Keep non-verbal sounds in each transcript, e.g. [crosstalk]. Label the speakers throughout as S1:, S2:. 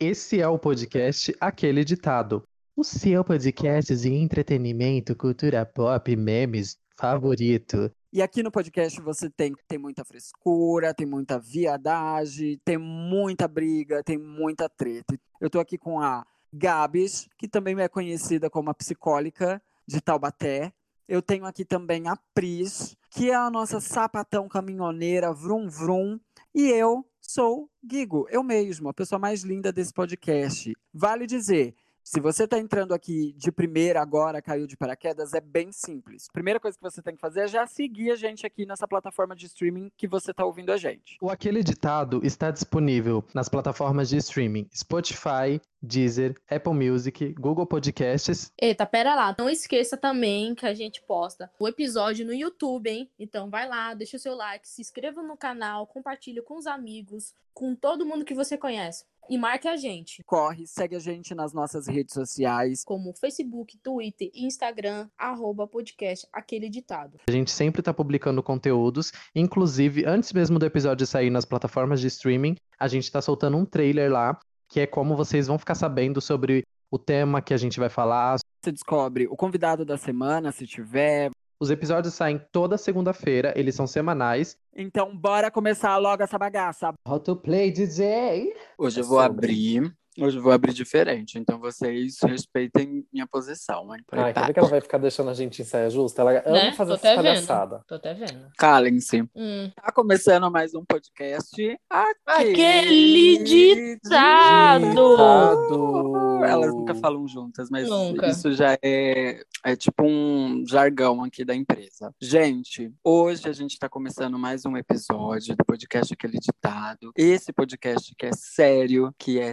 S1: Esse é o podcast Aquele Ditado. O seu podcast de entretenimento, cultura pop, memes favorito.
S2: E aqui no podcast você tem, tem muita frescura, tem muita viadagem, tem muita briga, tem muita treta. Eu tô aqui com a Gabs, que também é conhecida como a psicólica de Taubaté. Eu tenho aqui também a Pris, que é a nossa sapatão caminhoneira, vrum vrum. E eu sou Guigo, eu mesmo, a pessoa mais linda desse podcast. Vale dizer, se você está entrando aqui de primeira agora, caiu de paraquedas, é bem simples. Primeira coisa que você tem que fazer é já seguir a gente aqui nessa plataforma de streaming que você está ouvindo a gente.
S1: O Aquele Ditado está disponível nas plataformas de streaming Spotify, Deezer, Apple Music, Google Podcasts.
S3: Eita, pera lá. Não esqueça também que a gente posta o episódio no YouTube, hein? Então vai lá, deixa o seu like, se inscreva no canal, compartilhe com os amigos, com todo mundo que você conhece. E marque a gente.
S2: Corre, segue a gente nas nossas redes sociais.
S3: Como Facebook, Twitter e Instagram, arroba podcast Aquele Ditado.
S1: A gente sempre está publicando conteúdos, inclusive antes mesmo do episódio sair nas plataformas de streaming, a gente está soltando um trailer lá, que é como vocês vão ficar sabendo sobre o tema que a gente vai falar.
S2: Você descobre o convidado da semana, se tiver.
S1: Os episódios saem toda segunda-feira, eles são semanais.
S2: Então, bora começar logo essa bagaça.
S1: How to play DJ?
S2: Hoje eu vou abrir. Hoje eu vou abrir diferente, então vocês respeitem minha posição, hein?
S4: Ai, quer ver que ela vai ficar deixando a gente em saia justa? Ela ama
S3: Né?
S4: fazer
S3: Tô
S4: essa
S3: vendo.
S4: palhaçada.
S3: Tô até vendo.
S2: Calem-se.
S3: Hum.
S2: Tá começando mais um podcast.
S3: Aquele ditado!
S4: Ditado.
S2: Elas nunca falam juntas, mas
S3: Nunca.
S2: isso já é, é tipo um jargão aqui da empresa. Gente, hoje a gente tá começando mais um episódio do podcast Aquele Ditado. Esse podcast que é sério, que é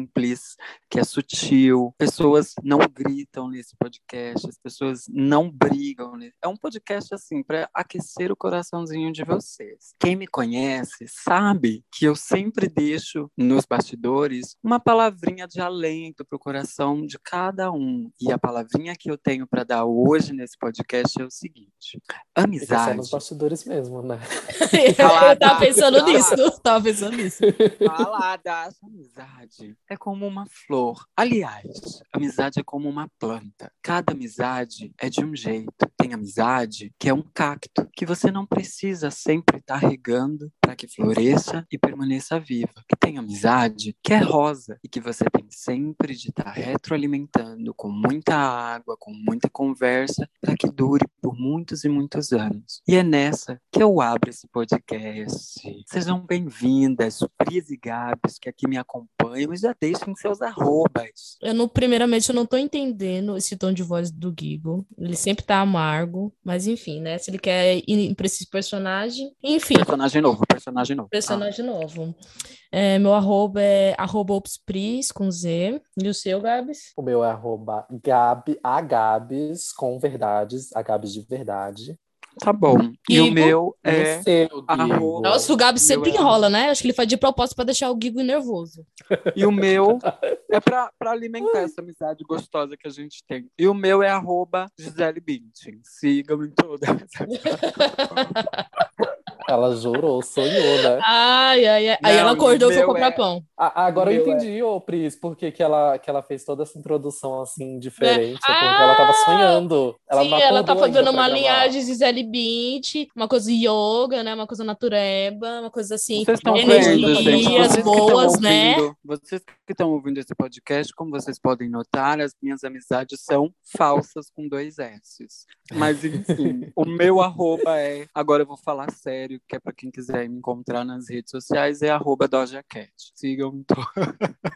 S2: simples, que é sutil. Pessoas não gritam nesse podcast, as pessoas não brigam. nesse- É um podcast assim para aquecer o coraçãozinho de vocês. Quem me conhece sabe que eu sempre deixo nos bastidores uma palavrinha de alento pro coração de cada um. E a palavrinha que eu tenho para dar hoje nesse podcast é o seguinte:
S4: só
S2: amizade.
S4: nos bastidores mesmo, né? [laughs]
S3: Eu tava pensando nisso. Tava pensando nisso. [laughs]
S2: Falada, amizade é como uma flor. Aliás, amizade é como uma planta. Cada amizade é de um jeito. Tem amizade que é um cacto, que você não precisa sempre estar regando para que floresça e permaneça viva. E tem amizade que é rosa e que você tem sempre de estar retroalimentando com muita água, com muita conversa, para que dure por muitos e muitos anos. E é nessa que eu abro esse podcast. Sejam bem-vindas, Pris e Gabs, que aqui me acompanham, e já deixem seus arrobas.
S3: Eu, não, primeiramente, eu não tô entendendo esse tom de voz do Gigo. Ele sempre tá amargo, mas enfim, né? Se ele quer ir pra esse personagem. Enfim,
S2: Personagem novo, personagem novo.
S3: personagem novo. É, meu arroba é arroba opspris, com Z. E o seu, Gabs?
S4: O meu é arroba Gabi, a Gabs, com verdades, a Gabs de verdade.
S2: Tá bom. E o
S3: Gigo?
S2: meu
S4: E
S2: é
S4: o seu,
S2: arroba-
S4: Guigo?
S3: Nossa, o
S2: meu
S3: sempre
S2: é-
S3: enrola, né? Acho que ele faz de propósito pra deixar o Gigo nervoso.
S2: E o meu é pra, pra alimentar essa amizade gostosa que a gente tem. E o meu é arroba Gisele Bündchen. Sigam em todas. [laughs]
S4: Ela jurou, sonhou, né?
S3: Ai, ai, ai. Aí
S2: Não,
S3: ela acordou e foi comprar
S2: é-
S3: pão.
S4: A- agora eu
S2: Meu é-
S4: entendi, ô Pris, por que, que, ela, que ela fez toda essa introdução assim, diferente. É porque
S3: Ah!
S4: ela tava sonhando. Ela
S3: Sim, ela tá fazendo uma linhagem Gisele Bündchen, uma coisa yoga, né? Uma coisa natureba, uma coisa assim,
S2: Vocês estão vendo,
S3: energias
S2: gente? Vocês que
S3: boas, né?
S2: Vocês que estão ouvindo esse podcast, como vocês podem notar, as minhas amizades são falsas com dois S's. Mas enfim, o meu arroba é. Agora eu vou falar sério, que é pra quem quiser me encontrar nas redes sociais, é arroba Doja Cat. Sigam to-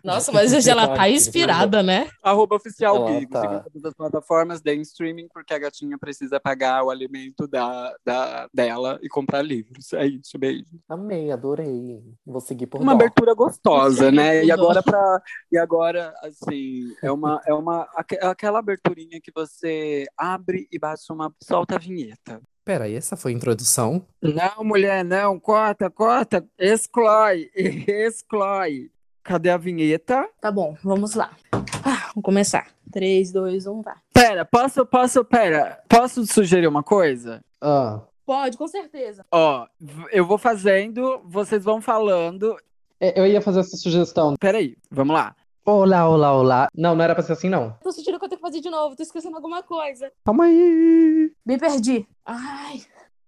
S3: Nossa, mas hoje ela tá inspirada, né?
S2: Arroba oficial
S4: Ela
S2: Gigo.
S4: tá.
S2: Sigam em todas as plataformas, deem streaming, porque a gatinha precisa pagar o alimento da, da, dela e comprar livros. É isso, beijo.
S4: Amei, adorei. Vou seguir por
S2: uma
S4: dó.
S2: abertura gostosa, né? E
S3: Tudo.
S2: agora para e agora assim, é uma é uma aque- aquela aberturinha que você abre e bate uma solta a vinheta.
S1: Peraí, essa foi a introdução?
S2: Não, mulher, não, corta, corta, exclui, [laughs] exclui. Cadê a vinheta?
S3: Tá bom, vamos lá. Ah, vamos começar. 3, 2, 1, vai.
S2: Pera, posso, posso, pera, posso sugerir uma coisa?
S1: Ah,
S3: Pode, com certeza.
S2: Ó, eu vou fazendo, vocês vão falando.
S5: É, eu ia fazer essa sugestão.
S2: Peraí, vamos lá.
S5: Olá, olá, olá. Não, não era pra ser assim, não.
S3: Tô sentindo que eu tenho que fazer de novo, tô esquecendo alguma coisa.
S5: Calma aí.
S3: Me perdi. Ai.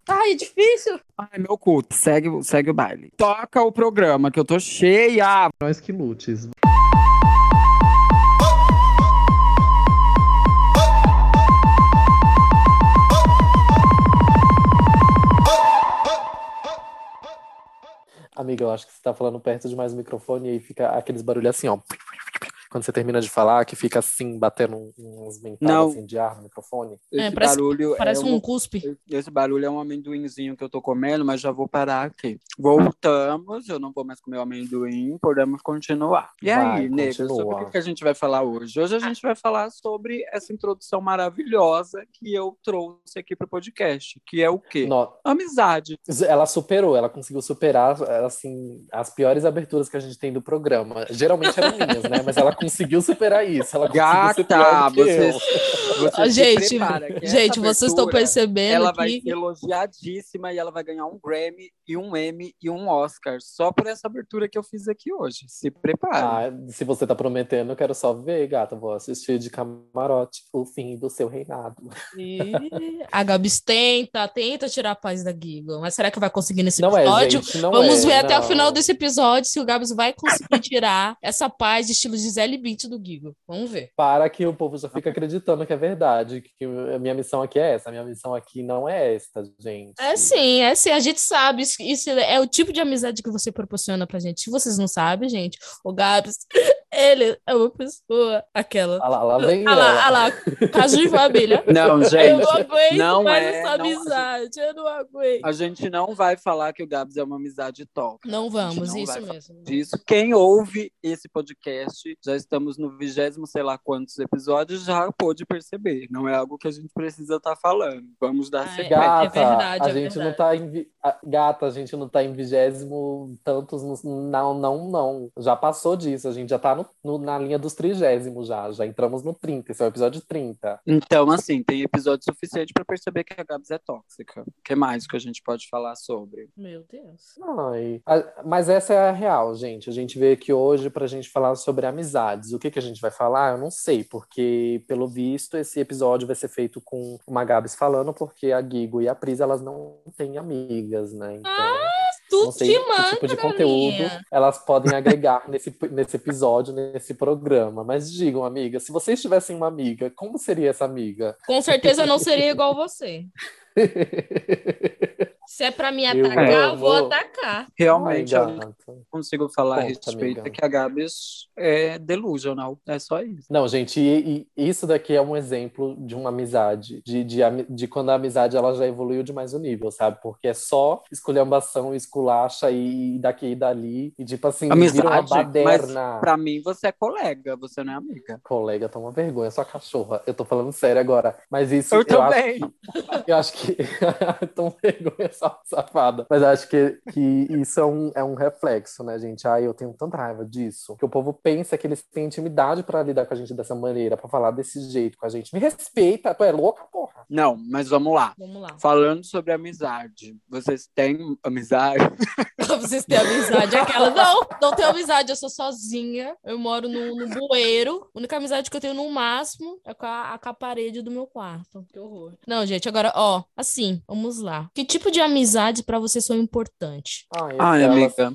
S3: Ai, é difícil.
S2: Ai, meu cu. Segue, segue o baile. Toca o programa, que eu tô cheia.
S5: Nós que lutes. Amiga, eu acho que você tá falando perto demais do microfone e aí fica aqueles barulhos assim, ó. Quando você termina de falar, que fica assim, batendo uns mentadas assim, de ar no microfone.
S2: Esse
S3: É, parece-
S2: barulho
S3: Parece
S2: é
S3: um cuspe.
S2: Esse barulho é um amendoinzinho que eu tô comendo, mas já vou parar aqui. Voltamos, eu não vou mais comer o amendoim, podemos continuar. E
S6: Vai,
S2: aí, nega, sobre o que que a gente vai falar hoje? Hoje a gente vai falar sobre essa introdução maravilhosa que eu trouxe aqui pro podcast, que é o quê?
S6: No-
S2: Amizade.
S6: Ela superou, ela conseguiu superar assim as piores aberturas que a gente tem do programa. Geralmente eram minhas, né? Mas ela conseguiu superar isso. Ela conseguiu ser pior
S2: Gata,
S6: do que
S2: você,
S6: eu.
S2: você
S3: Ah,
S2: se
S3: gente,
S2: prepara,
S3: gente, vocês estão percebendo
S2: Ela vai
S3: que
S2: ser elogiadíssima e ela vai ganhar um Grammy e um Emmy e um Oscar só por essa abertura que eu fiz aqui hoje. Se prepare.
S6: Ah, se você tá prometendo, eu quero só ver, gata. Vou assistir de camarote o fim do seu reinado.
S3: Ih, a Gabs tenta, tenta tirar a paz da Giga. Mas será que vai conseguir nesse
S6: Não é,
S3: episódio?
S6: gente, não
S3: Vamos
S6: é,
S3: ver até o
S6: não.
S3: final desse episódio se o Gabs vai conseguir tirar essa paz de estilo Gisele Bündchen do Gigo. Vamos ver.
S6: Para que o povo já fica acreditando que é verdade, que a minha missão aqui é essa. A minha missão aqui não é esta, gente.
S3: É sim, é sim. A gente sabe. Isso, isso é o tipo de amizade que você proporciona pra gente. Se vocês não sabem, gente, o Gabs, ele é uma pessoa. Aquela.
S6: Ah lá, lá vem
S3: Ah lá,
S6: ela.
S3: ah lá, caso de família.
S2: Não,
S3: Eu
S2: gente.
S3: não aguento
S2: não
S3: mais
S2: é,
S3: essa
S2: não-
S3: amizade. Eu não aguento.
S2: A gente não vai falar que o Gabs é uma amizade tóxica.
S3: Não vamos,
S2: não
S3: isso mesmo.
S2: Disso. Quem ouve esse podcast, já estamos no vigésimo, sei lá quantos episódios, já pôde perceber. Não é algo que a gente precisa estar falando. Vamos dar
S3: Ah, é.
S2: sequência.
S6: Gata,
S3: verdade,
S6: a
S3: é
S6: gente não
S3: verdade.
S6: tá em gata, a gente não tá em vigésimo tantos, não, não, não. Já passou disso, a gente já tá no, no- na linha dos trigésimos já, já entramos no 30, esse é o episódio 30.
S2: Então, assim, tem episódio suficiente para perceber que a Gabs é tóxica. O que mais que a gente pode falar sobre?
S3: Meu Deus.
S6: Ai, a- mas essa é a real, gente. A gente veio aqui hoje pra gente falar sobre amizades. O que que a gente vai falar? Eu não sei, porque pelo visto esse episódio vai ser feito com uma Gabs falando, porque a Gigo e a Pris, elas não têm amigas, né? Então,
S3: Tu
S6: não sei que
S3: manda,
S6: tipo de conteúdo elas podem [laughs] agregar nesse, nesse episódio, nesse programa. Mas digam, amiga, se vocês tivessem uma amiga, como seria essa amiga?
S3: Com certeza não seria igual você. [laughs] Se é pra me
S6: Eu
S3: atacar, eu
S6: amo.
S3: vou atacar.
S2: Realmente, a única eu consigo falar a
S6: Conta,
S2: respeito
S6: amiga.
S2: é que a Gabs é delusional. É só isso.
S6: Não, gente, e, e isso daqui é um exemplo de uma amizade, de, de, de quando a amizade ela já evoluiu de mais um nível, sabe? Porque é só esculhambação, esculacha e daqui e dali, e tipo assim,
S2: Amizade,
S6: vira uma
S2: mas
S6: baderna.
S2: Pra mim, você é colega, você não é amiga.
S6: Colega, toma vergonha, sua cachorra. Eu tô falando sério agora. Mas isso
S2: Eu
S6: acho
S2: também.
S6: que- [laughs] eu acho que. [laughs] toma vergonha, [laughs] safada. Mas acho que, que isso é um, é um reflexo, né, gente? Ai, eu tenho tanta raiva disso. Que o povo pensa que eles têm intimidade pra lidar com a gente dessa maneira, pra falar desse jeito com a gente. Me respeita, tu é louca, porra.
S2: Não, mas vamos lá.
S3: Vamos lá.
S2: Falando sobre amizade, vocês têm amizade? [laughs]
S3: Vocês têm amizade. Aquela, não, não tenho amizade, eu sou sozinha. Eu moro no, no bueiro. A única amizade que eu tenho no máximo é com a, com a parede do meu quarto. Que horror. Não, gente, agora, ó, assim, vamos lá. Que tipo de amizades pra você são importante?
S6: Ai,
S2: Ai, amiga.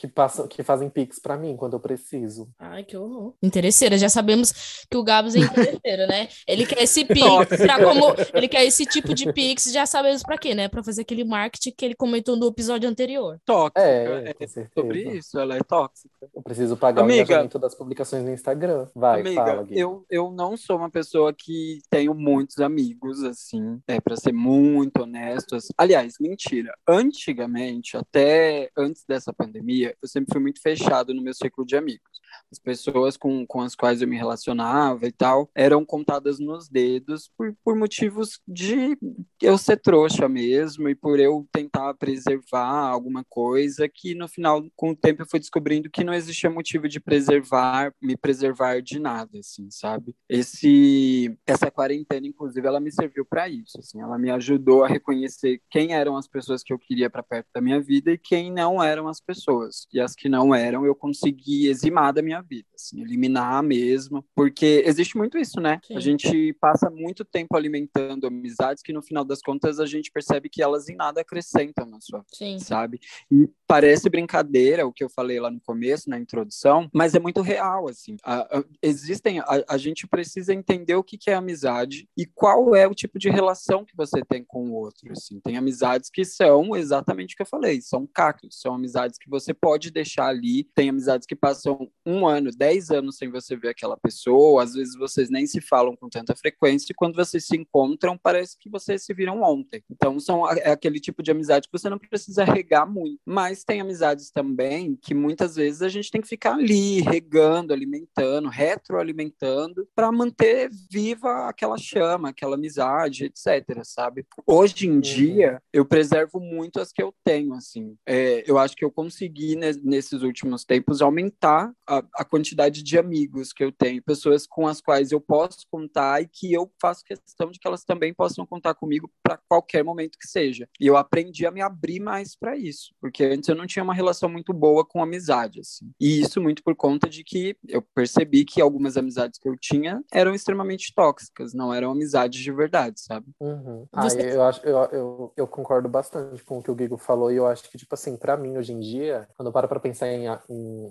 S6: Que, passam, que fazem pix pra mim quando eu preciso.
S3: Ai, que horror. Interesseira, já sabemos que o Gabs é [laughs] interesseiro, né? Ele quer esse pix como. Ele quer esse tipo de pix, já sabemos pra quê, né? Pra fazer aquele marketing que ele comentou no episódio anterior.
S2: Tóxica.
S6: É,
S2: É, sobre isso, ela é tóxica.
S6: Eu preciso pagar
S2: Amiga.
S6: o engajamento das publicações no Instagram. Vai,
S2: Amiga,
S6: fala, Gui.
S2: eu, eu não sou uma pessoa que tenho muitos amigos, assim, é para ser muito honesto. assim. Aliás, mentira. Antigamente, até antes dessa pandemia, eu sempre fui muito fechado no meu círculo de amigos. As pessoas com, com as quais eu me relacionava e tal eram contadas nos dedos por, por motivos de eu ser trouxa mesmo e por eu tentar preservar alguma coisa que no final, com o tempo, eu fui descobrindo que não existia motivo de preservar, me preservar de nada, assim, sabe? Esse, essa quarentena, inclusive, ela me serviu para isso, assim, ela me ajudou a reconhecer quem eram as pessoas que eu queria para perto da minha vida e quem não eram as pessoas. E as que não eram, eu consegui eximar da minha vida, assim, eliminar mesmo, porque existe muito isso, né? Sim. A gente passa muito tempo alimentando amizades que no final das contas a gente percebe que elas em nada acrescentam na sua vida, sabe? E parece brincadeira o que eu falei lá no começo, na introdução, mas é muito real, assim. A, a, existem, a, a, gente precisa entender o que, que é amizade e qual é o tipo de relação que você tem com o outro, assim. Tem amizades que são exatamente o que eu falei, são cactos, são amizades que você pode deixar ali, tem amizades que passam um ano, dez anos sem você ver aquela pessoa, às vezes vocês nem se falam com tanta frequência e quando vocês se encontram, parece que vocês se viram ontem. Então, são, é aquele tipo de amizade que você não precisa regar muito, mas mas tem amizades também que muitas vezes a gente tem que ficar ali, regando, alimentando, retroalimentando, para manter viva aquela chama, aquela amizade, etc, sabe? Hoje em uhum. dia, eu preservo muito as que eu tenho, assim. É, eu acho que eu consegui, nesses últimos tempos, aumentar a, a quantidade de amigos que eu tenho, pessoas com as quais eu posso contar e que eu faço questão de que elas também possam contar comigo para qualquer momento que seja. E eu aprendi a me abrir mais para isso, porque antes eu não tinha uma relação muito boa com amizade, assim. E isso muito por conta de que eu percebi que algumas amizades que eu tinha eram extremamente tóxicas, não eram amizades de verdade, sabe?
S6: Uhum. Ah, Você... eu, acho, eu, eu, eu, concordo bastante com o que o Guigo falou, e eu acho que, tipo assim, para mim, hoje em dia, quando eu paro pra pensar em. em...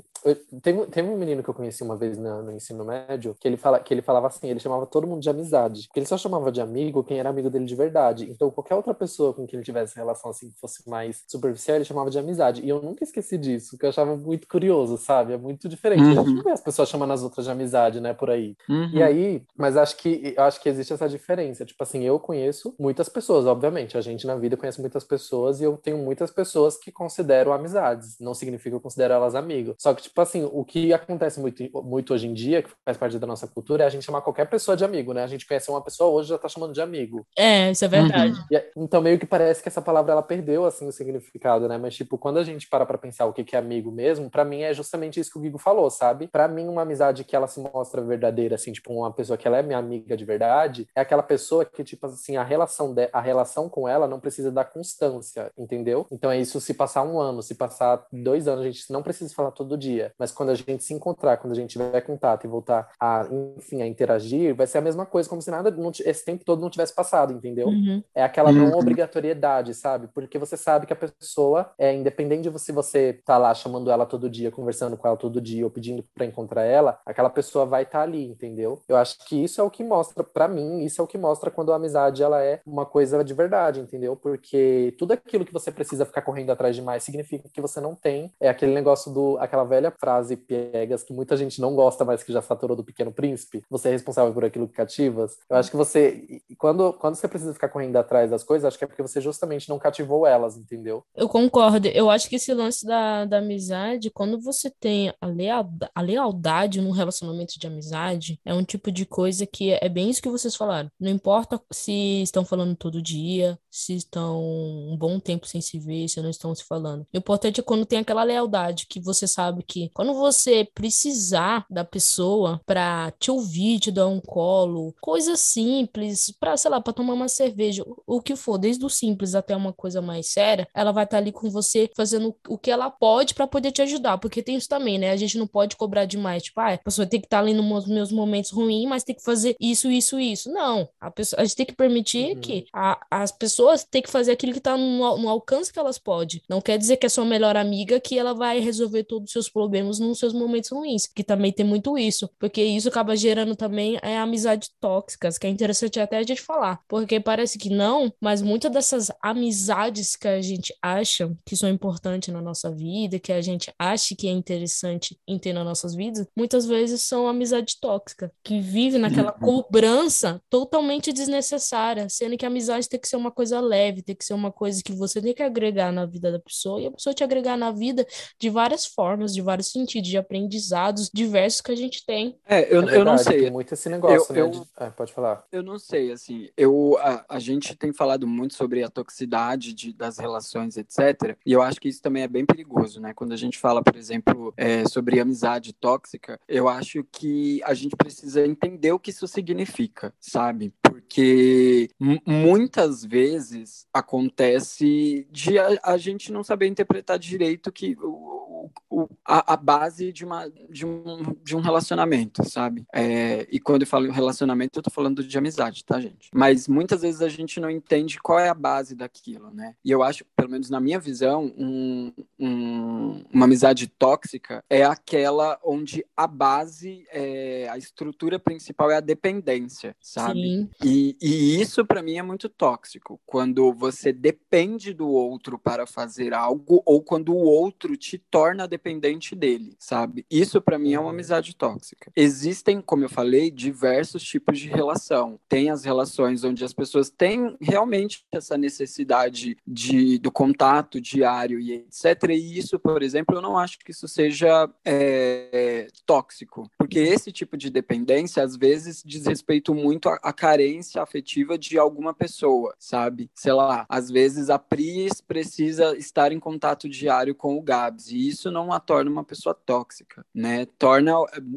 S6: Teve, teve um menino que eu conheci uma vez no, no ensino médio, que ele, fala, que ele falava assim, ele chamava todo mundo de amizade, porque ele só chamava de amigo quem era amigo dele de verdade. Então, qualquer outra pessoa com quem ele tivesse relação assim, que fosse mais superficial, ele chamava de amizade. E eu nunca esqueci disso, que eu achava muito curioso, sabe? É muito diferente. Uhum. A gente não vê as pessoas chamando as outras de amizade, né, por aí. Uhum. E aí, mas acho que eu acho que existe essa diferença. Tipo assim, eu conheço muitas pessoas, obviamente. A gente na vida conhece muitas pessoas e eu tenho muitas pessoas que considero amizades. Não significa que eu considero elas amigos. Só que, tipo assim, o que acontece muito, muito hoje em dia, que faz parte da nossa cultura, é a gente chamar qualquer pessoa de amigo, né? A gente conhece uma pessoa hoje já tá chamando de amigo.
S3: É, isso é verdade. Uhum.
S6: E, então, meio que parece que essa palavra ela perdeu, assim, o significado, né? Mas, tipo, quando a gente para pra pensar o que é amigo mesmo, para mim é justamente isso que o Guigo falou, sabe? Para mim, uma amizade que ela se mostra verdadeira, assim, tipo, uma pessoa que ela é minha amiga de verdade, é aquela pessoa que, tipo assim, a relação, de, a relação com ela não precisa da constância, entendeu? Então é isso se passar um ano, se passar dois anos, a gente não precisa falar todo dia, mas quando a gente se encontrar, quando a gente tiver contato e voltar a, enfim, a interagir, vai ser a mesma coisa, como se nada, não, esse tempo todo não tivesse passado, entendeu? Uhum. É aquela não uhum. obrigatoriedade, sabe? Porque você sabe que a pessoa, é independente de você, você tá lá chamando ela todo dia, conversando com ela todo dia ou pedindo para encontrar ela, aquela pessoa vai estar tá ali, entendeu? Eu acho que isso é o que mostra para mim, isso é o que mostra quando a amizade ela é uma coisa de verdade, entendeu? Porque tudo aquilo que você precisa ficar correndo atrás demais significa que você não tem. É aquele negócio do aquela velha frase piegas que muita gente não gosta, mas que já saturou do Pequeno Príncipe. Você é responsável por aquilo que cativas. Eu acho que você quando quando você precisa ficar correndo atrás das coisas, acho que é porque você justamente não cativou elas, entendeu?
S3: Eu concordo. Eu acho que esse lance da, da amizade, quando você tem a, lealdade, a lealdade num relacionamento de amizade, é um tipo de coisa que é, é bem isso que vocês falaram. Não importa se estão falando todo dia, se estão um bom tempo sem se ver, se não estão se falando. O importante é quando tem aquela lealdade, que você sabe que quando você precisar da pessoa para te ouvir, te dar um colo, coisas simples, para sei lá, para tomar uma cerveja, o que for, desde o simples até uma coisa mais séria, ela vai estar tá ali com você fazendo o que ela pode para poder te ajudar, porque tem isso também, né? A gente não pode cobrar demais, tipo, ah, a pessoa tem que estar tá ali nos meus momentos ruins, mas tem que fazer isso, isso, isso. Não, a, pessoa, a gente tem que permitir uhum. que a, as pessoas têm que fazer aquilo que tá no, no, alcance que elas podem. Não quer dizer que é sua melhor amiga que ela vai resolver todos os seus problemas nos seus momentos ruins, que também tem muito isso, porque isso acaba gerando também é, amizades tóxicas, que é interessante até a gente falar, porque parece que não, mas muitas dessas amizades que a gente acha que são importantes na nossa vida, que a gente acha que é interessante em ter nas nossas vidas, muitas vezes são amizade tóxica, que vive naquela uhum. cobrança totalmente desnecessária, sendo que a amizade tem que ser uma coisa leve, tem que ser uma coisa que você tem que agregar na vida da pessoa e a pessoa te agregar na vida de várias formas, de vários sentidos, de aprendizados diversos que a gente tem.
S2: É, eu, é verdade, eu não sei.
S6: Tem muito esse negócio, eu, né? Eu, de...
S2: é,
S6: pode falar.
S2: Eu não sei, assim, eu, a, a gente tem falado muito sobre a toxicidade de, das relações, etc. E eu acho que isso também é bem perigoso, né? Quando a gente fala, por exemplo, é, sobre amizade tóxica, eu acho que a gente precisa entender o que isso significa, sabe? Porque muitas vezes acontece de a, a, gente não saber interpretar direito que o, o, a, a, base de, uma, de, um, de um relacionamento, sabe? É, e quando eu falo relacionamento, eu tô falando de amizade, tá, gente? Mas muitas vezes a gente não entende qual é a base daquilo, né? E eu acho, pelo menos na minha visão, um, um, uma amizade tóxica é aquela onde a base, é, a estrutura principal é a dependência, sabe? Sim. E, e isso para mim é muito tóxico, quando você depende do outro para fazer algo ou quando o outro te torna dependente dele, sabe? Isso para mim é uma uhum. amizade tóxica. Existem, como eu falei, diversos tipos de relação. Tem as relações onde as pessoas têm realmente essa necessidade de, do contato diário e etc. E isso, por exemplo, eu não acho que isso seja é, tóxico, porque esse tipo de dependência às vezes diz respeito muito à, à carência afetiva de alguma pessoa, sabe? Sei lá, às vezes a Pris precisa estar em contato diário com o Gabs, e isso não a torna uma pessoa tóxica, né? Torna,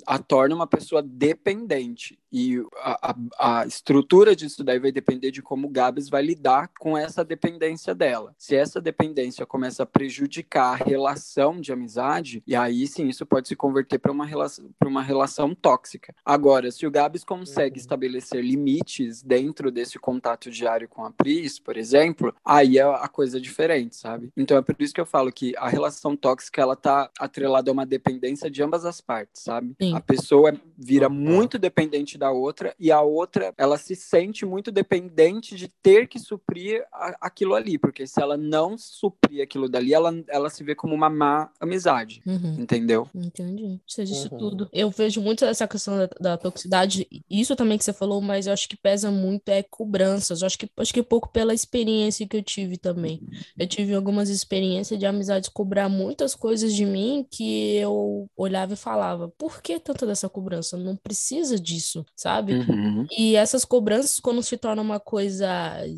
S2: a torna uma pessoa dependente. E a, a, a, estrutura disso daí vai depender de como o Gabs vai lidar com essa dependência dela. Se essa dependência começa a prejudicar a relação de amizade, e aí sim isso pode se converter para uma, relação, uma relação tóxica. Agora, se o Gabs consegue uhum. estabelecer limites dentro desse contato diário com a Pris, por exemplo, aí é a coisa diferente, sabe? Então é por isso que eu falo que a relação tóxica ela tá atrelada a uma dependência de ambas as partes, sabe? Sim. A pessoa vira uhum. muito dependente da outra e a outra ela se sente muito dependente de ter que suprir a, aquilo ali, porque se ela não suprir aquilo dali, ela, ela se vê como uma má amizade, uhum. entendeu?
S3: Entendi. Seja isso uhum. tudo. Eu vejo muito essa questão da, da, toxicidade, isso também que você falou, mas eu acho que pesa muito é cobranças. Eu acho que acho que pouco pela experiência que eu tive também. Eu tive algumas experiências de amizade cobrar muitas coisas de mim que eu olhava e falava: "Por que tanta dessa cobrança? Não precisa disso" sabe? Uhum. E essas cobranças, quando se torna uma coisa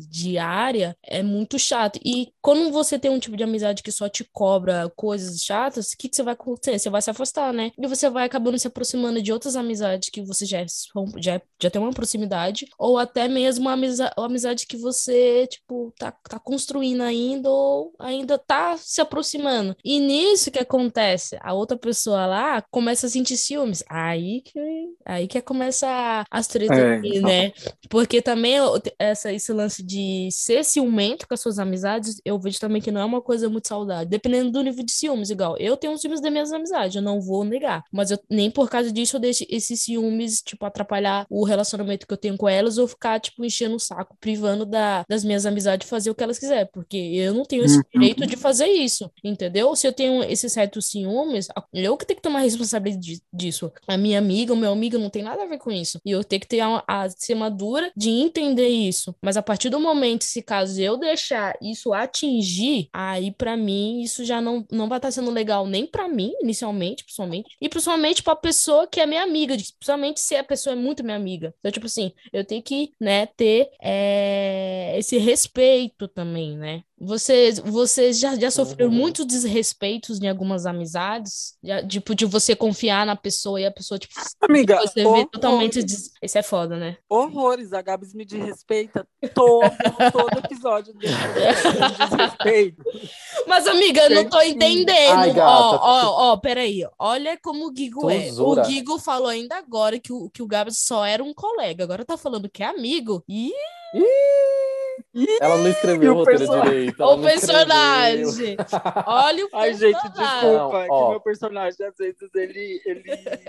S3: diária, é muito chato. E quando você tem um tipo de amizade que só te cobra coisas chatas, o que, que você vai acontecer? Você vai se afastar, né? E você vai acabando se aproximando de outras amizades que você já, é, já, já tem uma proximidade, ou até mesmo uma amizade, uma amizade que você, tipo, tá, tá construindo ainda, ou ainda tá se aproximando. E nisso que acontece, a outra pessoa lá começa a sentir ciúmes. Aí que, aí que começa as tretas é, aqui, né? Porque também essa, esse lance de ser ciumento com as suas amizades, eu vejo também que não é uma coisa muito saudável. Dependendo do nível de ciúmes, igual. Eu tenho ciúmes das minhas amizades, eu não vou negar. Mas eu, nem por causa disso eu deixo esses ciúmes, tipo, atrapalhar o relacionamento que eu tenho com elas ou ficar, tipo, enchendo o saco, privando da, das minhas amizades de fazer o que elas quiserem. Porque eu não tenho esse uhum. direito de fazer isso, entendeu? Se eu tenho esses certos ciúmes, eu que tenho que tomar responsabilidade disso. A minha amiga, o meu amigo não tem nada a ver com isso. E eu tenho que ter a, a ser madura de entender isso. Mas a partir do momento, se caso eu deixar isso atingir, aí para mim isso já não, não vai estar tá sendo legal nem para mim, inicialmente, principalmente, e principalmente pra pessoa que é minha amiga, principalmente se a pessoa é muito minha amiga. Então, tipo assim, eu tenho que, né, ter é, esse respeito também, né? Você, você já, já sofreu uhum. muitos desrespeitos em algumas amizades? Já, tipo, de você confiar na pessoa e a pessoa, tipo, [laughs]
S2: Amiga,
S3: você vê totalmente. Des... Isso é foda, né?
S2: Horrores, a Gabs me desrespeita todo, todo episódio desse desrespeito.
S3: Mas, amiga, eu não tô entendendo. Ó, ó, ó, peraí. Olha como o Gigo é. O Gigo falou ainda agora que o, que o Gabs só era um colega. Agora tá falando que é amigo. Ih!
S6: Ih! Ela não escreveu o roteiro person... direito.
S3: O personagem. Olha o personagem. [laughs] Ai,
S2: gente, desculpa. Não, é que meu personagem, às vezes, ele, ele,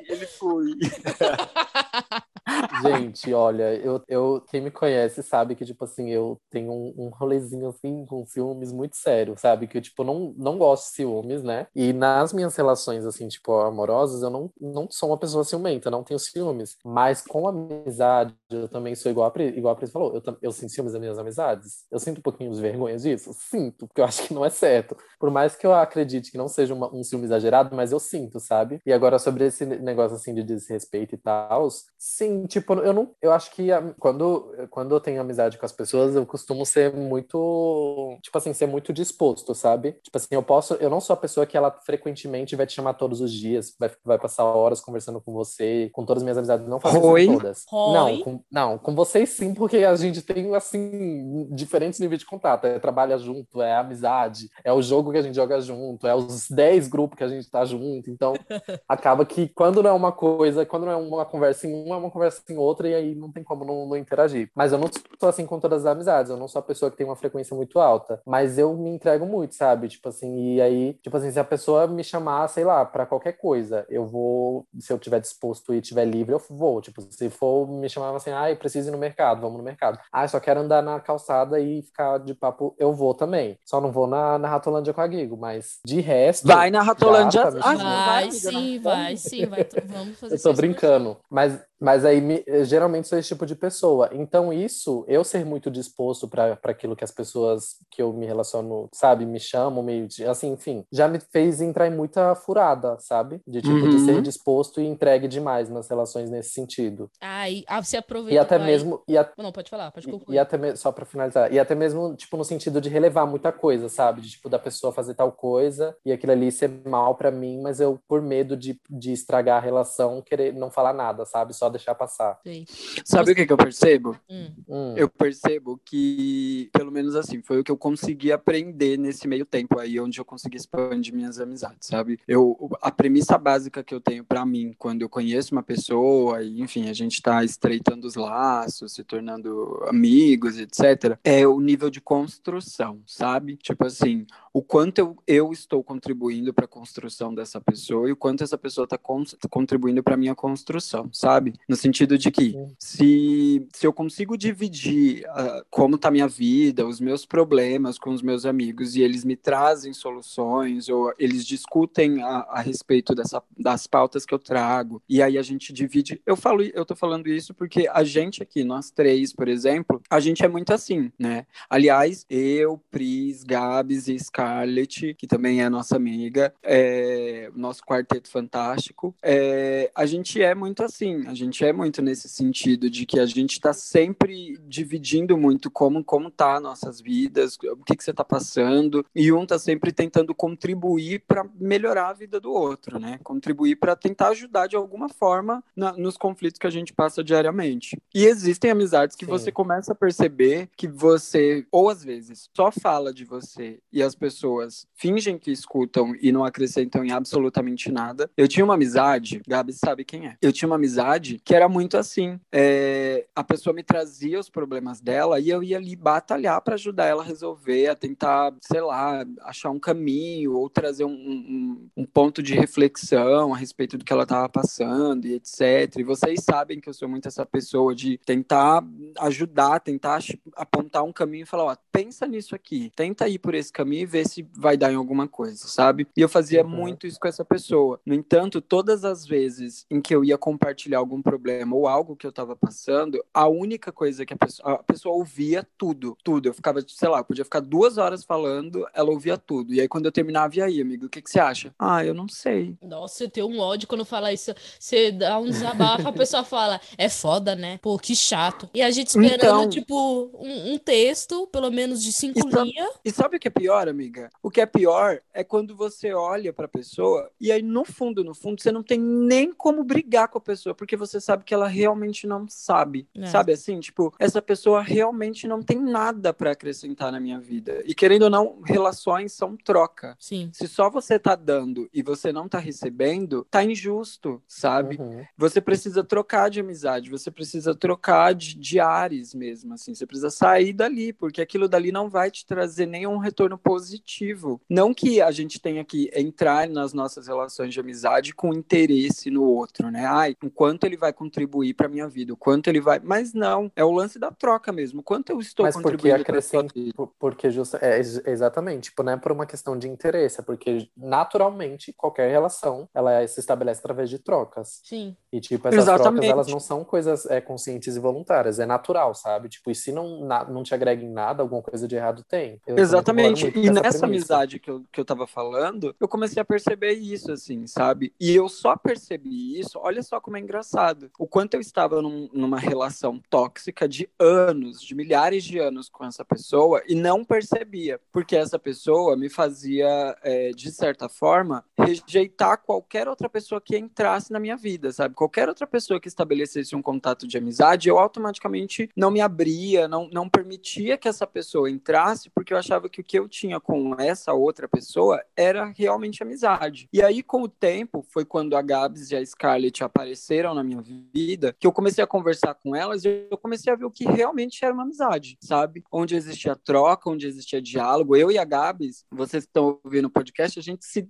S2: ele foi. [laughs]
S6: Gente, olha, eu, eu, quem me conhece sabe que, tipo assim, eu tenho um, um rolezinho, assim, com ciúmes muito sério, sabe? Que eu, tipo, não, não gosto de ciúmes, né? E nas minhas relações, assim, tipo, amorosas, eu não, não sou uma pessoa ciumenta, não tenho ciúmes. Mas com amizade, eu também sou igual a Pri, igual a Pri falou, eu, eu sinto ciúmes das minhas amizades. Eu sinto um pouquinho de vergonha disso? Sinto, porque eu acho que não é certo. Por mais que eu acredite que não seja uma, um ciúme exagerado, mas eu sinto, sabe? E agora, sobre esse negócio, assim, de desrespeito e tal, sim, tipo, eu não. Eu acho que quando, quando eu tenho amizade com as pessoas, eu costumo ser muito. Tipo assim, ser muito disposto, sabe? Tipo assim, eu posso. Eu não sou a pessoa que ela frequentemente vai te chamar todos os dias, vai, vai passar horas conversando com você, com todas as minhas amizades. Não faço todas. Oi. Não, com Com, não, com vocês sim, porque a gente tem, assim, diferentes níveis de contato. É trabalha junto, é amizade, é o jogo que a gente joga junto, é os 10 grupos que a gente tá junto. Então, [laughs] acaba que quando não é uma coisa, quando não é uma conversa em uma, é uma conversa em outra, e aí não tem como não, não interagir. Mas eu não sou assim com todas as amizades, eu não sou a pessoa que tem uma frequência muito alta. Mas eu me entrego muito, sabe? Tipo assim, e aí, tipo assim, se a pessoa me chamar, sei lá, para qualquer coisa, eu vou, se eu tiver disposto e tiver livre, eu vou. Tipo, se for me chamar assim, ah, eu preciso ir no mercado, vamos no mercado. Ah, só quero andar na calçada e ficar de papo, eu vou também. Só não vou na, na Ratolândia com a Guigo, mas de resto.
S2: Vai na Ratolândia.
S3: Tá ah, vai, sim, vai, sim, vai. Vamos fazer
S6: Eu tô brincando. Mas mas aí, me, geralmente, sou esse tipo de pessoa. Então, isso, eu ser muito disposto para aquilo que as pessoas que eu me relaciono, sabe, me chamam, meio de, assim, enfim, já me fez entrar em muita furada, sabe? De tipo, uhum. de ser disposto e entregue demais nas relações nesse sentido.
S3: Ah, e ah, você aproveita.
S6: E até mesmo. E a,
S3: Não, pode falar, pode concluir.
S6: E, e até só para finalizar. E até mesmo, tipo, no sentido de relevar muita coisa, sabe? De, tipo, da pessoa fazer tal coisa e aquilo ali ser mal para mim, mas eu, por medo de, de estragar a relação, querer não falar nada, sabe? Só só deixar passar.
S2: Sim. Sabe Você... o que, que eu percebo? Hum. hum. Eu percebo que, pelo menos assim, foi o que eu consegui aprender nesse meio tempo aí, onde eu consegui expandir minhas amizades, sabe? Eu, a premissa básica que eu tenho para mim, quando eu conheço uma pessoa, e enfim, a gente tá estreitando os laços, se tornando amigos, etc., é o nível de construção, sabe? Tipo assim, o quanto eu, eu estou contribuindo para a construção dessa pessoa e o quanto essa pessoa está con contribuindo para minha construção, sabe? No sentido de que se, se eu consigo dividir uh, como está minha vida, os meus problemas com os meus amigos e eles me trazem soluções ou eles discutem a, a respeito dessa, das pautas que eu trago e aí a gente divide. Eu falo, eu tô falando isso porque a gente aqui, nós três, por exemplo, a gente é muito assim, né? Aliás, eu, Pris, Gabs e Scar Scarlett, que também é nossa amiga, é, nosso quarteto fantástico. É, a gente é muito assim, a gente é muito nesse sentido de que a gente está sempre dividindo muito como, como tá nossas vidas, o que, que você está passando, e um está sempre tentando contribuir para melhorar a vida do outro, né? Contribuir para tentar ajudar de alguma forma na, nos conflitos que a gente passa diariamente. E existem amizades que Sim. você começa a perceber que você, ou às vezes, só fala de você e as pessoas pessoas fingem que escutam e não acrescentam em absolutamente nada. Eu tinha uma amizade, Gabi sabe quem é. Eu tinha uma amizade que era muito assim. É, a pessoa me trazia os problemas dela e eu ia ali batalhar para ajudar ela a resolver, a tentar, sei lá, achar um caminho ou trazer um, um, um ponto de reflexão a respeito do que ela estava passando e etc. E vocês sabem que eu sou muito essa pessoa de tentar ajudar, tentar apontar um caminho e falar, ó, pensa nisso aqui, tenta ir por esse caminho e ver se vai dar em alguma coisa, sabe? E eu fazia uhum. muito isso com essa pessoa. No entanto, todas as vezes em que eu ia compartilhar algum problema ou algo que eu tava passando, a única coisa que a pessoa, a pessoa ouvia tudo, tudo. Eu ficava, sei lá, podia ficar duas horas falando, ela ouvia tudo. E aí quando eu terminava, e aí, amigo, o que, que você acha? Ah, eu não sei.
S3: Nossa, eu tenho um ódio quando fala isso. Você dá um desabafo, a pessoa fala, é foda, né? Pô, que chato. E a gente esperando, então... tipo, um, um texto, pelo menos de cinco linhas.
S2: E sabe o que é pior, amiga? O que é pior é quando você olha para a pessoa e aí no fundo, no fundo, você não tem nem como brigar com a pessoa, porque você sabe que ela realmente não sabe. É. Sabe assim, tipo, essa pessoa realmente não tem nada para acrescentar na minha vida. E querendo ou não, relações são troca.
S3: Sim.
S2: Se só você tá dando e você não tá recebendo, tá injusto, sabe? Uhum. Você precisa trocar de amizade, você precisa trocar de, de ares mesmo, assim, você precisa sair dali, porque aquilo dali não vai te trazer nenhum retorno positivo. Não que a gente tenha que entrar nas nossas relações de amizade com interesse no outro, né? Ai, o quanto ele vai contribuir para minha vida, o quanto ele vai. Mas não, é o lance da troca mesmo. O quanto eu estou
S6: Mas
S2: contribuindo
S6: porque acrescenta, porque justa, é, exatamente, tipo, não é por uma questão de interesse, é porque naturalmente qualquer relação ela se estabelece através de trocas.
S3: Sim.
S6: E tipo, essas Exatamente. trocas elas não são coisas é, conscientes e voluntárias, é natural, sabe? Tipo, e se não, na, não te agrega em nada, alguma coisa de errado tem.
S2: Eu Exatamente. E nessa amizade que eu, que eu tava falando, eu comecei a perceber isso, assim, sabe? E eu só percebi isso, olha só como é engraçado. O quanto eu estava num, numa relação tóxica de anos, de milhares de anos com essa pessoa e não percebia. Porque essa pessoa me fazia, é, de certa forma, rejeitar qualquer outra pessoa que entrasse na minha vida, sabe? Qualquer outra pessoa que estabelecesse um contato de amizade, eu automaticamente não me abria, não, não permitia que essa pessoa entrasse, porque eu achava que o que eu tinha com essa outra pessoa era realmente amizade. E aí, com o tempo, foi quando a Gabs e a Scarlett apareceram na minha vida, que eu comecei a conversar com elas e eu comecei a ver o que realmente era uma amizade, sabe? Onde existia troca, onde existia diálogo. Eu e a Gabs, vocês estão ouvindo o podcast, a gente se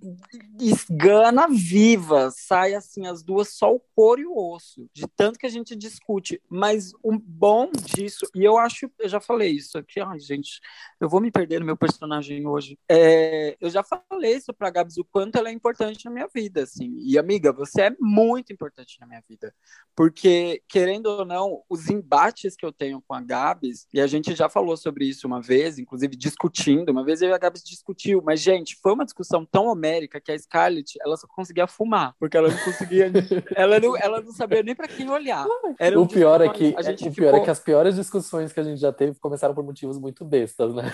S2: esgana viva, sai assim as duas só o couro e o osso, de tanto que a gente discute. Mas o bom disso, e eu acho, eu já falei isso aqui, ai gente, eu vou me perder no meu personagem hoje. É, eu já falei isso pra Gabs, o quanto ela é importante na minha vida, assim. E amiga, você é muito importante na minha vida, porque querendo ou não, os embates que eu tenho com a Gabs, e a gente já falou sobre isso uma vez, inclusive discutindo, uma vez eu e a Gabs discutiu, mas gente, foi uma discussão tão homérica que a Scarlett, ela só conseguia fumar, porque ela não conseguia, [laughs] ela não, ela não sabia nem para quem olhar.
S4: Era o pior é que o pior ficou... é que as piores discussões que a gente já teve começaram por motivos muito bestas, né?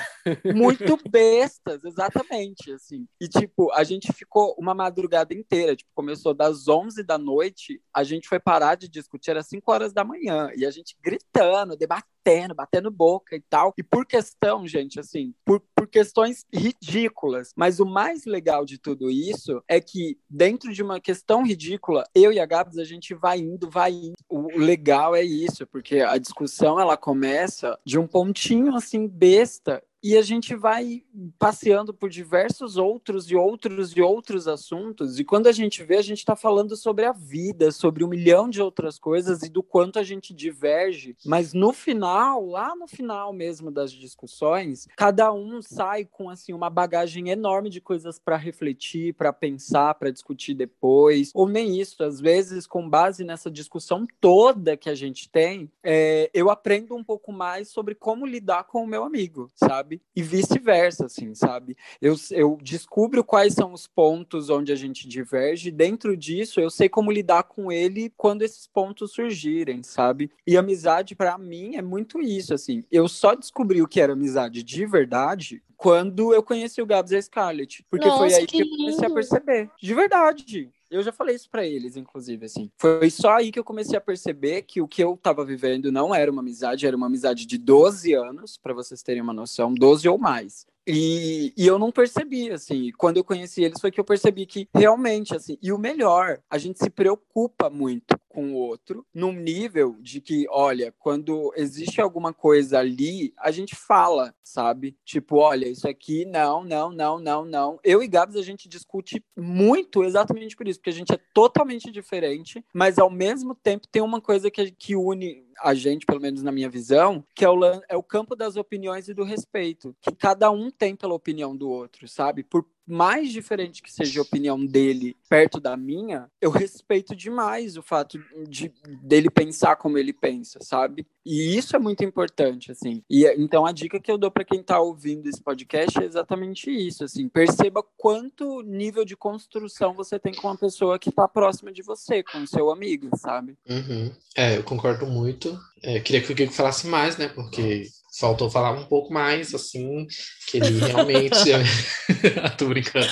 S2: Muito [laughs] bestas, exatamente, assim. E tipo, a gente ficou uma madrugada inteira, tipo, começou das 11 da noite, a gente foi parar de discutir às 5 horas da manhã, e a gente gritando, debatendo, batendo boca e tal. E por questão, gente, assim, por, por questões ridículas, mas o mais legal de tudo isso é que dentro de uma questão ridícula, eu e a Gabs a gente vai indo, vai indo. O legal é isso, porque a discussão ela começa de um pontinho assim besta e a gente vai passeando por diversos outros e outros e outros assuntos. E quando a gente vê, a gente está falando sobre a vida, sobre um milhão de outras coisas e do quanto a gente diverge. Mas no final, lá no final mesmo das discussões, cada um sai com assim uma bagagem enorme de coisas para refletir, para pensar, para discutir depois. Ou nem isso. Às vezes, com base nessa discussão toda que a gente tem, é, eu aprendo um pouco mais sobre como lidar com o meu amigo, sabe? Sabe? E vice-versa, assim, sabe? Eu, eu descubro quais são os pontos onde a gente diverge, dentro disso eu sei como lidar com ele quando esses pontos surgirem, sabe? E amizade, para mim, é muito isso, assim. Eu só descobri o que era amizade de verdade quando eu conheci o Gabs e a Scarlett. Porque Nossa, foi aí que, que eu comecei a perceber. De verdade. Eu já falei isso para eles, inclusive, assim. Foi só aí que eu comecei a perceber que o que eu tava vivendo não era uma amizade, era uma amizade de 12 anos, para vocês terem uma noção, 12 ou mais. E, e, eu não percebi, assim, quando eu conheci eles foi que eu percebi que realmente, assim, e o melhor, a gente se preocupa muito com o outro, num nível de que, olha, quando existe alguma coisa ali, a gente fala, sabe? Tipo, olha, isso aqui, não, não, não, não, não. Eu e Gabs, a gente discute muito exatamente por isso, porque a gente é totalmente diferente, mas ao mesmo tempo tem uma coisa que, que une a gente, pelo menos na minha visão, que é o, é o campo das opiniões e do respeito, que cada um tem pela opinião do outro, sabe? Por mais diferente que seja a opinião dele perto da minha, eu respeito demais o fato de dele pensar como ele pensa, sabe? E isso é muito importante, assim. E então a dica que eu dou para quem está ouvindo esse podcast é exatamente isso, assim. Perceba quanto nível de construção você tem com uma pessoa que está próxima de você, com o seu amigo, sabe?
S6: Uhum. É, eu concordo muito. É, queria que o Guigo falasse mais, né? Porque faltou falar um pouco mais, assim, que ele realmente. [laughs] [laughs] Tô brincando.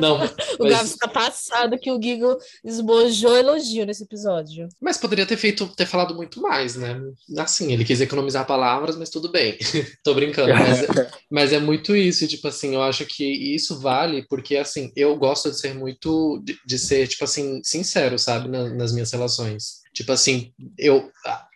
S3: Não, mas... O Gabs tá passado que o Gigo esbojou elogio nesse episódio.
S6: Mas poderia ter feito, ter falado muito mais, né? Assim, ele quis economizar palavras, mas tudo bem. [laughs] Tô brincando. Mas, mas, é muito isso, tipo assim, eu acho que isso vale porque, assim, eu gosto de ser muito, de, de ser, tipo assim, sincero, sabe, na, nas minhas relações. Tipo assim, eu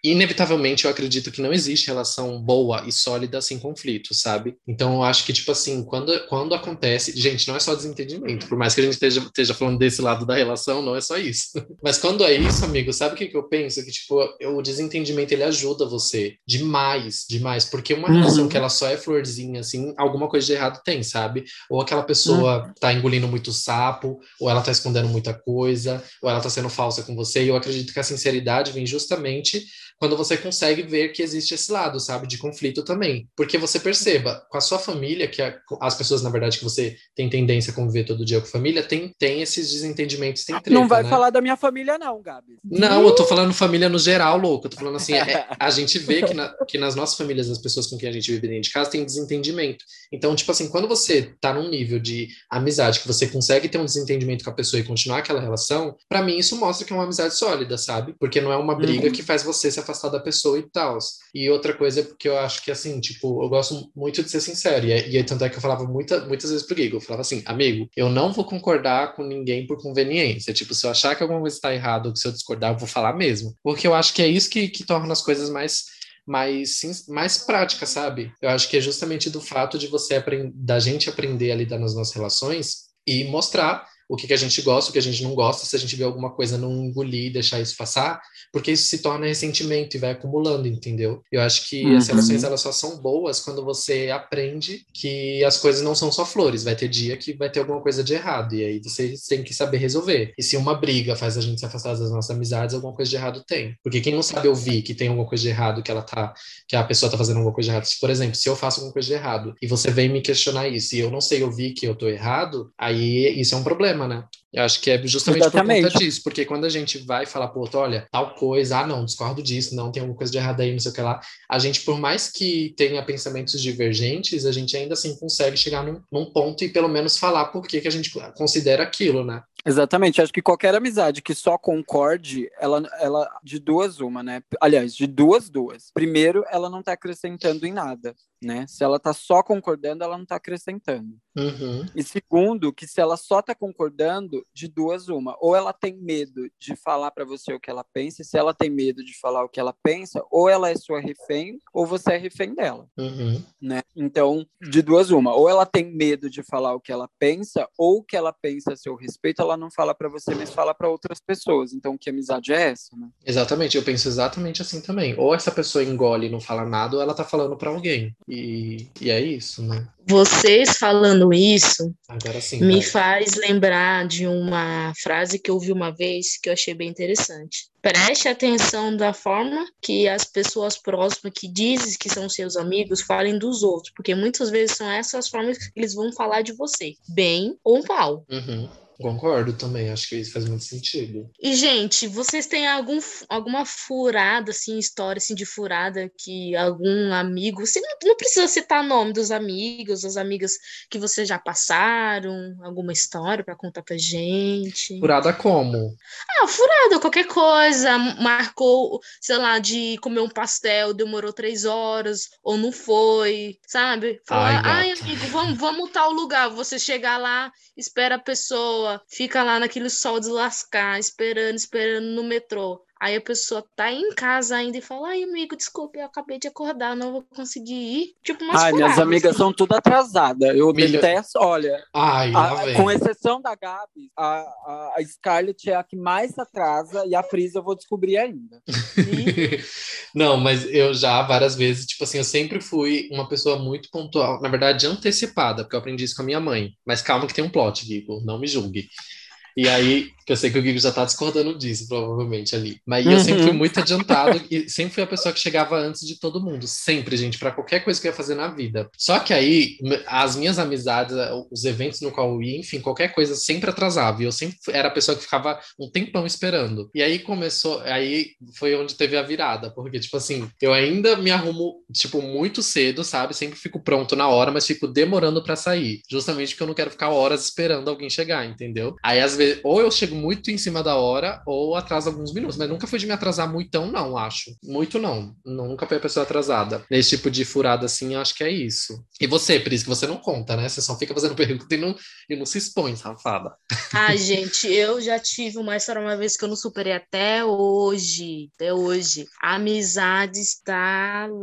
S6: inevitavelmente eu acredito que não existe relação boa e sólida sem conflito, sabe? Então eu acho que, tipo assim, quando, quando acontece. Gente, não é só desentendimento, por mais que a gente esteja, esteja falando desse lado da relação, não é só isso. [laughs] Mas quando é isso, amigo, sabe o que, que eu penso? Que, tipo, o desentendimento ele ajuda você demais, demais. Porque uma uhum. relação que ela só é florzinha, assim, alguma coisa de errado tem, sabe? Ou aquela pessoa uhum. tá engolindo muito sapo, ou ela tá escondendo muita coisa, ou ela tá sendo falsa com você. E eu acredito que a sinceridade vem justamente quando você consegue ver que existe esse lado, sabe, de conflito também. Porque você perceba, com a sua família, que a, as pessoas, na verdade, que você tem tendência a conviver todo dia com família, tem, tem esses desentendimentos, tem treta,
S2: Não vai
S6: né?
S2: falar da minha família, não, Gabi.
S6: Não, eu tô falando família no geral, louco. Eu tô falando assim, é- a gente vê que, na- que nas nossas famílias, as pessoas com quem a gente vive dentro de casa, tem desentendimento. Então, tipo assim, quando você tá num nível de amizade que você consegue ter um desentendimento com a pessoa e continuar aquela relação, pra mim isso mostra que é uma amizade sólida, sabe? Porque não é uma briga
S2: Uhum.
S6: que faz você se afastar da pessoa e tal. E outra coisa é porque eu acho que, assim, tipo, eu gosto muito de ser sincero. E, é- e aí, tanto é que eu falava muita, muitas vezes pro Gigo, eu falava assim, amigo, eu não vou concordar com ninguém por conveniência. Tipo, se eu achar que alguma coisa está errada ou que se eu discordar, eu vou falar mesmo. Porque eu acho que é isso que, que torna as coisas mais mais, mais práticas, sabe? Eu acho que é justamente do fato de você aprender, da gente aprender a lidar nas nossas relações e mostrar o que, que a gente gosta, o que a gente não gosta, se a gente vê alguma coisa, não engolir e deixar isso passar, porque isso se torna ressentimento e vai acumulando, entendeu? Eu acho que as
S2: Uhum.
S6: relações elas só são boas quando você aprende que as coisas não são só flores, vai ter dia que vai ter alguma coisa de errado, e aí você tem que saber resolver. E se uma briga faz a gente se afastar das nossas amizades, alguma coisa de errado tem. Porque quem não sabe ouvir que tem alguma coisa de errado, que ela tá, que a pessoa tá fazendo alguma coisa de errado, se, por exemplo, se eu faço alguma coisa de errado e você vem me questionar isso e eu não sei ouvir que eu tô errado, aí isso é um problema, né? Eu acho que é justamente por
S2: Exatamente.
S6: conta disso, porque quando a gente vai falar pro outro, olha, tal coisa, ah, não, discordo disso, não, tem alguma coisa de errado aí, não sei o que lá, a gente, por mais que tenha pensamentos divergentes, a gente ainda assim consegue chegar num, num ponto e pelo menos falar por que, que a gente considera aquilo, né?
S2: Exatamente, acho que qualquer amizade que só concorde, ela, ela de duas uma, né? Aliás, de duas duas. Primeiro, ela não tá acrescentando em nada, né? Se ela tá só concordando, ela não tá acrescentando.
S6: Uhum.
S2: E segundo, que se ela só tá concordando, de duas uma, ou ela tem medo de falar para você o que ela pensa, e se ela tem medo de falar o que ela pensa, ou ela é sua refém, ou você é refém dela,
S6: Uhum.
S2: né? Então, de duas uma, ou ela tem medo de falar o que ela pensa, ou o que ela pensa a seu respeito, ela não fala para você, mas fala para outras pessoas. Então, que amizade é essa, né?
S6: Exatamente, eu penso exatamente assim também. Ou essa pessoa engole e não fala nada, ou ela tá falando pra alguém. E, e é isso, né?
S3: Vocês falando isso
S6: Agora sim.
S3: me
S6: vai.
S3: faz lembrar de uma frase que eu ouvi uma vez que eu achei bem interessante. Preste atenção da forma que as pessoas próximas que dizem que são seus amigos falem dos outros, porque muitas vezes são essas formas que eles vão falar de você, bem ou mal.
S6: Uhum. Concordo também, acho que isso faz muito sentido.
S3: E, gente, vocês têm algum, alguma furada, assim, história assim, de furada que algum amigo. Você não, não precisa citar nome dos amigos, das amigas que vocês já passaram, alguma história para contar pra gente.
S6: Furada como?
S3: Ah, furada, qualquer coisa. Marcou, sei lá, de comer um pastel, demorou três horas, ou não foi, sabe? Falar,
S6: Ai,
S3: ai,
S6: gata."
S3: amigo, vamos, vamos tal lugar. Você chegar lá, espera a pessoa, fica lá naquele sol de lascar, esperando, esperando no metrô. Aí a pessoa tá em casa ainda e fala: Ai, amigo, desculpe, eu acabei de acordar, não vou conseguir ir. Tipo, umas
S2: Ai, minhas
S3: furadas,
S2: amigas
S3: assim.
S2: são tudo atrasadas. Eu
S6: Milho-
S2: detesto, olha,
S6: Ai,
S2: a- com exceção da Gabi, a, a, a Scarlett é a que mais atrasa e a Frisa eu vou descobrir ainda. [laughs]
S6: Não, mas eu já várias vezes, tipo assim, eu sempre fui uma pessoa muito pontual, na verdade antecipada, porque eu aprendi isso com a minha mãe. Mas calma que tem um plot, Gigo, não me julgue. E aí, que eu sei que o Gigo já tá discordando disso, provavelmente, ali. Mas eu sempre fui
S2: Uhum.
S6: muito adiantado e sempre fui a pessoa que chegava antes de todo mundo. Sempre, gente, pra qualquer coisa que eu ia fazer na vida. Só que aí, as minhas amizades, os eventos no qual eu ia, enfim, qualquer coisa sempre atrasava. E eu sempre era a pessoa que ficava um tempão esperando. E aí começou, aí foi onde teve a virada. Porque, tipo assim, eu ainda me arrumo, tipo, muito cedo, sabe? Sempre fico pronto na hora, mas fico demorando pra sair. Justamente porque eu não quero ficar horas esperando alguém chegar, entendeu? Aí, às vezes, ou eu chego muito em cima da hora, ou atraso alguns minutos. Mas nunca fui de me atrasar muitão, não, acho. Muito não. Nunca fui a pessoa atrasada. Nesse tipo de furada assim, acho que é isso. E você, Pris, que você não conta, né? Você só fica fazendo [laughs] pergunta e não, e não se expõe, safada.
S3: Ai, [laughs] gente, eu já tive uma história uma vez que eu não superei até hoje. Até hoje. Amizades talaricas.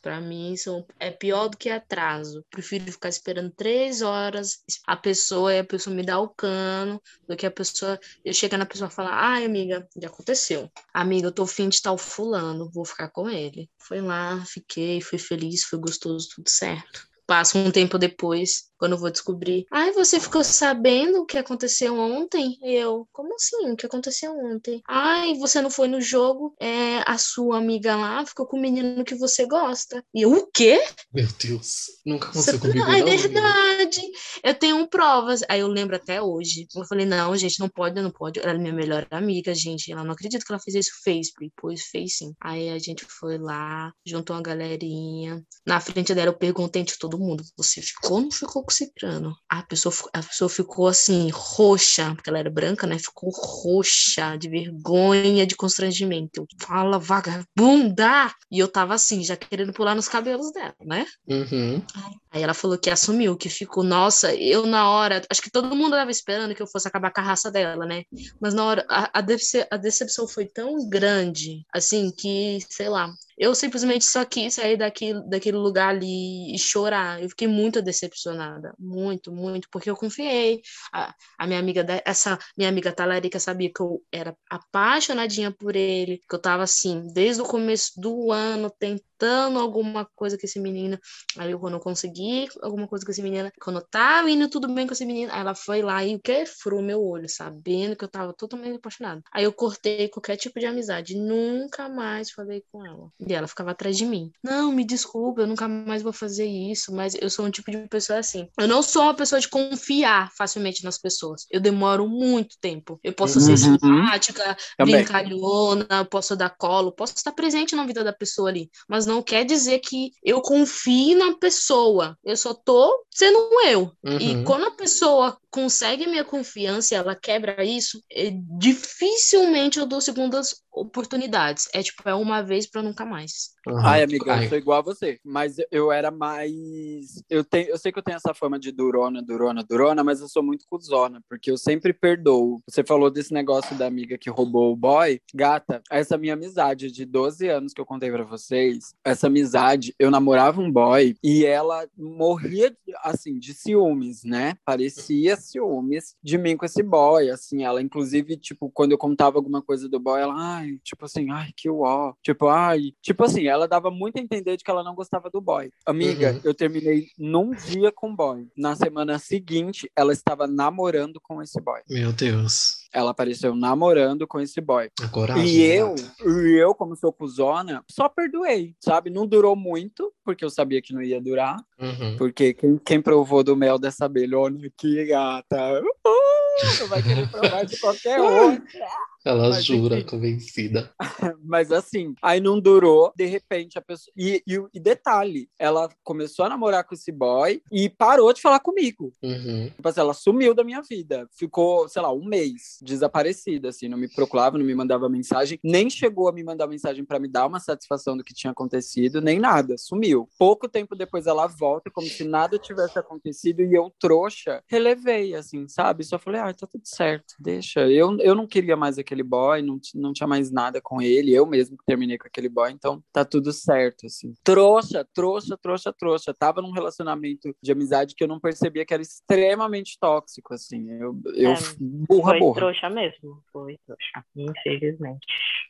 S3: Pra mim, são, é pior do que atraso. Prefiro ficar esperando três horas a pessoa e a pessoa me dar o cano do que a pessoa. Eu chegar na pessoa e falar: ai, amiga, já aconteceu. Amiga, eu tô fim de tal fulano, vou ficar com ele. Foi lá, fiquei, fui feliz, foi gostoso, tudo certo. Passa um tempo depois, quando eu vou descobrir. Ai, você ficou sabendo o que aconteceu ontem? Eu, como assim? O que aconteceu ontem? Ai, você não foi no jogo? É, a sua amiga lá ficou com o menino que você gosta. E eu, o quê?
S6: Meu Deus, nunca aconteceu você... comigo.
S3: Ah, é verdade. Eu tenho provas. Aí eu lembro até hoje. Eu falei, não, gente, não pode, não pode. Ela é minha melhor amiga, gente. Ela não acredita que ela fez isso. Fez, pois fez sim. Aí a gente foi lá, juntou uma galerinha. Na frente dela eu perguntei de todo mundo: você ficou ou não ficou com o Cicrano? A pessoa, a pessoa ficou assim, roxa, porque ela era branca, né? Ficou roxa, de vergonha, de constrangimento. Eu, fala, vagabunda! E eu tava assim, já querendo pular nos cabelos dela, né?
S6: Uhum.
S3: Aí ela falou que assumiu, que ficou, nossa, eu na hora, acho que todo mundo estava esperando que eu fosse acabar com a raça dela, né? Mas na hora, a, a, decep a decepção foi tão grande, assim, que, sei lá, eu simplesmente só quis sair daquele, daquele lugar ali e chorar. Eu fiquei muito decepcionada. Muito, muito, porque eu confiei. A, a minha amiga, essa minha amiga Talarica sabia que eu era apaixonadinha por ele, que eu tava assim, desde o começo do ano, tentando alguma coisa com esse menino. Aí eu consegui alguma coisa com esse menino, quando tava indo tudo bem com esse menino, ela foi lá e o que? Furou meu olho, sabendo que eu tava totalmente apaixonada. Aí eu cortei qualquer tipo de amizade. Nunca mais falei com ela. E ela ficava atrás de mim. Não, me desculpa, eu nunca mais vou fazer isso, mas eu sou um tipo de pessoa assim. Eu não sou uma pessoa de confiar facilmente nas pessoas. Eu demoro muito tempo. Eu posso uhum. ser simpática, Também. brincalhona, posso dar colo, posso estar presente na vida da pessoa ali, mas não quer dizer que eu confie na pessoa. Eu só tô sendo eu. Uhum. E quando a pessoa consegue minha confiança ela quebra isso, é, dificilmente eu dou segundas oportunidades. É tipo, é uma vez para nunca mais.
S2: Uhum. Ai, amiga, Ai. eu sou igual a você, mas eu era mais. Eu, tenho, eu sei que eu tenho essa fama de durona, durona, durona, mas eu sou muito cuzona, porque eu sempre perdoo. Você falou desse negócio da amiga que roubou o boy. Gata, essa minha amizade de 12 anos que eu contei para vocês, essa amizade, eu namorava um boy e ela morria, assim, de ciúmes, né? Parecia ciúmes de mim com esse boy, assim. Ela, inclusive, tipo, quando eu contava alguma coisa do boy, ela, ai, tipo assim, ai, que uó. Tipo, ai, tipo assim, ela dava muito a entender de que ela não gostava do boy. Amiga, uhum. eu terminei num dia com o boy. Na semana seguinte, ela estava namorando com esse boy.
S6: Meu Deus
S2: ela apareceu namorando com esse boy.
S6: Coragem,
S2: e eu, e eu, como sou cuzona, só perdoei, sabe? Não durou muito, porque eu sabia que não ia durar.
S6: Uhum.
S2: Porque quem, quem provou do mel dessa abelhona aqui, gata, uh, não vai querer provar de qualquer [laughs] outra.
S6: Ela Mas, jura, enfim. convencida. [laughs]
S2: Mas assim, aí não durou, de repente a pessoa. E, e, e, detalhe, ela começou a namorar com esse boy e parou de falar comigo.
S6: Uhum.
S2: Tipo assim, ela sumiu da minha vida. Ficou, sei lá, um mês desaparecida, assim, não me procurava, não me mandava mensagem, nem chegou a me mandar mensagem para me dar uma satisfação do que tinha acontecido, nem nada, sumiu. Pouco tempo depois ela volta, como se nada tivesse acontecido, e eu, trouxa, relevei, assim, sabe? Só falei, ah, tá tudo certo, deixa. Eu, eu não queria mais aquele boy, não, não tinha mais nada com ele, eu mesmo que terminei com aquele boy, então tá tudo certo, assim. Trouxa, trouxa, trouxa, trouxa. Tava num relacionamento de amizade que eu não percebia que era extremamente tóxico, assim. Eu, eu é, burra,
S3: foi
S2: burra.
S3: trouxa mesmo, foi trouxa, infelizmente.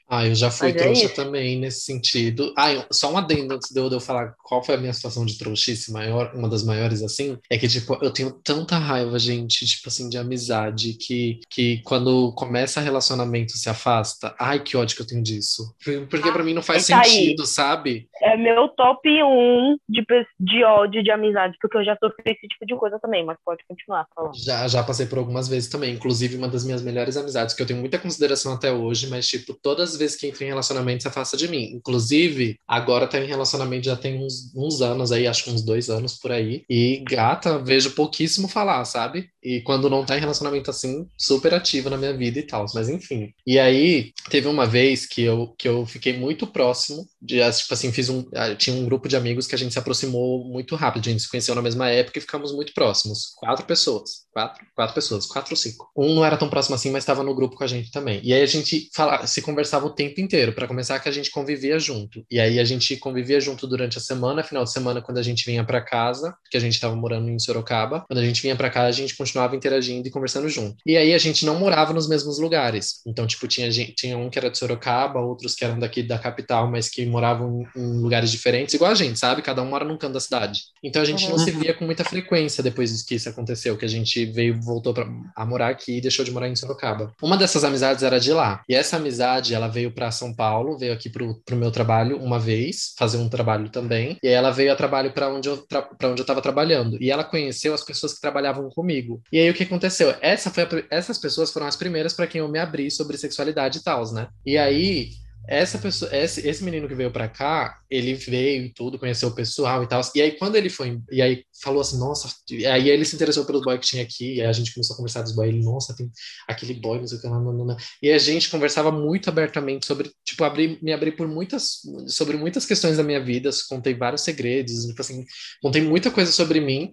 S6: Ah, eu já fui Mas é trouxa é também nesse sentido. Ah, só um adendo antes de eu, de eu falar qual foi a minha situação de trouxice maior, uma das maiores assim, é que, tipo, eu tenho tanta raiva, gente, tipo assim, de amizade, que, que quando começa relacionamento se afasta. Ai, que ódio que eu tenho disso. Porque ah, para mim não faz sentido, aí. sabe?
S3: É meu top 1 de, de ódio de amizade, porque eu já sofri esse tipo de coisa também, mas pode continuar falando.
S6: Já, já passei por algumas vezes também, inclusive uma das minhas melhores amizades, que eu tenho muita consideração até hoje, mas, tipo, todas as vezes que entra em relacionamento se afasta de mim. Inclusive, agora tá em relacionamento já tem uns, uns anos aí, acho que uns dois anos por aí. E gata, vejo pouquíssimo falar, sabe? E quando não tá em relacionamento assim, super ativo na minha vida e tal. Mas enfim. E aí, teve uma vez que eu, que eu fiquei muito próximo tipo assim, fiz um. Ah, tinha um grupo de amigos que a gente se aproximou muito rápido. A gente se conheceu na mesma época e ficamos muito próximos. Quatro pessoas. Quatro, quatro pessoas, quatro ou cinco. Um não era tão próximo assim, mas estava no grupo com a gente também. E aí a gente fala, se conversava o tempo inteiro. para começar, que a gente convivia junto. E aí a gente convivia junto durante a semana. Final de semana, quando a gente vinha para casa, que a gente estava morando em Sorocaba, quando a gente vinha para casa, a gente continuava interagindo e conversando junto. E aí a gente não morava nos mesmos lugares. Então, tipo, tinha, tinha um que era de Sorocaba, outros que eram daqui da capital, mas que moravam em lugares diferentes, igual a gente, sabe? Cada um mora num canto da cidade. Então a gente uhum. não se via com muita frequência depois que isso aconteceu, que a gente veio, voltou pra, a morar aqui e deixou de morar em Sorocaba. Uma dessas amizades era de lá. E essa amizade, ela veio para São Paulo, veio aqui pro, pro meu trabalho uma vez, fazer um trabalho também. E aí ela veio a trabalho para onde eu para onde eu estava trabalhando. E ela conheceu as pessoas que trabalhavam comigo. E aí o que aconteceu? Essa foi a, essas pessoas foram as primeiras para quem eu me abri sobre sexualidade e tal, né? E aí essa pessoa, esse, esse menino que veio para cá, ele veio e tudo, conheceu o pessoal e tal. E aí, quando ele foi, e aí falou assim, nossa, aí ele se interessou pelos boys que tinha aqui, e aí a gente começou a conversar dos boys, ele, nossa, tem aquele boy, não sei o que, não, não, não. E a gente conversava muito abertamente sobre, tipo, abri, me abri por muitas, sobre muitas questões da minha vida, contei vários segredos, tipo assim, contei muita coisa sobre mim,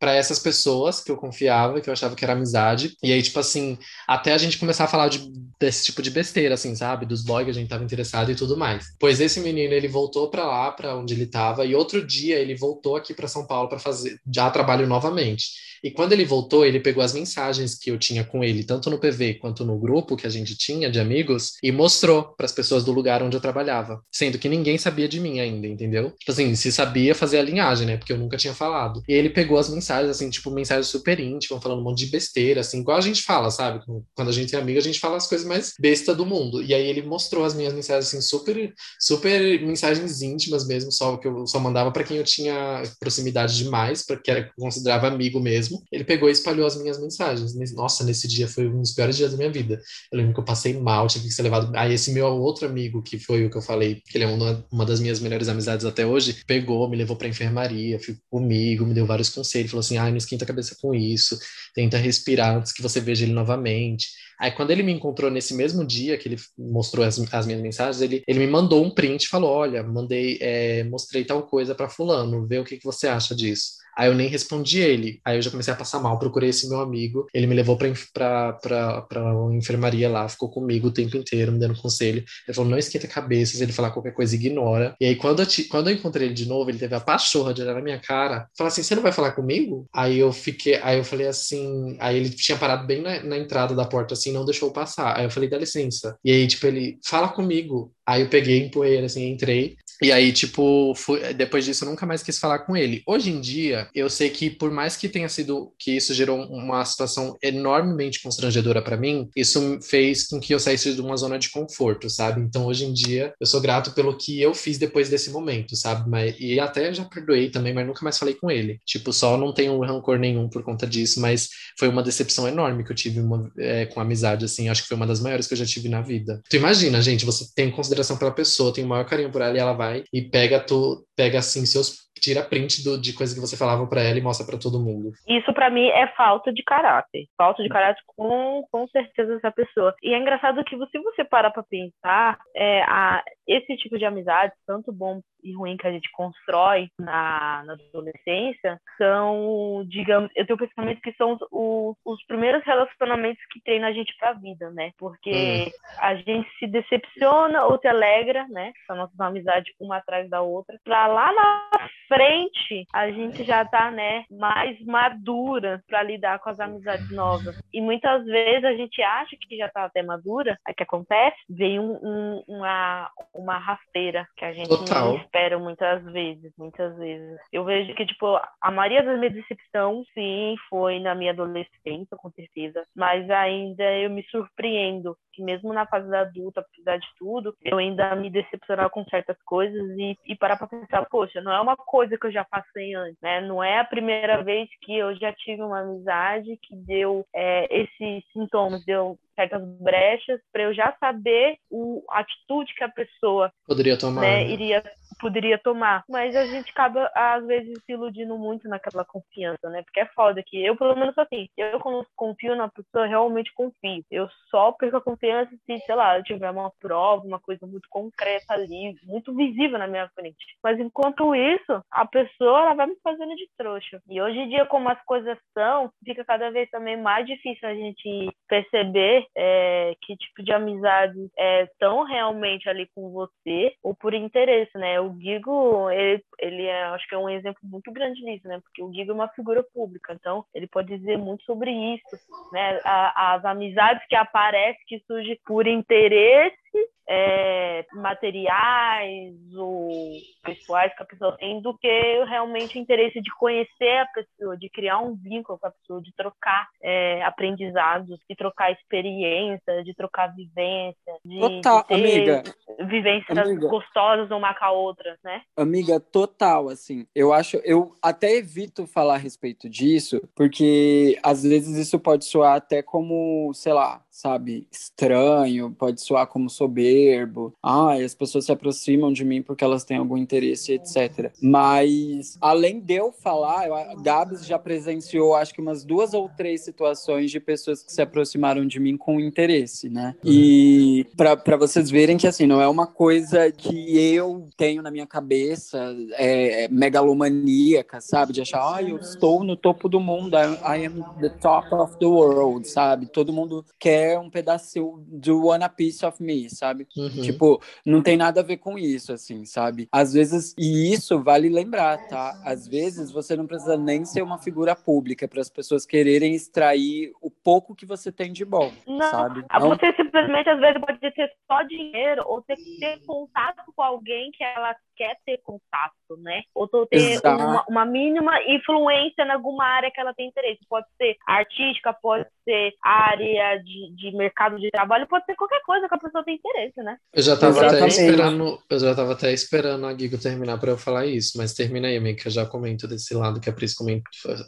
S6: para essas pessoas que eu confiava, que eu achava que era amizade. E aí, tipo assim, até a gente começar a falar de, desse tipo de besteira, assim, sabe? Dos blogs que a gente tava interessado e tudo mais. Pois esse menino, ele voltou para lá, para onde ele tava, e outro dia ele voltou aqui para São Paulo para fazer já trabalho novamente. E quando ele voltou, ele pegou as mensagens que eu tinha com ele, tanto no PV quanto no grupo que a gente tinha de amigos, e mostrou para as pessoas do lugar onde eu trabalhava, sendo que ninguém sabia de mim ainda, entendeu? Tipo assim, se sabia fazer a linhagem, né? Porque eu nunca tinha falado. E ele pegou as mensagens, assim, tipo, mensagens super íntimas, falando um monte de besteira, assim, igual a gente fala, sabe? Quando a gente é amigo, a gente fala as coisas mais besta do mundo. E aí ele mostrou as minhas mensagens, assim, super, super mensagens íntimas mesmo, só que eu só mandava para quem eu tinha proximidade demais, porque era considerava amigo mesmo mesmo, ele pegou e espalhou as minhas mensagens. Nossa, nesse dia foi um dos piores dias da minha vida. Eu lembro que eu passei mal, tive que ser levado. Aí esse meu outro amigo, que foi o que eu falei, que ele é uma, uma das minhas melhores amizades até hoje, pegou, me levou pra enfermaria, ficou comigo, me deu vários conselhos, falou assim: ai, não esquenta a cabeça com isso, tenta respirar antes que você veja ele novamente. Aí, quando ele me encontrou nesse mesmo dia que ele mostrou as, as minhas mensagens, ele, ele me mandou um print e falou: Olha, mandei, é, mostrei tal coisa para Fulano, vê o que, que você acha disso. Aí eu nem respondi ele. Aí eu já comecei a passar mal. Procurei esse meu amigo. Ele me levou pra, pra, pra, uma enfermaria lá, ficou comigo o tempo inteiro, me dando conselho. Ele falou: não esquenta a cabeça, se ele falar qualquer coisa, ignora. E aí, quando eu, quando eu encontrei ele de novo, ele teve a pachorra de olhar na minha cara, falar assim: você não vai falar comigo? Aí eu fiquei, aí eu falei assim. Aí ele tinha parado bem na, na entrada da porta, assim, não deixou eu passar. Aí eu falei: dá licença. E aí, tipo, ele, fala comigo. Aí eu peguei, empurrei ele assim, entrei. E aí, tipo, fui, depois disso eu nunca mais quis falar com ele. Hoje em dia, eu sei que por mais que tenha sido que isso gerou uma situação enormemente constrangedora para mim, isso fez com que eu saísse de uma zona de conforto, sabe? Então, hoje em dia, eu sou grato pelo que eu fiz depois desse momento, sabe? Mas, e até já perdoei também, mas nunca mais falei com ele. Tipo, só não tenho rancor nenhum por conta disso, mas foi uma decepção enorme que eu tive uma, é, com a amizade, assim. Acho que foi uma das maiores que eu já tive na vida. Tu imagina, gente, você tem consideração pela pessoa, tem o maior carinho por ela e ela vai vai e pega tu, pega assim seus tira print do, de coisa que você falava para ela e mostra para todo mundo.
S7: Isso para mim é falta de caráter. Falta de caráter com, com certeza dessa pessoa. E é engraçado que se você parar para pensar, é, a, esse tipo de amizade, tanto bom e ruim que a gente constrói na, na adolescência, são, digamos, eu tenho o pensamento que são os, os, os primeiros relacionamentos que treinam a gente pra vida, né? Porque hum. a gente se decepciona ou se alegra, né? Com a nossa amizade uma atrás da outra, pra lá na frente a gente já tá, né, mais madura para lidar com as amizades novas. E muitas vezes a gente acha que já tá até madura, aí que acontece, vem um, um, uma, uma rasteira que a gente Total. não espera muitas vezes, muitas vezes. Eu vejo que, tipo, a maioria das minhas decepções, sim, foi na minha adolescência, com certeza, mas ainda eu me surpreendo que mesmo na fase da adulta, apesar de tudo, eu ainda me decepcionava com certas coisas e, e parar pra pensar, poxa, não é uma coisa que eu já passei antes, né? Não é a primeira vez que eu já tive uma amizade que deu é, esses sintomas, deu certas brechas para eu já saber o, a atitude que a pessoa
S6: poderia tomar,
S7: né, né? iria poderia tomar. Mas a gente acaba, às vezes, se iludindo muito naquela confiança, né? Porque é foda que eu, pelo menos assim, eu quando confio na pessoa, realmente confio. Eu só perco a confiança se, sei lá, eu tiver uma prova, uma coisa muito concreta ali, muito visível na minha frente. Mas enquanto isso, a pessoa ela vai me fazendo de trouxa. E hoje em dia, como as coisas são, fica cada vez também mais difícil a gente perceber é, que tipo de amizades estão é, realmente ali com você ou por interesse, né? O Guigo, ele, ele é, acho que é um exemplo muito grande nisso, né? Porque o Guigo é uma figura pública, então ele pode dizer muito sobre isso, né? A, as amizades que aparecem, que surgem por interesse é, materiais ou pessoais que a pessoa tem do que realmente o interesse de conhecer a pessoa, de criar um vínculo com a pessoa, de trocar é, aprendizados, de trocar experiência, de trocar vivência, de,
S2: total,
S7: de ter
S2: amiga,
S7: vivências
S2: amiga,
S7: gostosas uma com a outra, né?
S2: Amiga, total, assim. Eu acho, eu até evito falar a respeito disso, porque às vezes isso pode soar até como, sei lá, sabe, estranho, pode soar como soberbo. Ah, as pessoas se aproximam de mim porque elas têm algum interesse, etc. Mas, além de eu falar, a Gabs já presenciou, acho que umas duas ou três situações de pessoas que se aproximaram de mim com interesse, né? E para vocês verem que, assim, não é uma coisa que eu tenho na minha cabeça é, megalomaníaca, sabe? De achar, ah, eu estou no topo do mundo, I, I am the top of the world, sabe? Todo mundo quer quer um pedaço do One Piece of Me, sabe? Uhum. Tipo, não tem nada a ver com isso, assim, sabe? Às vezes, e isso vale lembrar, tá? Às vezes você não precisa nem ser uma figura pública para as pessoas quererem extrair o pouco que você tem de bom,
S7: não,
S2: sabe?
S7: Não... Você simplesmente, às vezes, pode ter só dinheiro ou ter que ter contato com alguém que ela quer ter contato, né? Ou ter uma, uma, mínima influência em alguma área que ela tem interesse. Pode ser artística, pode ser área de, de mercado de trabalho, pode ser qualquer coisa que a pessoa tem interesse, né?
S6: Eu já tava até esperando, eu já tava até esperando a Gigo terminar para eu falar isso, mas termina aí, amiga, que eu já comento desse lado que a Pris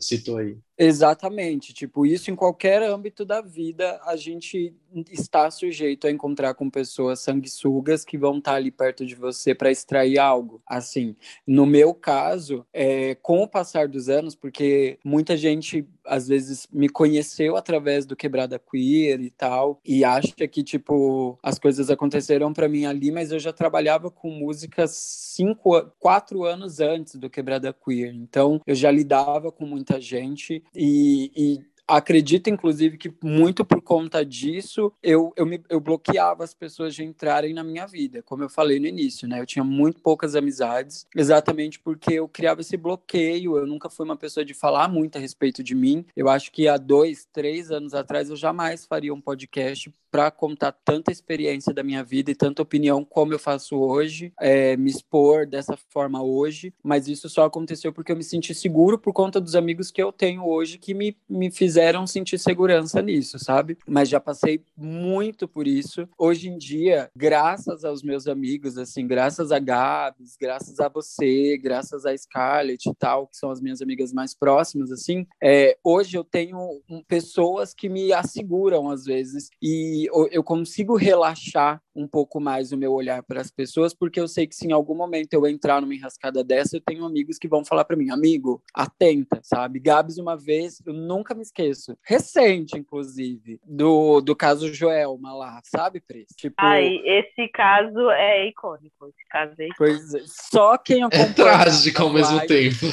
S6: citou aí.
S2: Exatamente, tipo, isso em qualquer âmbito da vida, a gente está sujeito a encontrar com pessoas sanguessugas que vão estar ali perto de você para extrair algo. Assim, no meu caso, é, com o passar dos anos, porque muita gente às vezes me conheceu através do Quebrada Queer e tal, e acha que, tipo, as coisas aconteceram para mim ali, mas eu já trabalhava com música cinco, quatro anos antes do Quebrada Queer, então eu já lidava com muita gente e, e acredito, inclusive, que muito por conta disso, eu, eu, me, eu bloqueava as pessoas de entrarem na minha vida, como eu falei no início, né? Eu tinha muito poucas amizades, exatamente porque eu criava esse bloqueio, eu nunca fui uma pessoa de falar muito a respeito de mim. Eu acho que há dois, três anos atrás eu jamais faria um podcast para contar tanta experiência da minha vida e tanta opinião como eu faço hoje, é, me expor dessa forma hoje, mas isso só aconteceu porque eu me senti seguro por conta dos amigos que eu tenho hoje que me, me fizeram sentir segurança nisso, sabe? Mas já passei muito por isso. Hoje em dia, graças aos meus amigos, assim, graças a Gabs, graças a você, graças a Scarlett e tal, que são as minhas amigas mais próximas, assim, é, hoje eu tenho pessoas que me asseguram às vezes e eu consigo relaxar um pouco mais o meu olhar para as pessoas, porque eu sei que se em algum momento eu entrar numa enrascada dessa, eu tenho amigos que vão falar para mim, amigo, atenta, sabe? Gabs, uma vez, eu nunca me esqueço, recente, inclusive, do, do caso Joelma lá, sabe, Pris?
S7: Tipo... Ai, esse caso é icônico, esse caso é icônico.
S2: Pois é, só quem
S6: é acompanha... É trágico ao mesmo tempo. [laughs]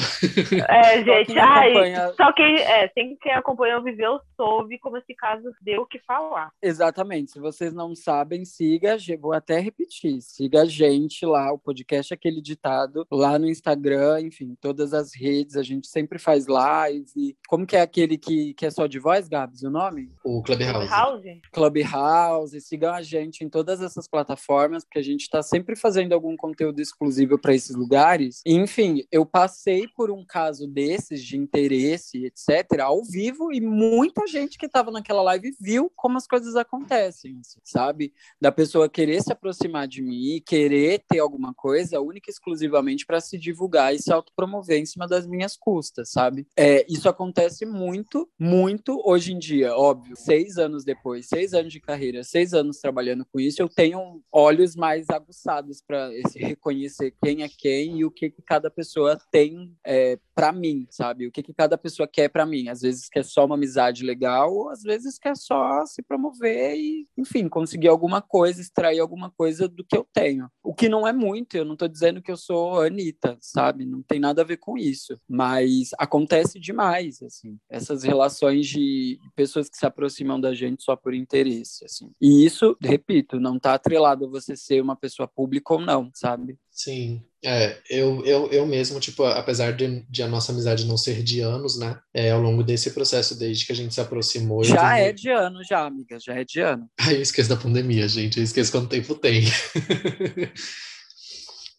S7: É, gente, só ai, acompanha... só quem, é, quem acompanhou, viveu, soube como esse caso deu o que falar.
S2: Exatamente Exatamente. Se vocês não sabem, siga, vou até repetir, siga a gente lá, o podcast Aquele Ditado, lá no Instagram, enfim, todas as redes, a gente sempre faz live. Como que é aquele que, que é só de voz, Gabs, o nome?
S6: O Clubhouse.
S7: Clubhouse.
S2: Clubhouse, sigam a gente em todas essas plataformas, porque a gente está sempre fazendo algum conteúdo exclusivo para esses lugares. E, enfim, eu passei por um caso desses, de interesse, etc., ao vivo, e muita gente que estava naquela live viu como as coisas acontecem acontecem, assim, sabe? Da pessoa querer se aproximar de mim, querer ter alguma coisa única e exclusivamente para se divulgar e se autopromover em cima das minhas custas, sabe? É, isso acontece muito, muito hoje em dia, óbvio. Seis anos depois, seis anos de carreira, seis anos trabalhando com isso, eu tenho olhos mais aguçados para reconhecer quem é quem e o que, que cada pessoa tem é, para mim, sabe? O que, que cada pessoa quer para mim. Às vezes quer só uma amizade legal, às vezes quer só se promover e, enfim, conseguir alguma coisa, extrair alguma coisa do que eu tenho. O que não é muito, eu não estou dizendo que eu sou Anitta, sabe? Não tem nada a ver com isso. Mas acontece demais, assim, essas relações de pessoas que se aproximam da gente só por interesse, assim. E isso, repito, não está atrelado a você ser uma pessoa pública ou não, sabe?
S6: Sim. É, eu, eu, eu mesmo, tipo, apesar de, de a nossa amizade não ser de anos, né? É, ao longo desse processo, desde que a gente se aproximou.
S2: Já é de ano, já, amiga, já é de ano. [laughs]
S6: Aí eu esqueço da pandemia, gente. Eu esqueço quanto tempo tem. [laughs]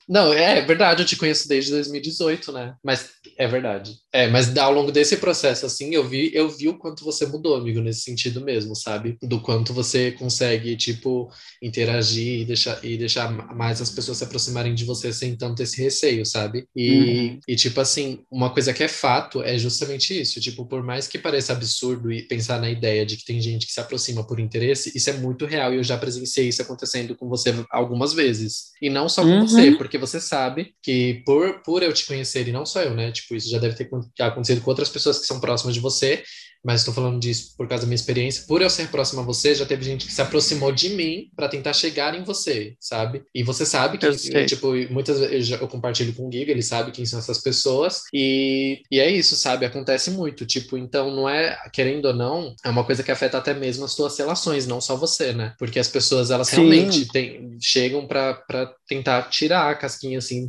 S6: Não, é verdade, eu te conheço desde 2018, né? Mas é verdade. É, mas ao longo desse processo, assim, eu vi, eu vi o quanto você mudou, amigo, nesse sentido mesmo, sabe? Do quanto você consegue, tipo, interagir e deixar, e deixar mais as pessoas se aproximarem de você sem tanto esse receio, sabe? E, uhum. e, tipo assim, uma coisa que é fato é justamente isso. Tipo, por mais que pareça absurdo e pensar na ideia de que tem gente que se aproxima por interesse, isso é muito real e eu já presenciei isso acontecendo com você algumas vezes. E não só com uhum. você, porque você sabe que por, por eu te conhecer, e não só eu, né? Tipo, isso já deve ter acontecido com outras pessoas que são próximas de você, mas estou falando disso por causa da minha experiência. Por eu ser próximo a você, já teve gente que se aproximou de mim para tentar chegar em você, sabe? E você sabe que, tipo, muitas vezes eu, eu, compartilho com o Giga, ele sabe quem são essas pessoas, e, e é isso, sabe? Acontece muito, tipo, então não é, querendo ou não, é uma coisa que afeta até mesmo as suas relações, não só você, né? Porque as pessoas, elas Sim. realmente tem, chegam para tentar tirar a casquinha, assim,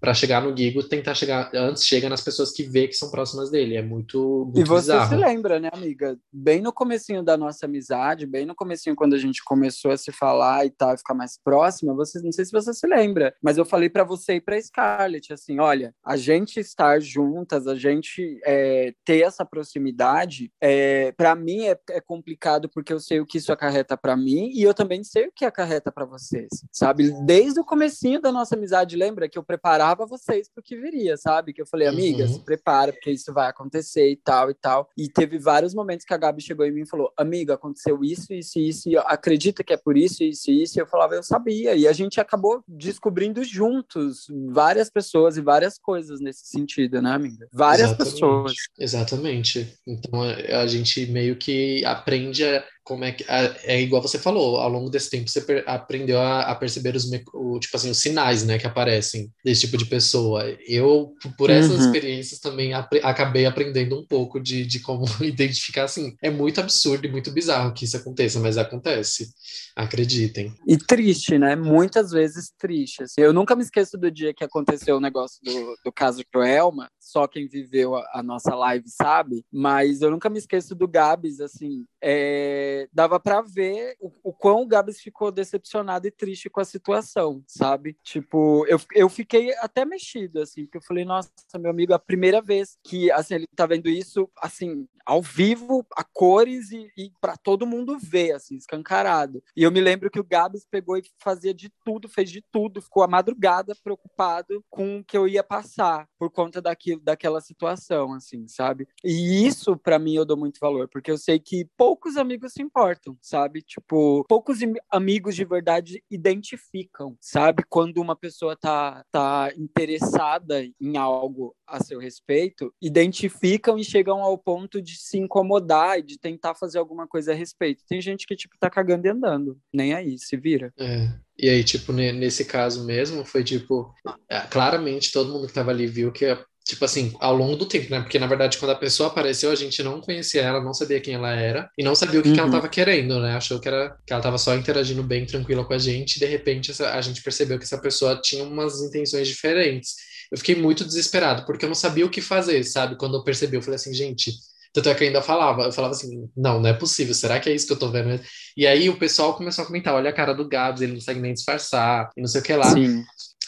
S6: para chegar no Gigo, tentar chegar, antes chega nas pessoas que vê que são próximas dele, é muito, muito
S2: e você
S6: bizarro.
S2: se lembra lembra, né, amiga? Bem no comecinho da nossa amizade, bem no comecinho quando a gente começou a se falar e tal, ficar mais próxima, você, não sei se você se lembra, mas eu falei para você e para Scarlett, assim, olha, a gente estar juntas, a gente é, ter essa proximidade, é, para mim é, é, complicado porque eu sei o que isso acarreta para mim e eu também sei o que acarreta para vocês, sabe? Desde o comecinho da nossa amizade, lembra que eu preparava vocês para o que viria, sabe? Que eu falei, amiga, uhum. se prepara porque isso vai acontecer e tal e tal. E teve vários momentos que a Gabi chegou em mim e falou: Amigo, aconteceu isso, isso, isso, e acredita que é por isso, isso, isso. E eu falava: Eu sabia. E a gente acabou descobrindo juntos várias pessoas e várias coisas nesse sentido, né, amiga? Várias
S6: Exatamente.
S2: pessoas.
S6: Exatamente. Então a, a gente meio que aprende a como é que é igual você falou ao longo desse tempo você aprendeu a, a perceber os o, tipo assim os sinais né que aparecem desse tipo de pessoa eu por essas uhum. experiências também ap acabei aprendendo um pouco de, de como [laughs] identificar assim é muito absurdo e muito bizarro que isso aconteça mas acontece acreditem
S2: e triste né muitas vezes triste assim. eu nunca me esqueço do dia que aconteceu o negócio do, do caso Joelma só quem viveu a, a, nossa live sabe, mas eu nunca me esqueço do Gabs, assim, é, dava para ver o, o quão o Gabs ficou decepcionado e triste com a situação, sabe? Tipo, eu, eu fiquei até mexido, assim, porque eu falei, nossa, meu amigo, a primeira vez que, assim, ele tá vendo isso, assim, ao vivo, a cores e, e para todo mundo ver, assim, escancarado. E eu me lembro que o Gabs pegou e fazia de tudo, fez de tudo, ficou a madrugada preocupado com o que eu ia passar por conta daquilo daquela situação, assim, sabe? E isso, para mim, eu dou muito valor, porque eu sei que poucos amigos se importam, sabe? Tipo, poucos amigos de verdade identificam, sabe? Quando uma pessoa tá, tá interessada em algo a seu respeito, identificam e chegam ao ponto de se incomodar e de tentar fazer alguma coisa a respeito. Tem gente que, tipo, tá cagando e andando, nem aí, se vira.
S6: É. E aí, tipo, nesse caso mesmo, foi tipo, é, claramente todo mundo que tava ali viu que tipo assim, ao longo do tempo, né? Porque na verdade, quando a pessoa apareceu, a gente não conhecia ela, não sabia quem ela era e não sabia o que, uhum. que ela estava uhum. querendo, né? Achou que, era, que ela estava só interagindo bem, tranquila com a gente, e de repente essa, a gente percebeu que essa pessoa tinha umas intenções diferentes. Eu fiquei muito desesperado, porque eu não sabia o que fazer, sabe? Quando eu percebi, eu falei assim, gente. Tanto é que eu ainda falava, eu falava assim, não, não é possível, será que é isso que eu tô vendo? E aí o pessoal começou a comentar, olha a cara do Gabs, ele não consegue nem disfarçar, e não sei o que lá. Sim.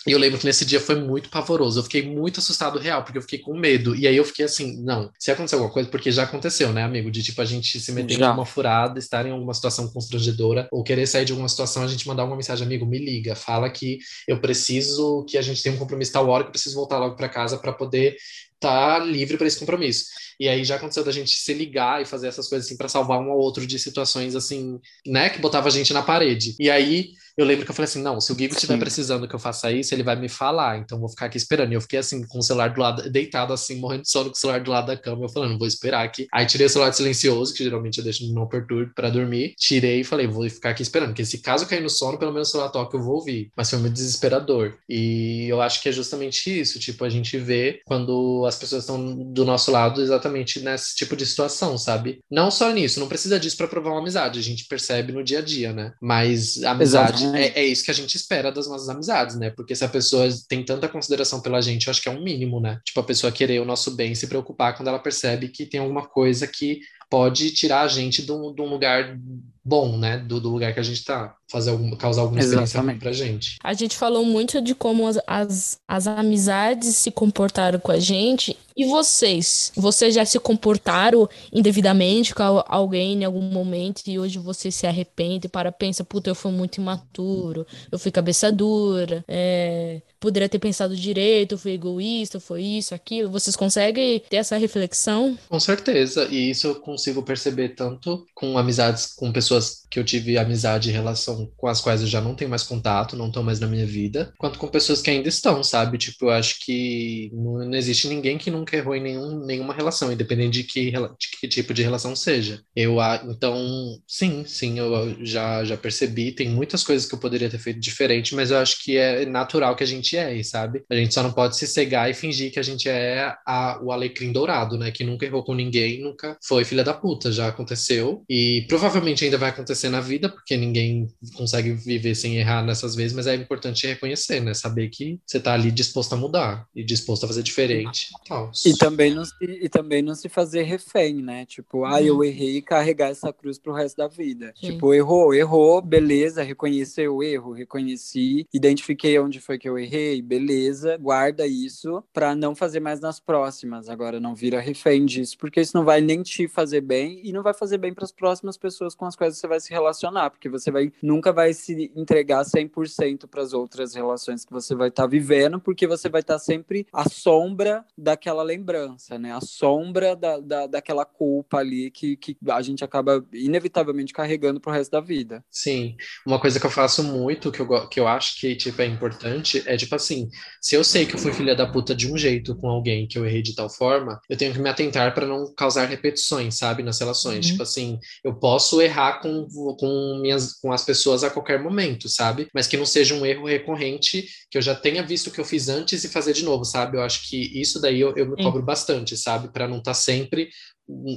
S6: E eu lembro que nesse dia foi muito pavoroso. Eu fiquei muito assustado real, porque eu fiquei com medo. E aí eu fiquei assim, não, se acontecer alguma coisa, porque já aconteceu, né, amigo? De tipo a gente se meter já. em uma furada, estar em alguma situação constrangedora, ou querer sair de alguma situação, a gente mandar uma mensagem, amigo, me liga, fala que eu preciso, que a gente tem um compromisso tal hora, que eu preciso voltar logo para casa para poder tá livre para esse compromisso. E aí já aconteceu da gente se ligar e fazer essas coisas assim para salvar um ou outro de situações assim, né, que botava a gente na parede. E aí eu lembro que eu falei assim: não, se o Gigo estiver precisando que eu faça isso, ele vai me falar, então vou ficar aqui esperando. E eu fiquei assim, com o celular do lado, deitado assim, morrendo de sono com o celular do lado da cama. Eu falando, vou esperar aqui. Aí tirei o celular de silencioso, que geralmente eu deixo no não perturbe para dormir. Tirei e falei, vou ficar aqui esperando, porque se caso cair no sono, pelo menos o celular toca, eu vou ouvir. Mas foi muito desesperador. E eu acho que é justamente isso, tipo, a gente vê quando as pessoas estão do nosso lado exatamente nesse tipo de situação, sabe? Não só nisso, não precisa disso para provar uma amizade, a gente percebe no dia a dia, né? Mas a amizade é, é, isso que a gente espera das nossas amizades, né? Porque se a pessoa tem tanta consideração pela gente, eu acho que é um mínimo, né? Tipo, a pessoa querer o nosso bem, se preocupar quando ela percebe que tem alguma coisa que pode tirar a gente de um, de um lugar bom, né? Do, do, lugar que a gente está fazer algum, causar alguma experiência Exatamente. pra gente.
S3: A gente falou muito de como as, as, as amizades se comportaram com a gente. E vocês? Vocês já se comportaram indevidamente com alguém em algum momento e hoje você se arrepende para pensa, puta, eu fui muito imaturo, eu fui cabeça dura, é, poderia ter pensado direito, eu fui egoísta, foi isso, aquilo. Vocês conseguem ter essa reflexão?
S6: Com certeza, e isso eu consigo perceber tanto com amizades com pessoas que eu tive amizade e relação com as quais eu já não tenho mais contato, não estão mais na minha vida, quanto com pessoas que ainda estão, sabe? Tipo, eu acho que não, não existe ninguém que nunca errou em nenhum, nenhuma relação, independente de que, de que tipo de relação seja. Eu, então, sim, sim, eu já, já percebi, tem muitas coisas que eu poderia ter feito diferente, mas eu acho que é natural que a gente é, sabe? A gente só não pode se cegar e fingir que a gente é a, o alecrim dourado, né? Que nunca errou com ninguém, nunca foi filha da puta, já aconteceu. E provavelmente ainda vai acontecer na vida, porque ninguém consegue viver sem errar nessas vezes, mas é importante reconhecer, né? Saber que você tá ali disposto a mudar e disposto a fazer diferente. Tal.
S2: E também não se, e também não se fazer refém, né? Tipo, ah, eu uhum. errei e carregar essa cruz pro resto da vida. Sim. Tipo, errou, errou, beleza, reconheceu o erro, reconheci, identifiquei onde foi que eu errei, beleza, guarda isso para não fazer mais nas próximas. Agora não vira refém disso, porque isso não vai nem te fazer bem e não vai fazer bem para as próximas pessoas com as quais você vai se relacionar, porque você vai nunca vai se entregar 100% para as outras relações que você vai estar tá vivendo, porque você vai estar tá sempre à sombra daquela lembrança, né? A sombra da, da, daquela culpa ali que, que a gente acaba inevitavelmente carregando pro resto da vida.
S6: Sim. Uma coisa que eu faço muito, que eu, que eu acho que tipo, é importante, é tipo assim, se eu sei que eu fui filha da puta de um jeito com alguém que eu errei de tal forma, eu tenho que me atentar para não causar repetições, sabe, nas relações. Uhum. Tipo assim, eu posso errar com, com, minhas, com as pessoas a qualquer momento, sabe? Mas que não seja um erro recorrente, que eu já tenha visto o que eu fiz antes e fazer de novo, sabe? Eu acho que isso daí eu, eu me cobro bastante, sabe? Para não estar tá sempre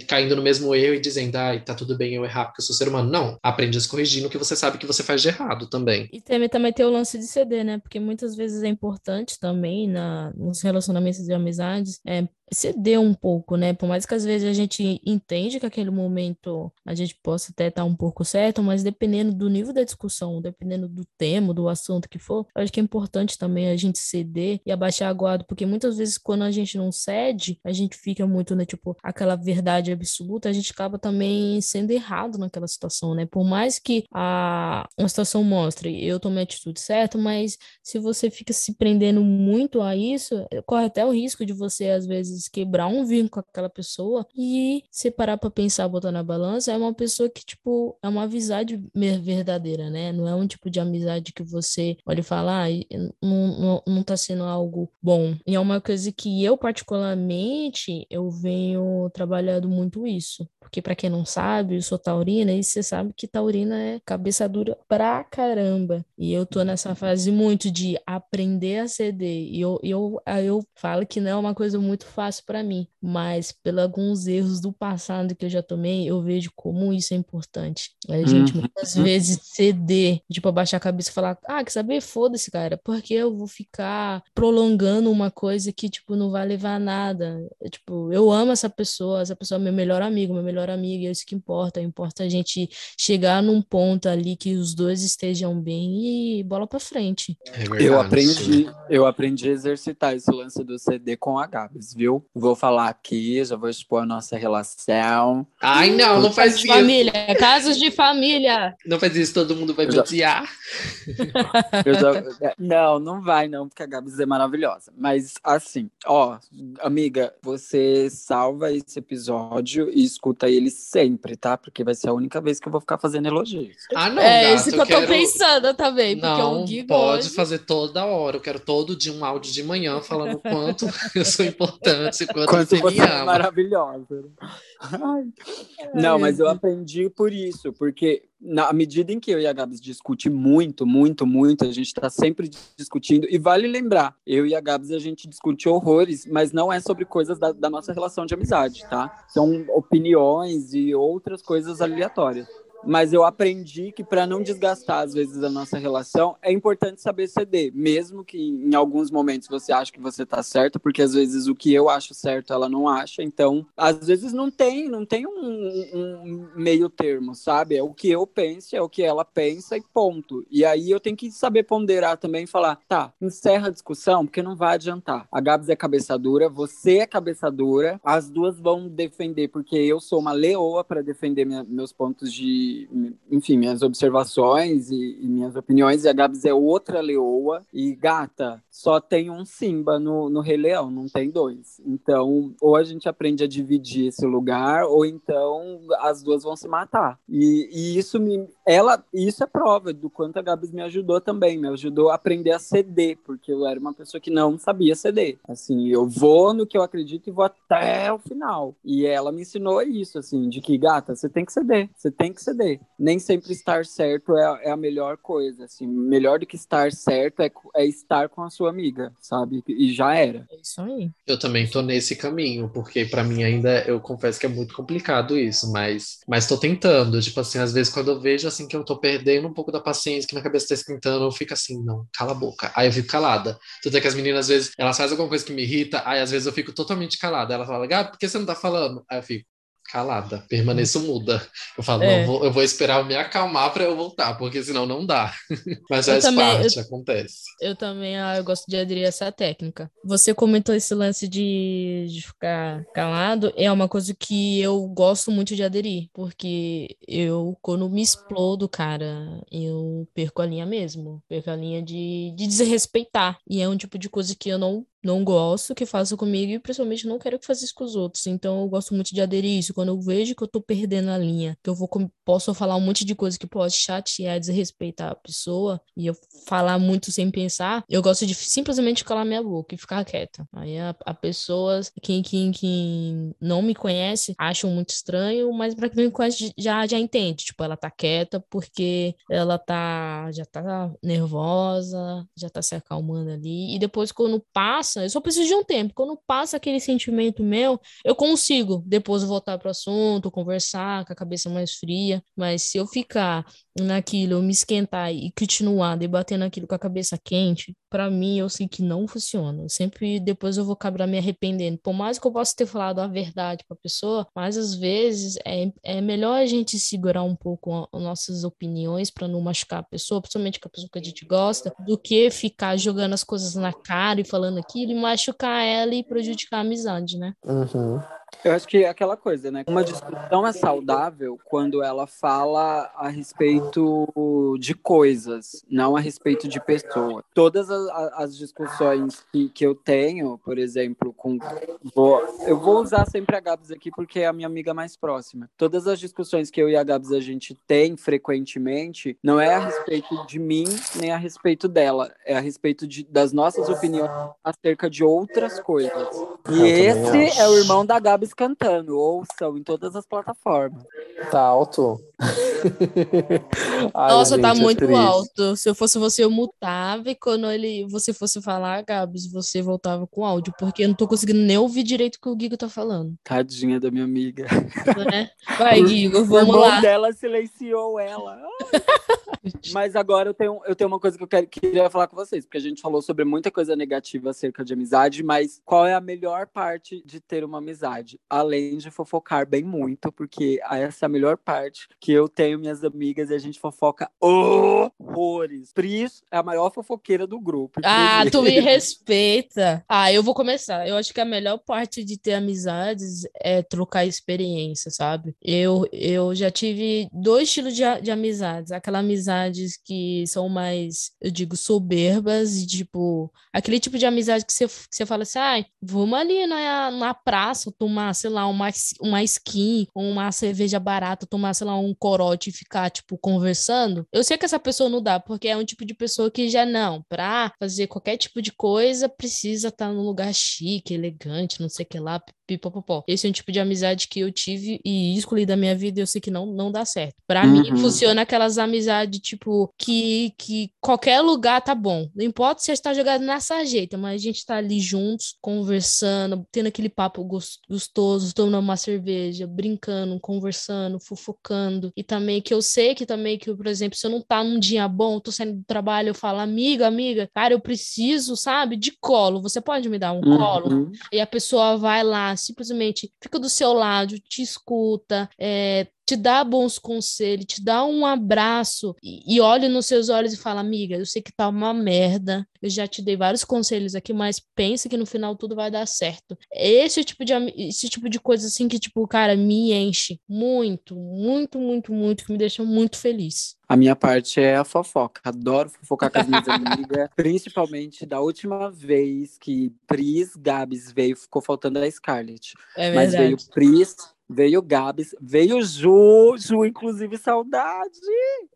S6: caindo no mesmo erro e dizendo, ai, tá tudo bem eu errar porque eu sou ser humano. Não, aprende a se corrigir no que você sabe que você faz de errado também.
S3: E também, também tem o lance de ceder, né? Porque muitas vezes é importante também na, nos relacionamentos de amizades é, ceder um pouco, né? Por mais que às vezes a gente entende que aquele momento a gente possa até estar um pouco certo, mas dependendo do nível da discussão, dependendo do tema, do assunto que for, acho que é importante também a gente ceder e abaixar a guarda, porque muitas vezes quando a gente não cede, a gente fica muito, né, tipo, aquela verdade absoluta, a gente acaba também sendo errado naquela situação, né? Por mais que a uma situação mostre eu tomei a atitude certa, mas se você fica se prendendo muito a isso, corre até o risco de você às vezes vezes quebrar um vínculo com aquela pessoa e se parar para pensar, botar na balança, é uma pessoa que, tipo, é uma amizade verdadeira, né? Não é um tipo de amizade que você olha e fala, ah, não, não, não tá sendo algo bom. E é uma coisa que eu, particularmente, eu venho trabalhando muito isso. Porque, para quem não sabe, eu sou taurina e você sabe que taurina é cabeça dura pra caramba. E eu tô nessa fase muito de aprender a ceder. E eu, eu, eu falo que não é uma coisa muito fácil para mim, mas pelos alguns erros do passado que eu já tomei, eu vejo como isso é importante. A gente uhum. muitas vezes ceder, tipo, abaixar a cabeça e falar: ah, quer saber? Foda-se, cara, porque eu vou ficar prolongando uma coisa que, tipo, não vai levar a nada. Eu, tipo, eu amo essa pessoa, essa pessoa é meu melhor amigo, meu melhor amiga, é isso que importa. Importa a gente chegar num ponto ali que os dois estejam bem e bola para frente.
S2: É verdade, eu aprendi, eu aprendi a exercitar esse lance do CD com a Gabs, viu? Vou falar aqui, já vou expor a nossa relação.
S6: Ai, não, não faz isso.
S3: Família, casos de família.
S6: Não faz isso, todo mundo vai odiar.
S2: Já... Não, não vai não, porque a Gabs é maravilhosa. Mas assim, ó, amiga, você salva esse episódio e escuta ele sempre, tá? Porque vai ser a única vez que eu vou ficar fazendo elogios.
S6: Ah, não.
S3: É isso que eu, quero... tô pensando também. Porque
S6: não, o Gui pode hoje... fazer toda hora. Eu quero todo dia um áudio de manhã falando quanto [laughs] eu sou importante quanto, quanto,
S2: quanto
S6: você,
S2: você
S6: me
S2: é
S6: ama.
S2: maravilhosa. Ai. Não, mas eu aprendi por isso, porque na medida em que eu e a Gabs discute muito, muito, muito, a gente está sempre discutindo, e vale lembrar, eu e a Gabs a gente discute horrores, mas não é sobre coisas da, da nossa relação de amizade, tá? São opiniões e outras coisas aleatórias. Mas eu aprendi que para não desgastar às vezes a nossa relação, é importante saber ceder, mesmo que em alguns momentos você acha que você tá certo, porque às vezes o que eu acho certo ela não acha. Então, às vezes não tem, não tem um, um meio termo, sabe? É o que eu penso, é o que ela pensa e ponto. E aí eu tenho que saber ponderar também e falar, tá, encerra a discussão, porque não vai adiantar. A Gabs é cabeça dura, você é cabeça dura, as duas vão defender, porque eu sou uma leoa para defender minha, meus pontos de enfim, minhas observações e, e, minhas opiniões, e a Gabs é outra leoa, e gata, só tem um Simba no, no Rei Leão, não tem dois. Então, ou a gente aprende a dividir esse lugar, ou então as duas vão se matar. E, e isso me. Ela, isso é prova do quanto a Gabs me ajudou também, me ajudou a aprender a ceder, porque eu era uma pessoa que não sabia ceder. Assim, eu vou no que eu acredito e vou até o final. E ela me ensinou isso, assim, de que, gata, você tem que ceder, você tem que ceder nem sempre estar certo é, é, a melhor coisa, assim, melhor do que estar certo é, é, estar com a sua amiga, sabe? E já era.
S3: É isso aí.
S6: Eu também tô nesse caminho, porque para mim ainda, eu confesso que é muito complicado isso, mas, mas tô tentando, tipo assim, às vezes quando eu vejo, assim, que eu tô perdendo um pouco da paciência, que minha cabeça tá esquentando, eu fico assim, não, cala a boca. Aí eu fico calada. Tanto é que as meninas, às vezes, elas fazem alguma coisa que me irrita, aí às vezes eu fico totalmente calada. Ela fala, Gabi, por que você não tá falando? Aí eu fico, calada, permaneço muda. Eu falo, é. eu vou, eu vou, esperar eu me acalmar para eu voltar, porque senão não dá. [laughs] Mas faz também, parte, eu, acontece.
S3: Eu também ah, eu gosto de aderir a essa técnica. Você comentou esse lance de, de ficar calado, é uma coisa que eu gosto muito de aderir, porque eu, quando me explodo, cara, eu perco a linha mesmo, perco a linha de, de desrespeitar. E é um tipo de coisa que eu não não gosto que faça comigo e principalmente não quero que faça isso com os outros. Então eu gosto muito de aderir isso. Quando eu vejo que eu tô perdendo a linha, que eu vou posso falar um monte de coisa que pode chatear, desrespeitar a pessoa e eu falar muito sem pensar, eu gosto de simplesmente calar minha boca e ficar quieta. Aí a, a quem, quem, quem não me conhece, acham muito estranho, mas para quem me conhece já, já entende. Tipo, ela tá quieta porque ela tá já tá nervosa, já tá se acalmando ali. E depois, quando passa passa, eu só preciso de um tempo. Quando passa aquele sentimento meu, eu consigo depois voltar para o assunto, conversar com a cabeça mais fria. Mas se eu ficar naquilo, eu me esquentar e continuar debatendo aquilo com a cabeça quente, para mim eu sei que não funciona. sempre depois eu vou acabar me arrependendo. Por mais que eu possa ter falado a verdade para a pessoa, mas às vezes é, é melhor a gente segurar um pouco as nossas opiniões para não machucar a pessoa, principalmente com a pessoa que a gente gosta, do que ficar jogando as coisas na cara e falando aquilo e machucar ela e prejudicar a amizade, né?
S4: Uhum.
S2: Eu acho que é aquela coisa, né? Uma discussão é saudável quando ela fala a respeito de coisas, não a respeito de pessoa. Todas as, as discussões que, que eu tenho, por exemplo, com. Vou, eu vou usar sempre a Gabs aqui porque é a minha amiga mais próxima. Todas as discussões que eu e a Gabs a gente tem frequentemente não é a respeito de mim nem a respeito dela, é a respeito de, das nossas opiniões acerca de outras coisas. E esse é o irmão da Gabs cantando. Ouçam em todas as plataformas.
S4: Tá alto? [laughs]
S3: Ai, Nossa, tá gente, tá muito é alto. Se eu fosse você, eu mutava e quando ele, você fosse falar, Gabs, você voltava com áudio, porque eu não tô conseguindo nem ouvir direito o que o Gigo tá falando.
S2: Tadinha da minha amiga.
S3: É? Vai, Gigo, vamos o lá.
S2: dela silenciou ela. [laughs] Mas agora eu tenho, eu tenho uma coisa que eu quero, queria falar com vocês, porque a gente falou sobre muita coisa negativa acerca de amizade, mas qual é a melhor parte de ter uma amizade? Além de fofocar bem muito, porque essa é a melhor parte que eu tenho minhas amigas e a gente fofoca horrores. Pris é a maior fofoqueira do grupo.
S3: Ah, tu me [laughs] respeita. Ah, eu vou começar. Eu acho que a melhor parte de ter amizades é trocar experiência, sabe? Eu, eu já tive dois estilos de, de amizades. Aquela amizades que são mais, eu digo, soberbas e tipo, aquele tipo de amizade que você, que você fala assim, ai, vamos ali na, na praça tomar, sei lá, uma, uma skin, uma cerveja barata, tomar, sei lá, um corote e ficar, tipo, conversando, eu sei que essa pessoa não dá, porque é um tipo de pessoa que já não, pra fazer qualquer tipo de coisa, precisa estar tá num lugar chique, elegante, não sei o que lá, pipopopó. Esse é um tipo de amizade que eu tive e escolhi da minha vida e eu sei que não, não dá certo. Pra uhum. mim, funciona aquelas amizades, tipo, que, que qualquer lugar tá bom. Não importa se a gente tá jogado na sarjeta, mas a gente tá ali juntos, conversando, tendo aquele papo gostoso, tomando uma cerveja, brincando, conversando, fofocando. E também que eu sei que também que, por exemplo, se eu não tá num dia bom, tô saindo do trabalho, eu falo, amiga, amiga, cara, eu preciso, sabe, de colo. Você pode me dar um uhum. colo? E a pessoa vai lá, simplesmente fica do seu lado, te escuta, é, te dá bons conselhos, te dá um abraço e, e olha nos seus olhos e fala, amiga, eu sei que tá uma merda, eu já te dei vários conselhos aqui, mas pensa que no final tudo vai dar certo. Esse tipo de, esse tipo de coisa assim que, tipo, cara, me enche muito, muito, muito, muito, que me deixa muito feliz.
S2: A minha parte é a fofoca. Adoro fofocar com as minhas [laughs] amigas. Principalmente da última vez que Pris Gabs veio, ficou faltando a Scarlett.
S3: É
S2: Mas veio Pris, Veio Gabs, veio Ju, Ju, inclusive, saudade.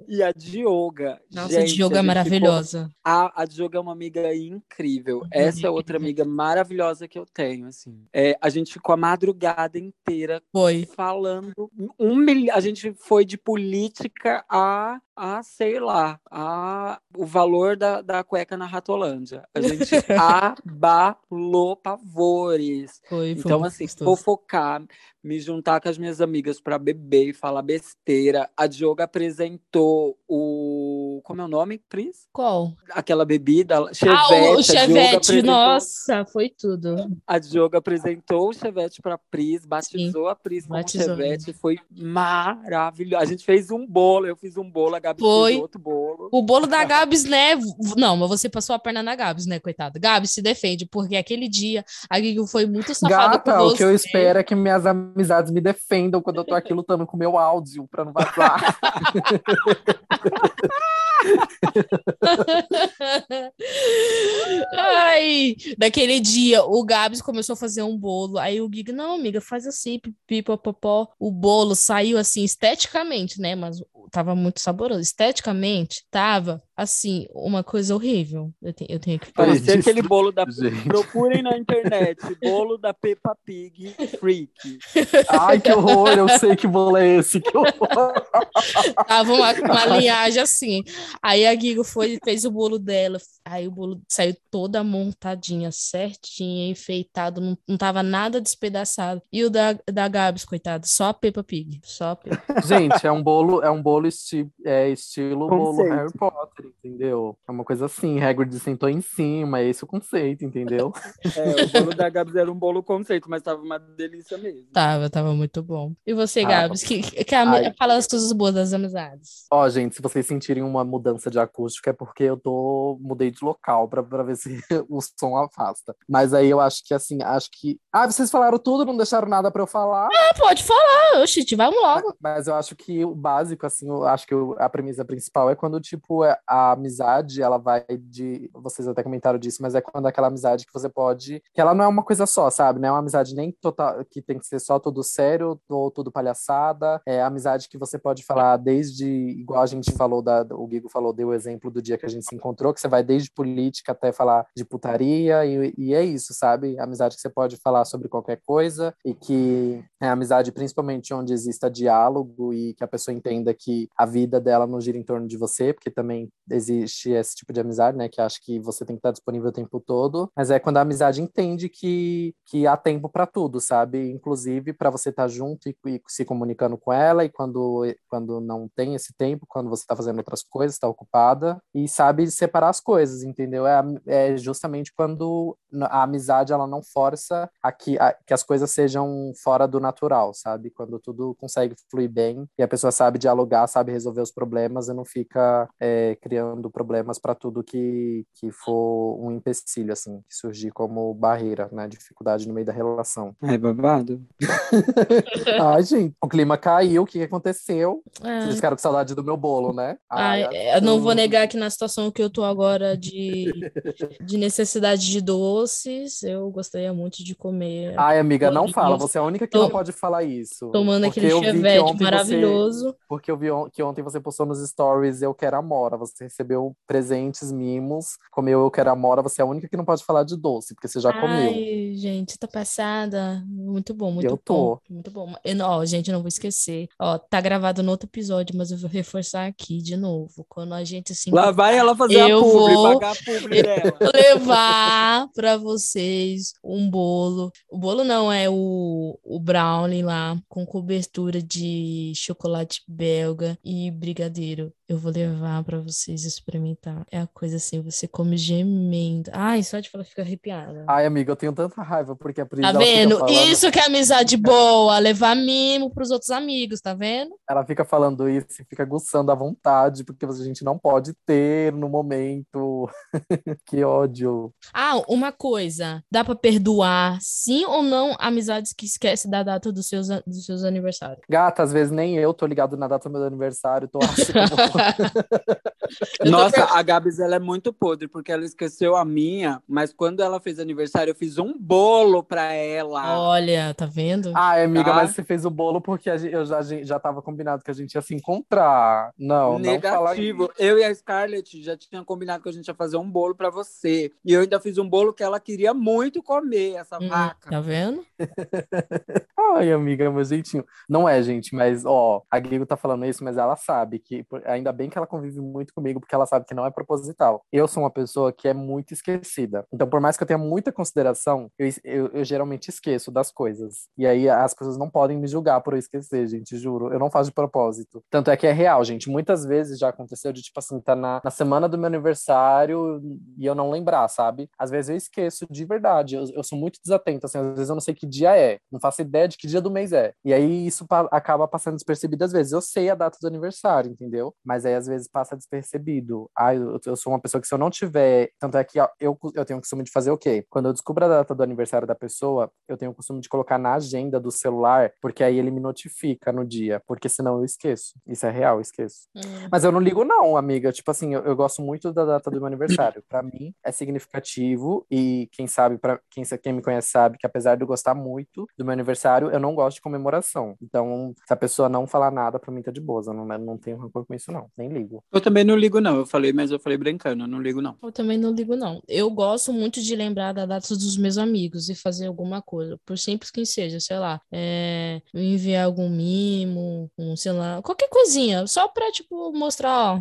S2: E a Dioga.
S3: Nossa, Gente, a Dioga é maravilhosa.
S2: Ficou... A, a Dioga é uma amiga incrível. Essa é outra amiga maravilhosa que eu tenho, assim. É, a gente ficou a madrugada inteira
S3: foi.
S2: falando. Um mil... A gente foi de política a a, sei lá, a, o valor da, da cueca na Ratolândia. A gente [laughs] abalou pavores.
S3: Foi,
S2: foi então, assim, gostoso. fofocar, me juntar com as minhas amigas para beber e falar besteira. A Diogo apresentou o. Como é o nome, Pris?
S3: Qual?
S2: Aquela bebida. Chevette.
S3: Ah, o Chevette, apresentou... nossa, foi tudo.
S2: A Diogo apresentou o Chevette para Pris, batizou Sim, a Pris com o Chevette. Foi maravilhoso. A gente fez um bolo, eu fiz um bolo, a Gabs
S3: foi.
S2: fez outro bolo.
S3: O bolo da Gabs, né? Não, mas você passou a perna na Gabs, né, coitada? Gabs se defende, porque aquele dia a Guigo foi muito safada
S6: Gata, com você. o que eu espero é que minhas amizades me defendam quando eu tô aqui lutando com o meu áudio pra não vazar. [laughs]
S3: Ai, daquele dia, o Gabs começou a fazer um bolo. Aí o Gig, não, amiga, faz assim, pipopopó. O bolo saiu assim, esteticamente, né? Mas tava muito saboroso. Esteticamente, tava assim, uma coisa horrível. Eu, te, eu tenho que
S2: falar. Parecia aquele bolo da. Gente. Procurem na internet. Bolo da Peppa Pig Freak.
S6: Ai, que horror! Eu sei que bolo é esse. Que horror!
S3: Tava uma, uma linhagem assim. Aí a Gigo foi e fez o bolo dela. Aí o bolo saiu toda montadinha, certinha, enfeitado. Não, não tava nada despedaçado. E o da, da Gabs, coitado, só a Peppa Pig. Só a Peppa.
S6: Gente, é um bolo, é um bolo esti é, estilo bolo Harry Potter entendeu? É uma coisa assim, Hagrid sentou em cima, é esse o conceito, entendeu? [laughs]
S2: é, o bolo da Gabs era um bolo conceito, mas tava uma delícia mesmo.
S3: Tava, tava muito bom. E você, ah, Gabs, que, que a, fala as coisas boas das amizades.
S6: Ó, gente, se vocês sentirem uma mudança de acústica é porque eu tô mudei de local pra, pra ver se [laughs] o som afasta. Mas aí eu acho que assim, acho que. Ah, vocês falaram tudo, não deixaram nada pra eu falar.
S3: Ah, pode falar, oxi, vamos logo.
S6: Mas, mas eu acho que o básico, assim, eu acho que a premissa principal é quando, tipo, é, a a amizade, ela vai de. Vocês até comentaram disso, mas é quando aquela amizade que você pode. Que ela não é uma coisa só, sabe? Não é uma amizade nem total. que tem que ser só tudo sério ou tudo palhaçada. É a amizade que você pode falar desde. igual a gente falou, da, o Guigo falou, deu o exemplo do dia que a gente se encontrou, que você vai desde política até falar de putaria, e, e é isso, sabe? A amizade que você pode falar sobre qualquer coisa e que é amizade principalmente onde exista diálogo e que a pessoa entenda que a vida dela não gira em torno de você, porque também existe esse tipo de amizade, né? Que acha que você tem que estar disponível o tempo todo, mas é quando a amizade entende que, que há tempo para tudo, sabe? Inclusive para você estar junto e, e, se comunicando com ela, e quando, quando não tem esse tempo, quando você está fazendo outras coisas, está ocupada, e sabe separar as coisas, entendeu? É, é justamente quando a amizade ela não força a que, a, que as coisas sejam fora do natural, sabe? Quando tudo consegue fluir bem e a pessoa sabe dialogar sabe resolver os problemas e não fica é, criando problemas para tudo que, que for um empecilho, assim, que surgir como barreira, né? Dificuldade no meio da relação.
S2: É babado. [laughs]
S6: Ai, gente, o clima caiu, o que aconteceu? É. Vocês ficaram com saudade do meu bolo, né?
S3: Ai, Ai eu não vou negar que na situação que eu tô agora de, de necessidade de doces, eu gostaria muito de comer.
S6: Ai, amiga, não fala, você é a única que Tô... não pode falar isso.
S3: Tomando aquele chevette maravilhoso.
S6: Você... Porque eu vi que ontem você postou nos stories Eu Quero Amora, você recebeu presentes, mimos, comeu Eu Quero Amora, você é a única que não pode falar de doce, porque você já
S3: Ai,
S6: comeu.
S3: Ai, gente, tá passada. Muito bom, muito
S6: eu
S3: bom. Tô. Muito bom. Eu, ó, gente, não vou esquecer. Ó, tá gravado no outro episódio, mas eu vou reforçar aqui de novo. Quando a gente assim.
S2: Lá vai ela fazer eu a publi, vou pagar a publi dela.
S3: levar pra vocês um bolo. O bolo não, é o, o brownie lá, com cobertura de chocolate belga e brigadeiro. Eu vou levar para vocês experimentar. É a coisa assim, você come gemendo. Ai, só de falar fica arrepiada.
S6: Ai, amiga, eu tenho tanta raiva porque a Pris
S3: Tá vendo? Isso que é amizade boa, levar mimo pros outros amigos, tá vendo?
S6: Ela fica falando isso e fica aguçando à vontade, porque a gente não pode ter no momento. [laughs] que ódio.
S3: Ah, uma coisa, dá para perdoar sim ou não amizades que esquecem da data dos seus, dos seus aniversários?
S6: Gata, às vezes nem eu tô ligado na data do meu aniversário, tô. [laughs]
S2: Nossa, a Gabs ela é muito podre, porque ela esqueceu a minha, mas quando ela fez aniversário, eu fiz um bolo pra ela.
S3: Olha, tá vendo?
S6: Ah, amiga, tá? mas você fez o bolo porque eu já, já tava combinado que a gente ia se encontrar. Não,
S2: Negativo.
S6: Não
S2: eu e a Scarlett já tinham combinado que a gente ia fazer um bolo pra você. E eu ainda fiz um bolo que ela queria muito comer, essa hum, vaca.
S3: Tá vendo? [laughs]
S6: Ai, amiga, meu jeitinho. Não é, gente, mas, ó, a Guigo tá falando isso, mas ela sabe que, ainda bem que ela convive muito comigo, porque ela sabe que não é proposital. Eu sou uma pessoa que é muito esquecida. Então, por mais que eu tenha muita consideração, eu, eu, eu geralmente esqueço das coisas. E aí as pessoas não podem me julgar por eu esquecer, gente, juro. Eu não faço de propósito. Tanto é que é real, gente. Muitas vezes já aconteceu de, tipo assim, tá na, na semana do meu aniversário e eu não lembrar, sabe? Às vezes eu esqueço de verdade. Eu, eu sou muito desatento, assim, às vezes eu não sei que dia é. Não faço ideia de que dia do mês é. E aí isso pa acaba passando despercebido às vezes. Eu sei a data do aniversário, entendeu? Mas aí às vezes passa despercebido. Ah, eu, eu sou uma pessoa que se eu não tiver. Tanto é que ó, eu, eu tenho o costume de fazer o quê? Quando eu descubro a data do aniversário da pessoa, eu tenho o costume de colocar na agenda do celular, porque aí ele me notifica no dia. Porque senão eu esqueço. Isso é real, eu esqueço. Hum. Mas eu não ligo, não, amiga. Tipo assim, eu, eu gosto muito da data do meu aniversário. Para mim é significativo e quem sabe, para quem, quem me conhece sabe que apesar de eu gostar muito do meu aniversário, eu não gosto de comemoração. Então, se a pessoa não falar nada, para mim tá de boa. Eu não, não tenho rancor com isso, não. Nem ligo.
S2: Eu também não ligo, não. Eu falei, mas eu falei brincando, eu não ligo, não.
S3: Eu também não ligo, não. Eu gosto muito de lembrar da data dos meus amigos e fazer alguma coisa, por simples que seja, sei lá, é, enviar algum mimo, um, sei lá, qualquer coisinha, só pra, tipo, mostrar, ó,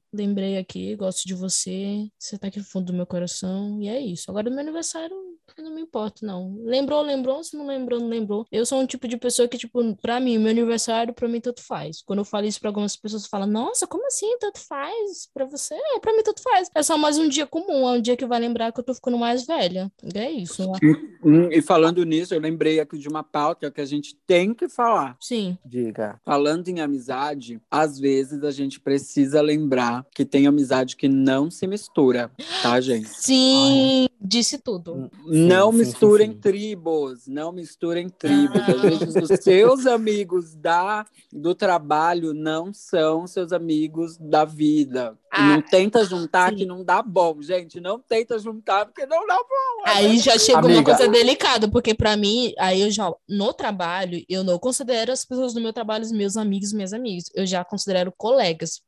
S3: lembrei aqui, gosto de você, você tá aqui no fundo do meu coração, e é isso. Agora, no meu aniversário, eu não me importo, não. Lembrou, lembrou, se não lembrou, não lembrou. Eu sou um tipo de pessoa que, tipo, pra mim, meu aniversário, pra mim, tanto faz. Quando eu falo isso pra algumas pessoas, falam, nossa, como assim, tanto faz? Pra você? É, pra mim, tanto faz. É só mais um dia comum, é um dia que vai lembrar que eu tô ficando mais velha. É isso.
S2: E, e falando nisso, eu lembrei aqui de uma pauta que a gente tem que falar.
S3: Sim.
S6: Diga.
S2: Falando em amizade, às vezes a gente precisa lembrar que tem amizade que não se mistura, tá, [gasps] gente?
S3: Sim, Ai. disse tudo.
S2: Não sim, misturem sim, sim. tribos, não misturem tribos. Ah. Às vezes os seus amigos da, do trabalho não são seus amigos da vida. Ah, não tenta juntar sim. que não dá bom, gente. Não tenta juntar porque não dá bom.
S3: Aí já chegou Amiga. uma coisa delicada, porque para mim, aí eu já no trabalho, eu não considero as pessoas do meu trabalho os meus amigos, meus amigos. Eu já considero colegas.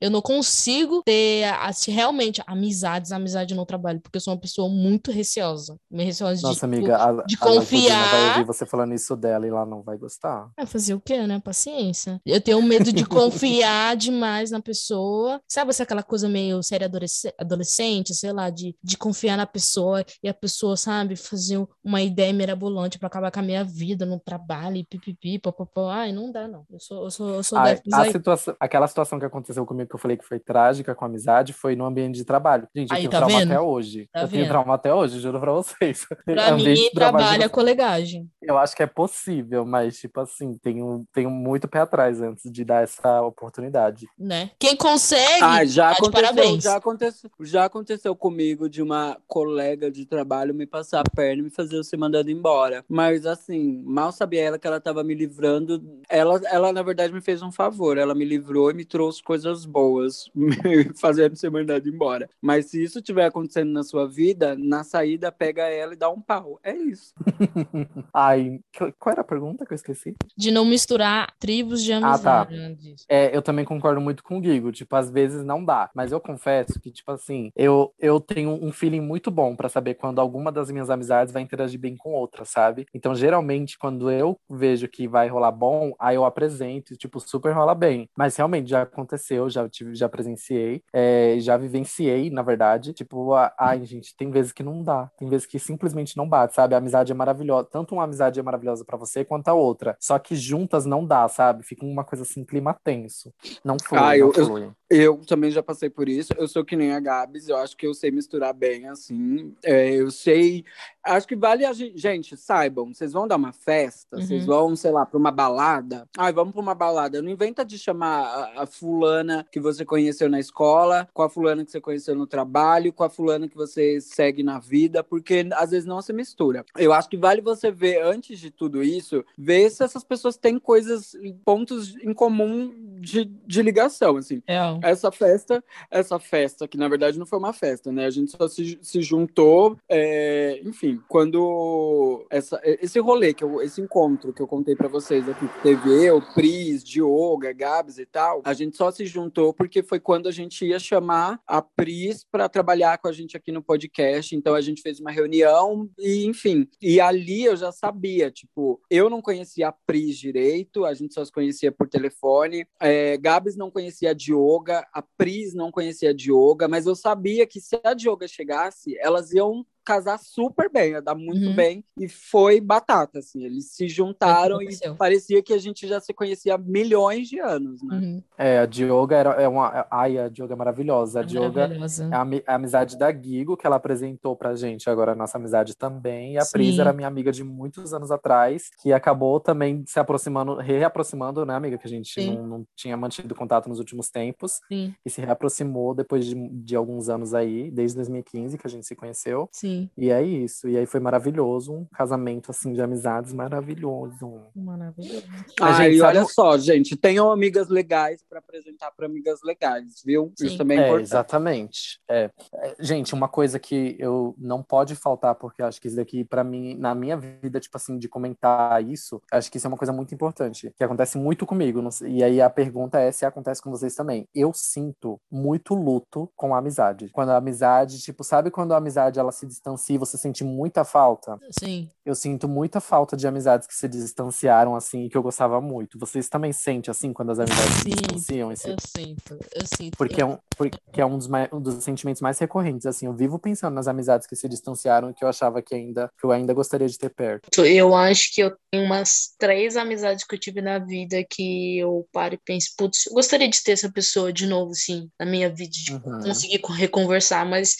S3: Eu não consigo ter assim, realmente amizades, amizade no trabalho, porque eu sou uma pessoa muito receosa. Me receosa
S6: Nossa,
S3: de,
S6: amiga, a,
S3: de confiar.
S6: A vai ouvir você falando isso dela e ela não vai gostar.
S3: É fazer o quê, né? Paciência. Eu tenho medo de [laughs] confiar demais na pessoa. Sabe essa aquela coisa meio séria adolescente, sei lá, de, de confiar na pessoa e a pessoa, sabe, fazer uma ideia mirabolante para acabar com a minha vida no trabalho e pipipi, papapá. Ai, não dá, não. Eu sou, eu sou, eu sou
S6: Ai, a situação, Aquela situação que aconteceu comigo que eu falei que foi trágica com a amizade foi no ambiente de trabalho. Gente, eu Aí, tenho tá trauma vendo? até hoje. Tá eu vendo? tenho trauma até hoje, juro pra vocês. [laughs]
S3: Pra mim, trabalho é colegagem.
S6: Eu acho que é possível, mas, tipo assim, tenho, tenho muito pé atrás antes de dar essa oportunidade.
S3: Né? Quem consegue,
S2: Ah, já
S3: tá de
S2: aconteceu,
S3: parabéns.
S2: já aconteceu, já aconteceu comigo de uma colega de trabalho me passar a perna e me fazer eu ser mandado embora. Mas assim, mal sabia ela que ela tava me livrando. Ela, ela na verdade me fez um favor. Ela me livrou e me trouxe coisas boas, [laughs] me fazendo ser mandado embora. Mas se isso estiver acontecendo na sua vida, na saída pega ela e dá um pau. É isso. [laughs]
S6: Ai, qual era a pergunta que eu esqueci?
S3: De não misturar tribos de
S6: Ah, tá.
S3: amizade.
S6: É, eu também concordo muito com o Guigo, tipo, às vezes não dá, mas eu confesso que, tipo assim, eu, eu tenho um feeling muito bom pra saber quando alguma das minhas amizades vai interagir bem com outra, sabe? Então, geralmente, quando eu vejo que vai rolar bom, aí eu apresento e, tipo, super rola bem. Mas realmente já aconteceu, já tive, já presenciei, é, já vivenciei, na verdade. Tipo, a- ai, gente, tem vezes que não dá, tem vezes que simplesmente não bate, sabe? A amizade é maravilhosa, tanto uma amizade é maravilhosa pra você quanto a outra. Só que juntas não dá, sabe? Fica uma coisa assim, clima tenso. Não flui,
S2: Ah, eu- eu-
S6: flui.
S2: Eu também já passei por isso. Eu sou que nem a Gabs. Eu acho que eu sei misturar bem, assim. É, eu sei. Acho que vale a gente. Gente, saibam, vocês vão dar uma festa,
S3: Uhum.
S2: vocês vão, sei lá, pra uma balada. Ai, vamos pra uma balada. Não inventa de chamar a, a fulana que você conheceu na escola, com a fulana que você conheceu no trabalho, com a fulana que você segue na vida, porque às vezes não se mistura. Eu acho que vale você ver, antes de tudo isso, ver se essas pessoas têm coisas, pontos em comum de, de ligação, assim
S3: É.
S2: essa festa, essa festa, que na verdade não foi uma festa, né? A gente só se, se juntou, é, enfim, quando essa, esse rolê, que eu, esse encontro que eu contei pra vocês aqui, que teve eu, Pris, Dioga, Gabs e tal, a gente só se juntou porque foi quando a gente ia chamar a Pris para trabalhar com a gente aqui no podcast. Então a gente fez uma reunião e, enfim, e ali eu já sabia, tipo, eu não conhecia a Pris direito, a gente só se conhecia por telefone, é, Gabs não conhecia a Dioga, a Pris não conhecia a Dioga, mas eu sabia que se a Dioga chegasse, elas iam casar super bem, ia dar muito
S3: Uhum.
S2: bem, e foi batata, assim, eles se juntaram e parecia que a gente já se conhecia há milhões de anos, né?
S3: Uhum.
S6: É, a Dioga era, é uma. Ai, a Dioga é maravilhosa. A Dioga
S3: Maravilhosa.
S6: é a, a amizade da Guigo, que ela apresentou pra gente agora, a nossa amizade também. E a Pris
S3: Sim.
S6: era minha amiga de muitos anos atrás, que acabou também se aproximando, reaproximando, né, amiga? Que a gente não, não tinha mantido contato nos últimos tempos.
S3: Sim,
S6: E se reaproximou depois de, de alguns anos aí, desde 2015 que a gente se conheceu.
S3: sim.
S6: E é isso. E aí foi maravilhoso. Um casamento, assim, de amizades maravilhoso.
S3: Maravilhoso.
S2: Ah,
S6: gente,
S2: e
S6: sabe
S2: olha só, gente, tenham amigas legais para apresentar para amigas legais, viu?
S3: Sim.
S2: Isso também é,
S6: É,
S2: importante.
S6: exatamente. É. É, Gente, uma coisa que eu não pode faltar, porque acho que isso daqui, pra mim, na minha vida, tipo assim, de comentar isso, acho que isso é uma coisa muito importante, que acontece muito comigo. não sei- E aí a pergunta é se acontece com vocês também. Eu sinto muito luto com a amizade. Quando a amizade, tipo, sabe quando a amizade ela se distancia e você sente muita falta?
S3: Sim.
S6: Eu sinto muita falta de amizades que se distanciaram, assim, e que eu gostava muito. Vocês também sentem, assim, quando as amizades se
S3: Sim,
S6: distanciam? Esse...
S3: Eu sinto, eu sinto.
S6: Porque é um, porque é um dos, mai- um dos sentimentos mais recorrentes, assim. Eu vivo pensando nas amizades que se distanciaram e que eu achava que ainda, que eu ainda gostaria de ter perto.
S3: Eu acho que eu tenho umas três amizades que eu tive na vida que eu paro e penso, putz, eu gostaria de ter essa pessoa de novo, assim, na minha vida, de
S6: Uhum.
S3: conseguir co- reconversar, mas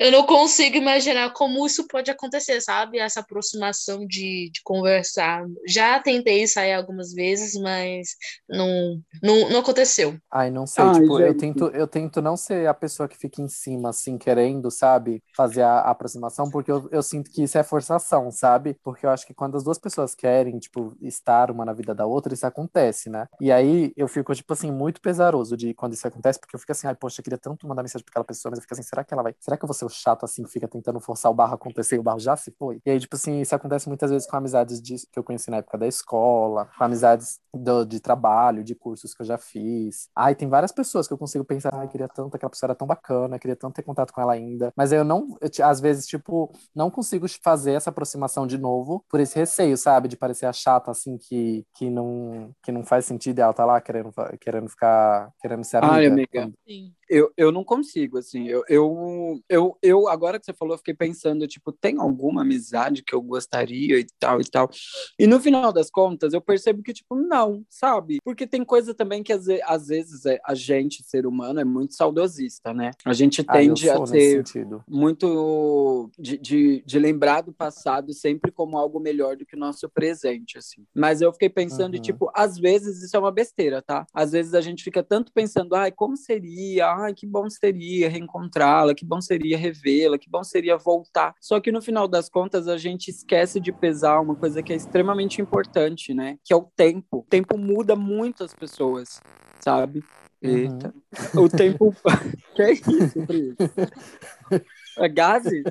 S3: eu não consigo imaginar como isso pode acontecer, sabe? Essa aproximação de, de conversar. Já tentei sair algumas vezes, mas não, não, não aconteceu.
S6: Ai, não sei,
S2: Ai,
S6: tipo, eu tento, eu tento não ser a pessoa que fica em cima, assim, querendo, sabe, fazer a, a aproximação, porque eu, eu sinto que isso é forçação, sabe? Porque eu acho que quando as duas pessoas querem, tipo, estar uma na vida da outra, isso acontece, né? E aí eu fico, tipo assim, muito pesaroso de quando isso acontece, porque eu fico assim, ai, poxa, eu queria tanto mandar mensagem pra aquela pessoa, mas eu fico assim, será que ela vai, será que eu vou ser o chato, assim, que fica tentando forçar o barro a acontecer e o barro já se foi? E aí, tipo assim, isso acontece muitas vezes com amizades de, que eu conheci na época da escola, com amizades do- de trabalho, de cursos que eu já fiz. Ai, tem várias pessoas que eu consigo pensar, ai, queria tanto, aquela pessoa era tão bacana, queria tanto ter contato com ela ainda. Mas eu não, eu, às vezes, tipo, não consigo fazer essa aproximação de novo por esse receio, sabe? De parecer a chata, assim, que, que, não, que não faz sentido e ela tá lá querendo, querendo ficar, querendo ser amiga.
S2: Ai, amiga.
S3: Sim.
S2: Eu, eu não consigo, assim. Eu, eu, eu, eu, agora que você falou, eu fiquei pensando, tipo, tem alguma amizade que eu gostaria e tal e tal. E no final das contas, eu percebo que, tipo, não, sabe? Porque tem coisa também que às, às vezes é, a gente, ser humano, é muito saudosista, né? A gente ah, tende ah, a ser muito de, de, de, lembrar do passado sempre como algo melhor do que o nosso presente, assim. Mas eu fiquei pensando, uhum. tipo, às vezes isso é uma besteira, tá? Às vezes a gente fica tanto pensando, ai, como seria? Ai, que bom seria reencontrá-la, que bom seria revê-la, que bom seria voltar. Só que no final das contas a gente esquece de pesar uma coisa que é extremamente importante, né? Que é o tempo. O tempo muda muito as pessoas, sabe? Uhum. Eita. Uhum. O tempo. [laughs] que é isso, Pri? [laughs] É gases?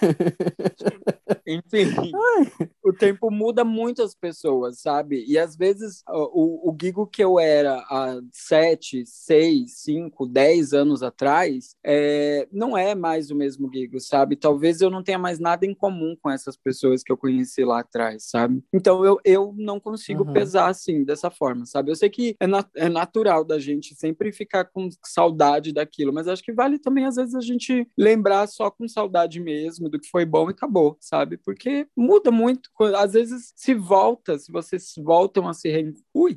S2: [laughs] Enfim, o tempo muda muito as pessoas, sabe? E às vezes o, o Gigo que eu era há sete, seis, cinco, dez anos atrás é, não é mais o mesmo Gigo, sabe? Talvez eu não tenha mais nada em comum com essas pessoas que eu conheci lá atrás, sabe? Então eu, eu não consigo uhum. pesar assim, dessa forma, sabe? Eu sei que é, na, é natural da gente sempre ficar com saudade daquilo, mas acho que vale também às vezes a gente lembrar só com saudade mesmo do que foi bom e acabou, sabe? Porque muda muito. Às vezes se volta, se vocês voltam a se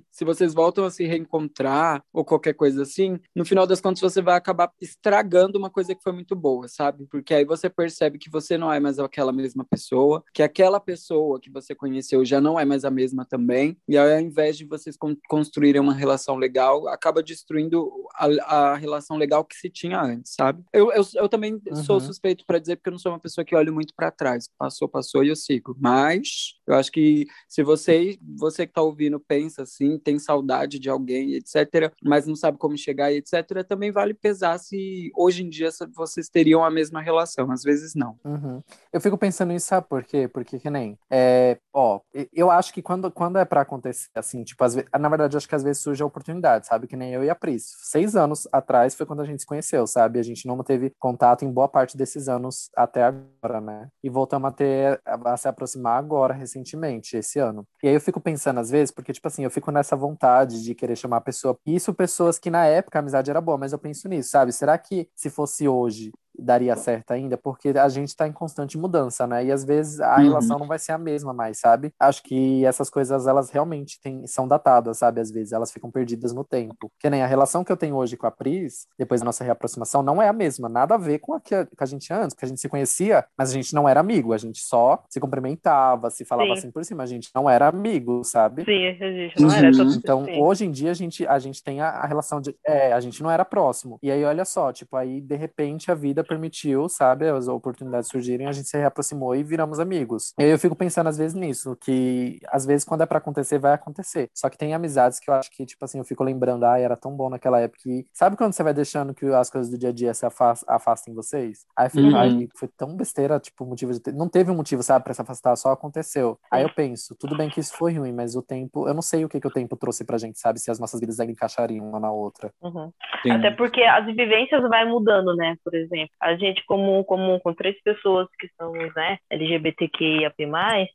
S2: se vocês voltam a se reencontrar ou qualquer coisa assim, no final das contas você vai acabar estragando uma coisa que foi muito boa, sabe? Porque aí você percebe que você não é mais aquela mesma pessoa, que aquela pessoa que você conheceu já não é mais a mesma também, e aí, ao invés de vocês construírem uma relação legal, acaba destruindo a, a relação legal que se tinha antes, sabe? Eu, eu, eu também uhum. sou suspeito para dizer porque eu não sou uma pessoa que olha muito para trás. Passou, passou e eu sigo. Mas eu acho que se você, você que está ouvindo pensa assim, tem saudade de alguém, etc., mas não sabe como chegar etc., também vale pesar se hoje em dia vocês teriam a mesma relação. Às vezes não.
S6: Uhum. Eu fico pensando nisso, sabe por quê? Porque que nem. É, ó, eu acho que quando, quando é para acontecer assim, tipo, às vezes, na verdade, acho que às vezes surge a oportunidade, sabe? Que nem eu e a Pris. Seis anos atrás foi quando a gente se conheceu, sabe? A gente não teve contato em boa parte desses anos até agora, né? E voltamos a ter a se aproximar agora, recentemente, esse ano. E aí eu fico pensando às vezes, porque, tipo assim, eu fico nessa vontade de querer chamar a pessoa. Isso, pessoas que na época a amizade era boa, mas eu penso nisso, sabe? Será que se fosse hoje daria certo ainda, porque a gente está em constante mudança, né? E às vezes a uhum. relação não vai ser a mesma mais, sabe? Acho que essas coisas, elas realmente têm, são datadas, sabe? Às vezes elas ficam perdidas no tempo. Que nem a relação que eu tenho hoje com a Pris, depois da nossa reaproximação, não é a mesma, nada a ver com a que a, que a gente antes, que a gente se conhecia, mas a gente não era amigo, a gente só se cumprimentava, se falava Sim. assim por cima, a gente não era amigo, sabe?
S7: Sim, a gente não era. Uhum.
S6: Então, Sim. hoje em dia, a gente, a gente tem a, a relação de. É, a gente não era próximo. E aí, olha só, tipo, aí de repente a vida permitiu, sabe, as oportunidades surgirem, a gente se reaproximou e viramos amigos. E aí eu fico pensando às vezes nisso, que às vezes quando é para acontecer, vai acontecer. Só que tem amizades que eu acho que, tipo assim, eu fico lembrando, ah, era tão bom naquela época. E sabe quando você vai deixando que as coisas do dia a dia se afastem vocês? Aí foi, uhum. aí foi tão besteira, tipo, motivo de ter... Não teve um motivo, sabe, pra se afastar, só aconteceu. Aí eu penso, tudo bem que isso foi ruim, mas o tempo, eu não sei o que, que o tempo trouxe pra gente, sabe, se as nossas vidas ainda encaixariam uma na outra.
S7: Uhum. Até porque as vivências vai mudando, né? Por exemplo, a gente como comum com três pessoas que são né, LGBTQIAP+,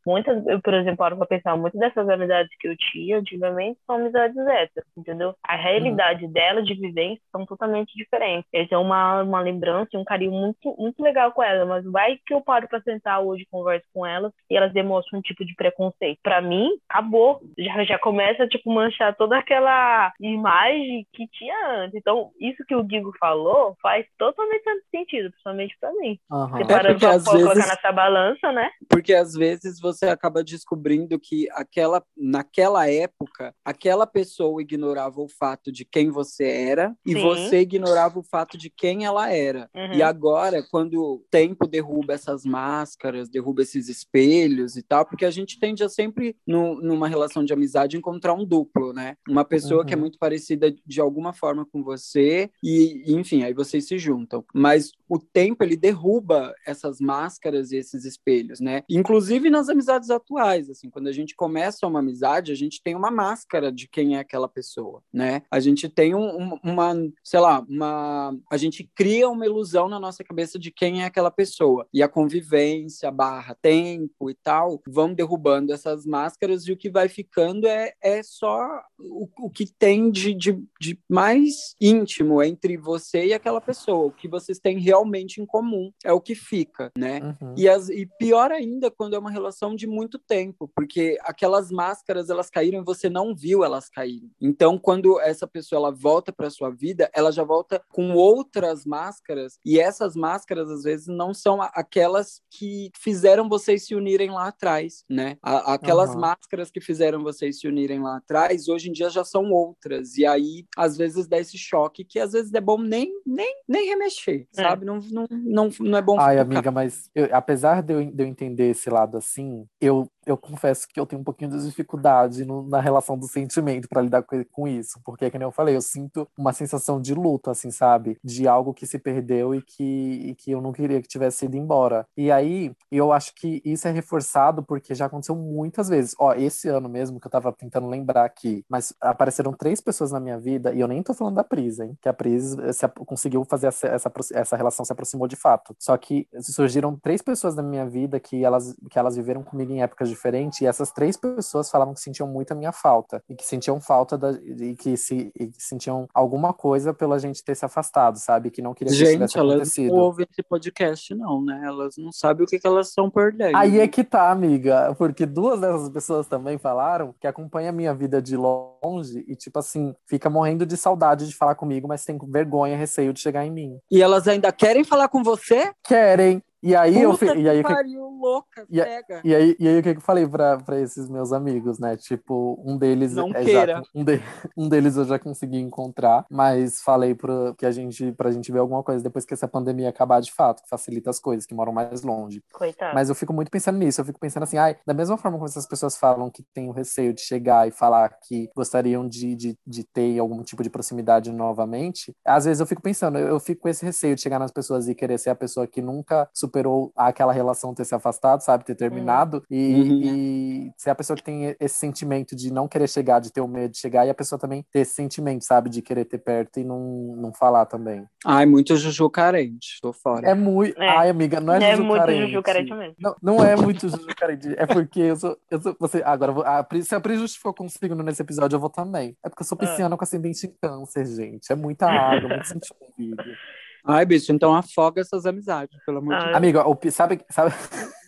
S7: muitas, eu, por exemplo, paro pra pensar, muitas dessas amizades que eu tinha antigamente são amizades héteros, entendeu? A realidade uhum. dela de vivência são totalmente diferentes. Eles têm uma, uma lembrança e um carinho muito, muito legal com ela, mas vai que eu paro pra sentar hoje converso com elas e elas demonstram um tipo de preconceito. Pra mim, acabou. Já, já começa, tipo, manchar toda aquela imagem que tinha antes. Então, isso que o Digo falou faz totalmente sentido, principalmente pra mim. Uhum. Você
S2: é porque às vezes...
S7: colocar nessa balança, né?
S2: Porque às vezes você acaba descobrindo que aquela, naquela época, aquela pessoa ignorava o fato de quem você era e Sim. você ignorava o fato de quem ela era. Uhum. E agora, quando o tempo derruba essas máscaras, derruba esses espelhos e tal, porque a gente tende a sempre, no, numa relação de amizade, encontrar um duplo, né? Uma pessoa uhum. que é uhum. muito parecida de alguma forma com você e, enfim, aí vocês se juntam. Mas o tempo ele derruba essas máscaras e esses espelhos, né? Inclusive nas amizades atuais, assim, quando a gente começa uma amizade, a gente tem uma máscara de quem é aquela pessoa, né? A gente tem um, uma, sei lá, uma, a gente cria uma ilusão na nossa cabeça de quem é aquela pessoa e a convivência barra tempo e tal vão derrubando essas máscaras e o que vai ficando é, é só o, o que tem de, de, de mais íntimo entre você e aquela pessoa, o que vocês têm realmente em comum é o que fica, né? Uhum. E, as, e pior ainda quando é uma relação de muito tempo, porque aquelas máscaras elas caíram e você não viu elas caírem. Então, quando essa pessoa ela volta para sua vida, ela já volta com outras máscaras e essas máscaras às vezes não são aquelas que fizeram vocês se unirem lá atrás, né? aquelas uhum. máscaras que fizeram vocês se unirem lá atrás, hoje em dia já são outras. E aí, às vezes, dá esse choque que às vezes é bom nem, nem, nem remexer, é. Sabe? Não, não, não, não é bom
S6: Ai, amiga, mas eu, apesar de eu, de eu entender esse lado assim, eu eu confesso que eu tenho um pouquinho de dificuldade no, na relação do sentimento para lidar com, isso, porque, como eu falei, eu sinto uma sensação de luto, assim, sabe? De algo que se perdeu e que, e que eu não queria que tivesse ido embora. E aí, eu acho que isso é reforçado porque já aconteceu muitas vezes. Ó, esse ano mesmo, que eu tava tentando lembrar aqui, mas apareceram três pessoas na minha vida, e eu nem tô falando da Pris, hein? Que a Pris se, conseguiu fazer essa, essa, essa relação se aproximou de fato. Só que surgiram três pessoas na minha vida que elas, que elas viveram comigo em épocas diferente, e essas três pessoas falavam que sentiam muito a minha falta, e que sentiam falta da, e que se e que sentiam alguma coisa pela gente ter se afastado, sabe? Que não queria que
S2: gente,
S6: isso tivesse acontecido.
S2: Gente, elas não ouvem esse podcast, não, né? Elas não sabem o que, que elas estão perdendo.
S6: Aí é que tá, amiga, porque duas dessas pessoas também falaram que acompanha a minha vida de longe e, tipo assim, fica morrendo de saudade de falar comigo, mas tem vergonha, receio de chegar em mim.
S2: E elas ainda querem falar com você?
S6: Querem. E aí
S2: Puta
S6: eu e aí
S2: que pariu, louca,
S6: e,
S2: pega.
S6: E aí, e aí o que eu falei pra, pra esses meus amigos, né? Tipo, um deles
S2: Não é queira.
S6: Já, um, de, [laughs] um deles eu já consegui encontrar, mas falei pro, que a gente, pra gente ver alguma coisa depois que essa pandemia acabar de fato, que facilita as coisas, que moram mais longe.
S7: Coitado.
S6: Mas eu fico muito pensando nisso, eu fico pensando assim, ai, da mesma forma como essas pessoas falam que têm o receio de chegar e falar que gostariam de, de, de ter algum tipo de proximidade novamente, às vezes eu fico pensando, eu, eu fico com esse receio de chegar nas pessoas e querer ser a pessoa que nunca superou aquela relação ter se afastado, sabe? Ter terminado. Uhum. E, uhum. e ser a pessoa que tem esse sentimento de não querer chegar, de ter o medo de chegar, e a pessoa também ter esse sentimento, sabe? De querer ter perto e não, não falar também.
S2: Ai, muito Juju carente, tô fora.
S6: É muito. É. Ai, amiga, não é, é Juju
S7: muito
S6: carente.
S7: Juju carente mesmo.
S6: Não, não é muito Juju carente. É porque eu sou. Eu sou você, agora, a, se a Pri justificou consigo nesse episódio, eu vou também. É porque eu sou ah. pisciana com ascendente em câncer, gente. É muita água, muito [laughs] sentimento.
S2: Ai, bicho, então afoga essas amizades, pelo amor de Deus.
S6: Amiga, o, sabe, sabe,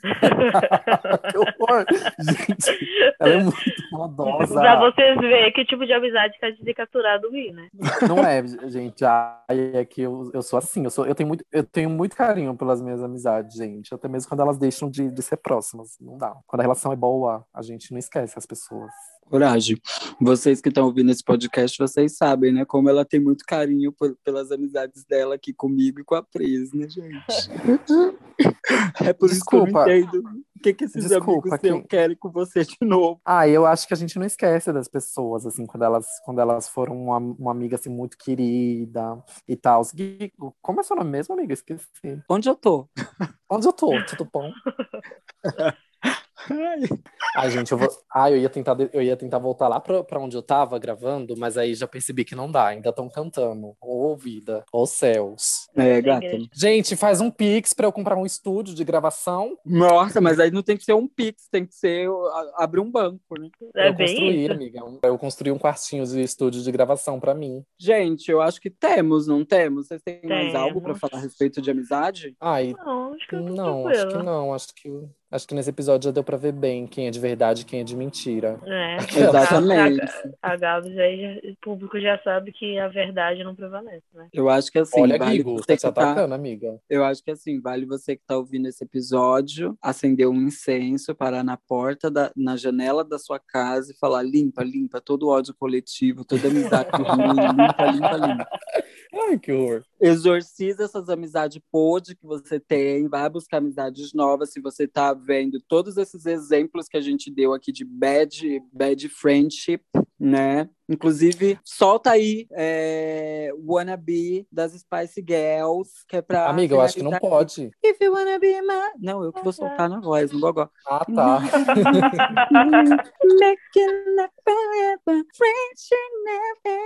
S6: [laughs] que horror! Gente, ela é muito maldosa.
S7: Pra vocês verem que tipo de amizade que a gente tem capturado rir, né?
S6: Não é, gente. Ai, é que eu, eu sou assim, eu, sou, eu, tenho muito, eu tenho muito carinho pelas minhas amizades, gente. Até mesmo quando elas deixam de, de ser próximas. Não dá. Quando a relação é boa, a gente não esquece as pessoas.
S2: Coragem. Vocês que estão ouvindo esse podcast, vocês sabem, né? Como ela tem muito carinho por, pelas amizades dela aqui comigo e com a Pris, né, gente? [laughs] é por Desculpa. isso que eu entendo o que, que esses Desculpa, amigos que... querem com você de novo.
S6: Ah, eu acho que a gente não esquece das pessoas, assim, quando elas, quando elas foram uma, uma amiga, assim, muito querida e tal. Como é seu nome mesmo, amiga? Esqueci.
S2: Onde eu tô?
S6: Onde eu tô? Tudo bom? [laughs] Ai. Gente, eu vou. Ai, eu ia tentar, eu ia tentar voltar lá pra, pra onde eu tava gravando, mas aí já percebi que não dá. Ainda estão cantando. Ô, oh, vida. Ô, oh, céus.
S2: É, gata.
S6: Gente, faz um pix pra eu comprar um estúdio de gravação.
S2: Nossa, mas aí não tem que ser um pix, tem que ser abrir um banco, né?
S7: É
S6: eu construí, isso. amiga. Eu construí um quartinho de estúdio de gravação pra mim.
S2: Gente, eu acho que temos, não temos? Vocês têm temos. mais algo pra falar a respeito de amizade?
S6: Ai,
S7: não, acho que,
S6: não, acho que não. Acho que Acho que nesse episódio já deu pra ver bem quem é de verdade e quem é de mentira.
S7: É,
S2: exatamente.
S7: A, a, a Gabs aí, o público já sabe que a verdade não prevalece, né?
S2: Eu acho que assim.
S6: Olha,
S2: vale
S6: Guigo, você tá se atacando, tá... amiga.
S2: Eu acho que assim, vale você que tá ouvindo esse episódio acender um incenso, parar na porta, da, na janela da sua casa e falar: limpa, limpa todo o ódio coletivo, toda amizade ruim, limpa, limpa, limpa. [laughs]
S6: Ai, que horror.
S2: Exorciza essas amizades podres que você tem, vai buscar amizades novas. Se você tá vendo todos esses exemplos que a gente deu aqui de bad, bad friendship, né? Inclusive, solta aí é, Wannabe das Spice Girls, que é pra.
S6: Amiga, eu acho que não pode.
S2: If you wanna be my... Não, eu que vou soltar na voz, no gogó.
S6: Ah, tá. [laughs]
S2: Making forever, friendship never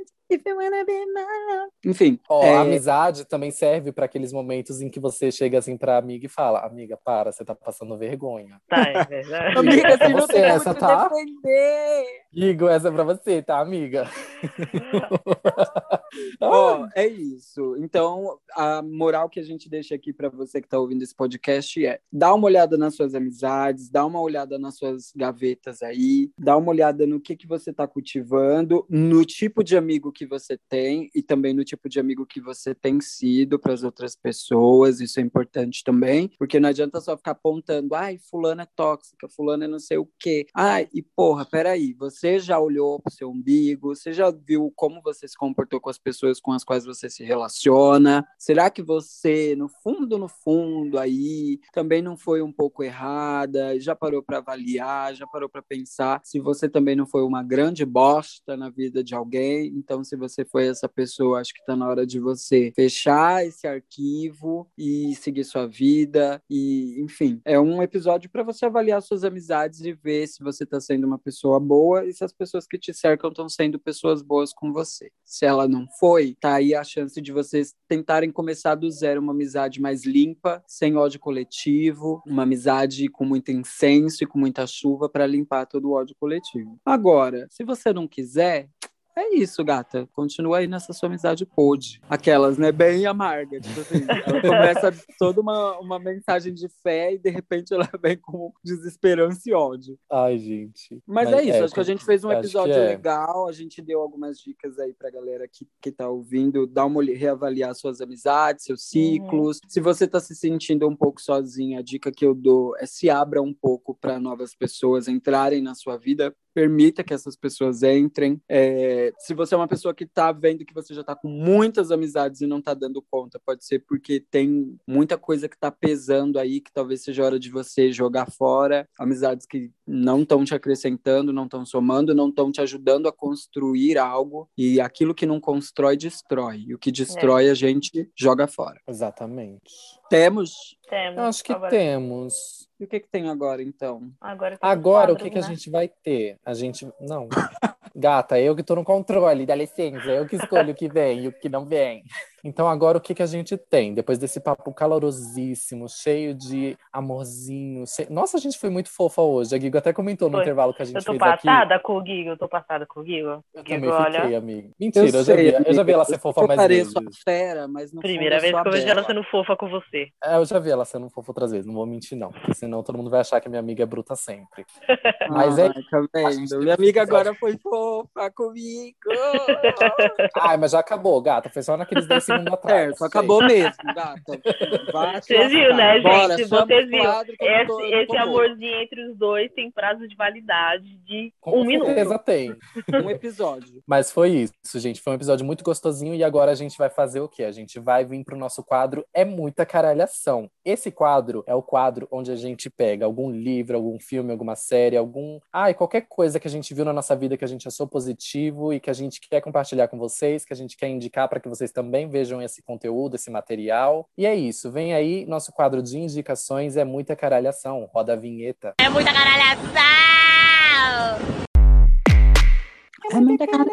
S2: ends. If you wanna be my love. Enfim.
S6: Ó,
S2: é,
S6: a amizade também serve para aqueles momentos em que você chega assim pra amiga e fala: Amiga, para, você tá passando vergonha.
S7: Tá, é verdade.
S2: Amiga,
S6: É pra
S2: você não
S6: você
S2: tem
S6: essa,
S2: muito
S6: tá?
S2: defender.
S6: Igor, essa é pra você, tá, amiga? [laughs]
S2: Ó, é isso. Então, a moral que a gente deixa aqui para você que está ouvindo esse podcast é: dá uma olhada nas suas amizades, dá uma olhada nas suas gavetas aí, dá uma olhada no que, que você está cultivando, no tipo de amigo que você tem e também no tipo de amigo que você tem sido para as outras pessoas. Isso é importante também, porque não adianta só ficar apontando, ai, fulana é tóxica, fulana é não sei o quê. Ai, e porra, peraí, você já olhou pro seu umbigo, você já viu como você se comportou com as pessoas com as quais você se relaciona? Será que você, no fundo, no fundo, aí também não foi um pouco errada? Já parou para avaliar? Já parou para pensar se você também não foi uma grande bosta na vida de alguém? Então, se você foi essa pessoa, acho que tá na hora de você fechar esse arquivo e seguir sua vida. E, enfim, é um episódio para você avaliar suas amizades e ver se você tá sendo uma pessoa boa e se as pessoas que te cercam estão sendo pessoas boas com você. Se ela não foi, tá aí a chance de vocês tentarem começar do zero uma amizade mais limpa, sem ódio coletivo, uma amizade com muito incenso e com muita chuva para limpar todo o ódio coletivo. Agora, se você não quiser, é isso, gata. Continua aí nessa sua amizade pôde. Aquelas, né? Bem amarga. Tipo assim, ela começa toda uma, uma mensagem de fé e de repente ela [laughs] vem com desesperança e ódio.
S6: Ai, gente.
S2: Mas, é isso,
S6: é,
S2: acho que a gente fez um episódio
S6: é.
S2: legal, a gente deu algumas dicas aí pra galera que, que tá ouvindo, dar uma reavaliar suas amizades, seus ciclos. Se você tá se sentindo um pouco sozinha, a dica que eu dou é se abra um pouco para novas pessoas entrarem na sua vida, permita que essas pessoas entrem. É, se você é uma pessoa que tá vendo que você já tá com muitas amizades e não tá dando conta, pode ser porque tem muita coisa que tá pesando aí, que talvez seja hora de você jogar fora, amizades que não estão te acrescentando, não estão somando, não estão te ajudando a construir algo, e aquilo que não constrói, destrói. E o que destrói, a gente joga fora.
S6: Exatamente.
S2: Temos.
S7: Temos.
S6: Eu acho que
S7: Agora-
S6: temos.
S2: E o que, que tem agora, então?
S7: Agora,
S6: Agora, o
S7: quadros,
S6: que, que a
S7: né?
S6: gente vai ter? A gente. Não. Gata, eu que tô no controle, dá licença, eu que escolho o que vem e o que não vem. Então, agora o que, que a gente tem? Depois desse papo calorosíssimo, cheio de amorzinho. che- Nossa, a gente foi muito fofa hoje. A Guigo até comentou no
S7: Foi.
S6: intervalo que a
S7: Eu
S6: gente
S7: tô
S6: fez aqui.
S7: passada com o Gigo, eu tô passada com o Gigo.
S6: Eu
S7: Gigo,
S6: também
S7: olha.
S6: fiquei, amigo. Mentira, eu, já,
S2: sei,
S6: vi, eu já
S2: amiga,
S6: vi ela ser fofa
S2: eu
S6: mais
S2: pareço
S6: vezes.
S2: uma fera, mas no
S7: Primeira vez
S2: eu
S7: que eu
S2: a
S7: vejo ela sendo fofa com você.
S6: É, eu já vi ela sendo fofa outras vezes, não vou mentir, não. Porque senão todo mundo vai achar que minha amiga é bruta sempre. [laughs] Mas é.
S2: Ai, tá
S6: A
S2: vendo? Minha amiga agora foi fofa comigo. [laughs]
S6: Ai, mas já acabou, gata. Foi só naqueles 10 segundos atrás.
S2: Só acabou mesmo, gata.
S7: Vocês viram, né.
S2: Bora,
S7: gente? Vocês viram. Esse,
S2: tô-
S7: esse amorzinho entre os dois tem prazo de validade de
S6: Com
S7: um minuto.
S6: certeza tem. [laughs]
S2: Um episódio.
S6: Mas foi isso, gente. Foi um episódio muito gostosinho e agora a gente vai fazer o quê? A gente vai vir pro nosso quadro É Muita Caralhação. Esse quadro é o quadro onde a gente pega algum livro, algum filme, alguma série, algum. Ai, qualquer coisa que a gente viu na nossa vida que a gente achou positivo e que a gente quer compartilhar com vocês, que a gente quer indicar para que vocês também vejam esse conteúdo, esse material. E é isso. Vem aí nosso quadro de indicações É Muita Caralhação. Roda a vinheta.
S8: É muita caralhação!
S2: É muita cara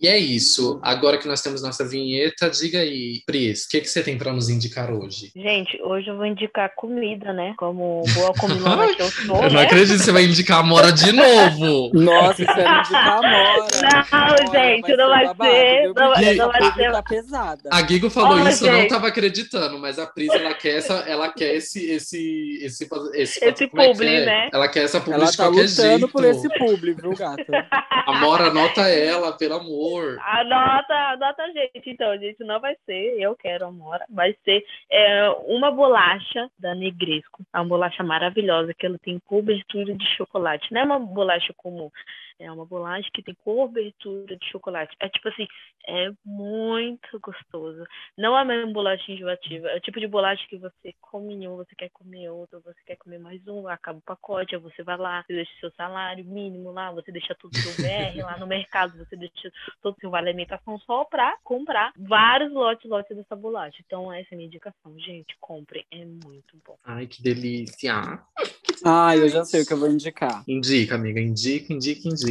S9: E é isso. Agora que nós temos nossa vinheta, diga aí, Pris, o que, que você tem para nos indicar hoje?
S7: Gente, hoje eu vou indicar comida, né? Como boa comilona que eu sou, [laughs]
S9: Eu não
S7: né?
S9: acredito que você vai indicar a Mora de novo.
S2: Nossa, isso é de Camora.
S7: Não, gente, não vai ser- não
S9: vai- não
S7: vai ser-
S2: Tá pesada.
S9: A Gigo falou isso, eu não
S7: gente.
S9: tava acreditando, mas a Pris, ela quer essa, ela quer esse, esse, esse, esse,
S7: Esse
S9: é que é?
S7: né?
S9: Ela quer essa publi
S2: Ela
S9: de
S2: tá
S9: qualquer
S2: lutando
S9: jeito.
S2: por esse público, viu, gata? [laughs]
S9: A Mora anota ela, pelo amor.
S7: Anota, anota, gente. Então, gente, não vai ser eu quero amora. Vai ser é, uma bolacha da Negresco. É uma bolacha maravilhosa que ela tem cobertura de chocolate. Não é uma bolacha comum. É uma bolacha que tem cobertura de chocolate. É tipo assim, é muito gostoso. Não é mesmo bolacha enjoativa. É o tipo de bolacha que você come um, você quer comer outro, você quer comer mais um, acaba o pacote, aí você vai lá, você deixa seu salário mínimo lá, você deixa tudo seu VR lá no mercado, você deixa todo o seu vale alimentação só pra comprar vários lotes, lotes dessa bolacha. Então, essa é a minha indicação. Gente, comprem, é muito bom.
S6: Ai, que delícia.
S2: Ah, eu já sei o que eu vou indicar.
S6: Indica, amiga, indica, indica, indica.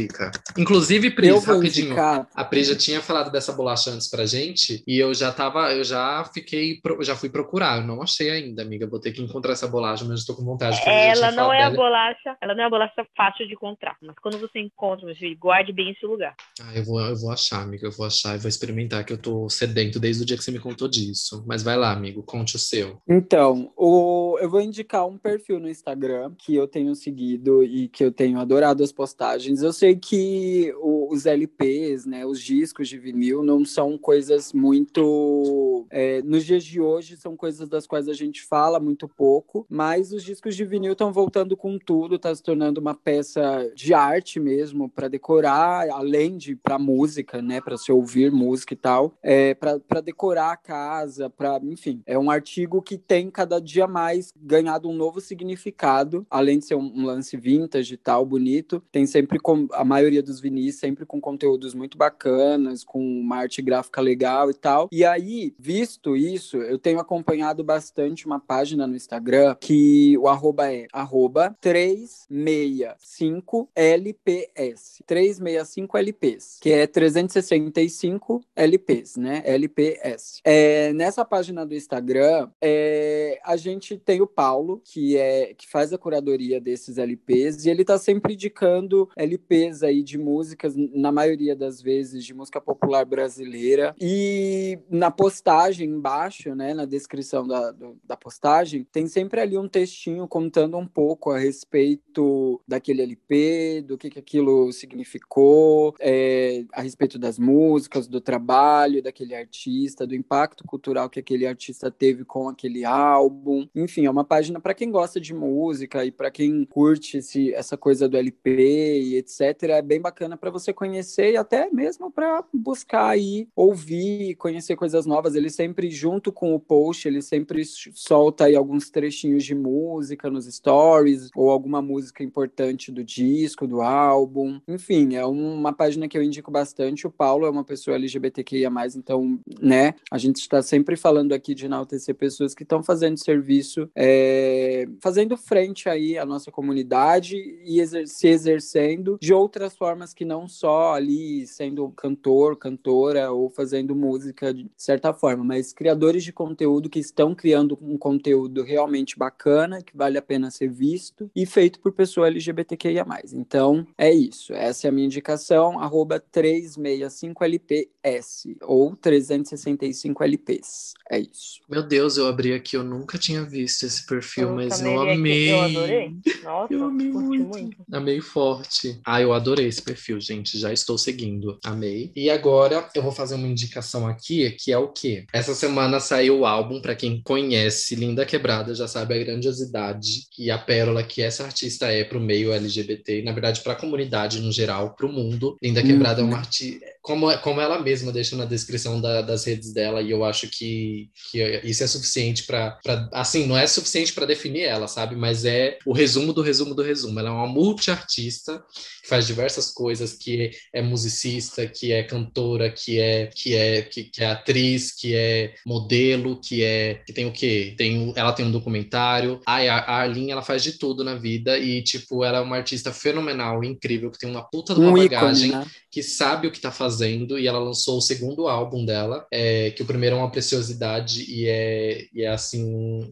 S6: Inclusive, Pris,
S2: eu vou
S6: rapidinho.
S2: indicar.
S6: A Pri já tinha falado dessa bolacha antes pra gente e eu já tava, eu já fiquei, já fui procurar, eu não achei ainda, amiga. Vou ter que encontrar essa bolacha, mas eu tô com vontade.
S7: Ela não é a
S6: dela.
S7: bolacha, ela não é a bolacha fácil de encontrar. Mas quando você encontra, meu filho, guarde bem esse lugar.
S6: Ah, eu vou, eu vou achar, amiga, eu vou achar e vou experimentar, que eu tô sedento desde o dia que você me contou disso. Mas vai lá, amigo, conte o seu.
S2: Então, o, eu vou indicar um perfil no Instagram que eu tenho seguido e que eu tenho adorado as postagens. Eu sei que o- os LPs, né, os discos de vinil, não são coisas muito. é, nos dias de hoje, são coisas das quais a gente fala muito pouco, mas os discos de vinil estão voltando com tudo, está se tornando uma peça de arte mesmo, para decorar, além de para música, né, para se ouvir música e tal, é, para decorar a casa, para, enfim, é um artigo que tem cada dia mais ganhado um novo significado, além de ser um, um lance vintage e tal, bonito, tem sempre com a maioria dos vinis sempre com conteúdos muito bacanas, com uma arte gráfica legal e tal. E aí, visto isso, eu tenho acompanhado bastante uma página no Instagram que o arroba é arroba 365LPS. 365LPs, que é 365 LPs, né? LPS. É, nessa página do Instagram, é, a gente tem o Paulo, que é que faz a curadoria desses LPs, e ele tá sempre indicando LPs aí de músicas, na maioria das vezes, de música popular brasileira. E na postagem embaixo, né, na descrição da, do- da postagem, tem sempre ali um textinho contando um pouco a respeito daquele LP, do que, que aquilo significou, é, a respeito das músicas, do trabalho daquele artista, do impacto cultural que aquele artista teve com aquele álbum. Enfim, é uma página para quem gosta de música e para quem curte esse, essa coisa do LP e etc. É bem bacana para você conhecer e até mesmo para buscar aí, ouvir, conhecer coisas novas. Ele sempre, junto com o post, ele sempre solta aí alguns trechinhos de música nos stories ou alguma música importante do disco, do álbum. Enfim, é uma página que eu indico bastante. O Paulo é uma pessoa LGBTQIA+, então, né, a gente está sempre falando aqui de enaltecer pessoas que estão fazendo serviço, é, fazendo frente aí à nossa comunidade e exer se exercendo de outras formas que não só ali sendo cantor, cantora ou fazendo música de certa forma, mas criadores de conteúdo que estão criando um conteúdo realmente bacana, que vale a pena ser visto e feito por pessoa LGBTQIA+. Então, é isso. Essa é a minha indicação, arroba 365LPS ou 365LPs. É isso.
S6: Meu Deus, eu abri aqui, eu nunca tinha visto esse perfil,
S7: Eu
S6: mas eu
S7: vi aqui,
S6: amei.
S7: Eu adorei. Nossa,
S6: Eu amei [laughs] muito.
S7: muito.
S6: Amei forte. Ah, eu adorei esse perfil, gente. Já estou seguindo. Amei. E agora eu vou fazer uma indicação aqui, que é o quê? Essa semana saiu o álbum, para quem conhece Linda Quebrada, já sabe a grandiosidade e a pérola que essa artista é pro meio LGBT, e na verdade para a comunidade no geral, pro mundo. Linda Quebrada é uma artista, como, como ela mesma deixa na descrição da- das redes dela, e eu acho que, que isso é suficiente para assim, não é suficiente para definir ela, sabe? Mas é o resumo do resumo do resumo. Ela é uma multiartista que faz diversas coisas, que é musicista, que é cantora, que é que é que, que é atriz, que é modelo, que é que tem o quê? Tem ela tem um documentário. A, a Arlene, ela faz de tudo na vida e tipo, ela é uma artista fenomenal, incrível, que tem uma puta de uma
S2: Um ícone,
S6: bagagem
S2: né?
S6: que sabe o que tá fazendo e ela lançou o segundo álbum dela, é, que o primeiro é uma preciosidade e é, e é assim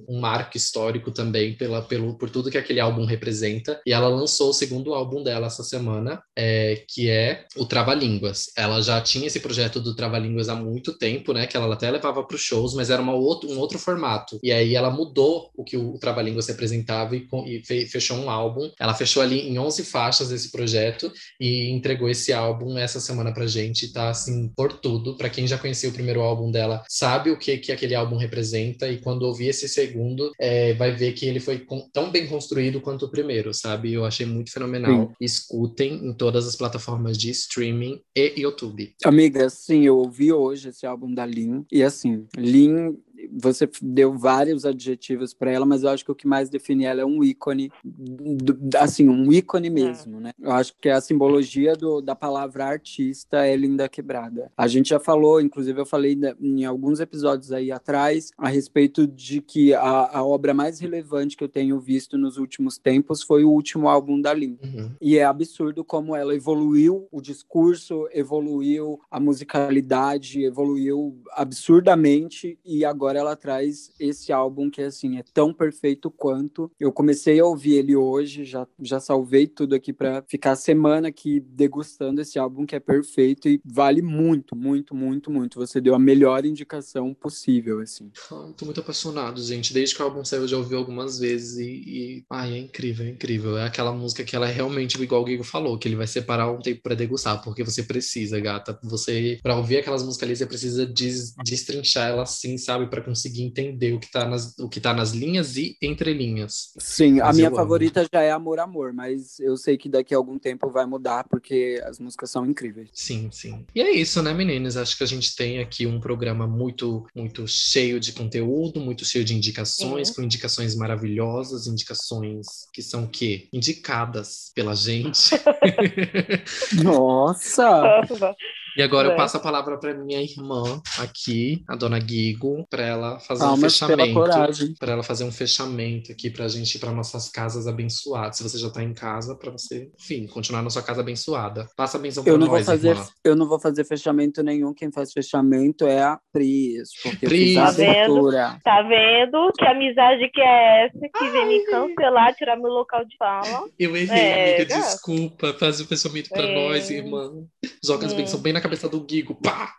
S6: um, marco histórico também pela, pelo, por tudo que aquele álbum representa. E ela lançou o segundo álbum dela essa semana, é, que é o Trava-Línguas. Ela já tinha esse projeto do Trava-Línguas há muito tempo, né? Que ela até levava para os shows, mas era uma outro, um outro formato. E aí ela mudou o que o Trava-Línguas representava e, e fe- fechou um álbum. Ela fechou ali em 11 faixas esse projeto e entregou esse álbum essa semana pra gente. Gente, tá assim por tudo. Para quem já conhecia o primeiro álbum dela, sabe o que que aquele álbum representa e quando ouvir esse segundo, é, vai ver que ele foi tão bem construído quanto o primeiro, sabe? Eu achei muito fenomenal. Sim. Escutem em todas as plataformas de streaming e YouTube.
S2: Amiga, sim, eu ouvi hoje esse álbum da Lin e assim, Lin você deu vários adjetivos para ela, mas eu acho que o que mais define ela é um ícone, assim, um ícone mesmo, é. né? Eu acho que a simbologia do, da palavra artista é linda quebrada. A gente já falou, inclusive eu falei em alguns episódios aí atrás, a respeito de que a, a obra mais relevante que eu tenho visto nos últimos tempos foi o último álbum da Lin. Uhum. E é absurdo como ela evoluiu o discurso, evoluiu a musicalidade, evoluiu absurdamente e agora agora ela traz esse álbum que assim é tão perfeito quanto. Eu comecei a ouvir ele hoje, já, já salvei tudo aqui para ficar a semana aqui degustando esse álbum que é perfeito e vale muito, muito, muito, muito. Você deu a melhor indicação possível, assim.
S6: Tô muito apaixonado, gente. Desde que o álbum saiu, eu já ouvi algumas vezes e, e... Ai, é incrível, é incrível. É aquela música que ela é realmente, igual o Guigo falou, que ele vai separar um tempo para degustar, porque você precisa, gata. Você, para ouvir aquelas músicas ali, você precisa des, destrinchar ela assim, sabe? Para conseguir entender o que está nas, o que tá nas linhas e entre linhas.
S2: Sim, mas a minha favorita amo. já é Amor Amor, mas eu sei que daqui a algum tempo vai mudar porque as músicas são incríveis.
S6: Sim, sim. E é isso, né, meninas? Acho que a gente tem aqui um programa muito muito cheio de conteúdo, muito cheio de indicações, com indicações maravilhosas, indicações que são o quê? Indicadas pela gente. [laughs] [laughs]
S2: Nossa!
S6: E agora é. eu passo a palavra para minha irmã aqui, a dona Guigo, para ela fazer um fechamento. Para ela fazer um fechamento aqui para a gente ir para nossas casas abençoadas. Se você já está em casa, para você, enfim, continuar na sua casa abençoada. Passa a benção para nós,
S2: vou fazer,
S6: irmã.
S2: Eu não vou fazer fechamento nenhum. Quem faz fechamento é a Pris. Porque
S7: Pris. Tá vendo? tá vendo? Que amizade que é essa que Ai. vem me cancelar, tirar meu local de fala?
S6: Eu errei, é, amiga. Desculpa. Faz o fechamento para é. nós, irmã. Joga as bênçãos bem na cabeça do Guigo, pá!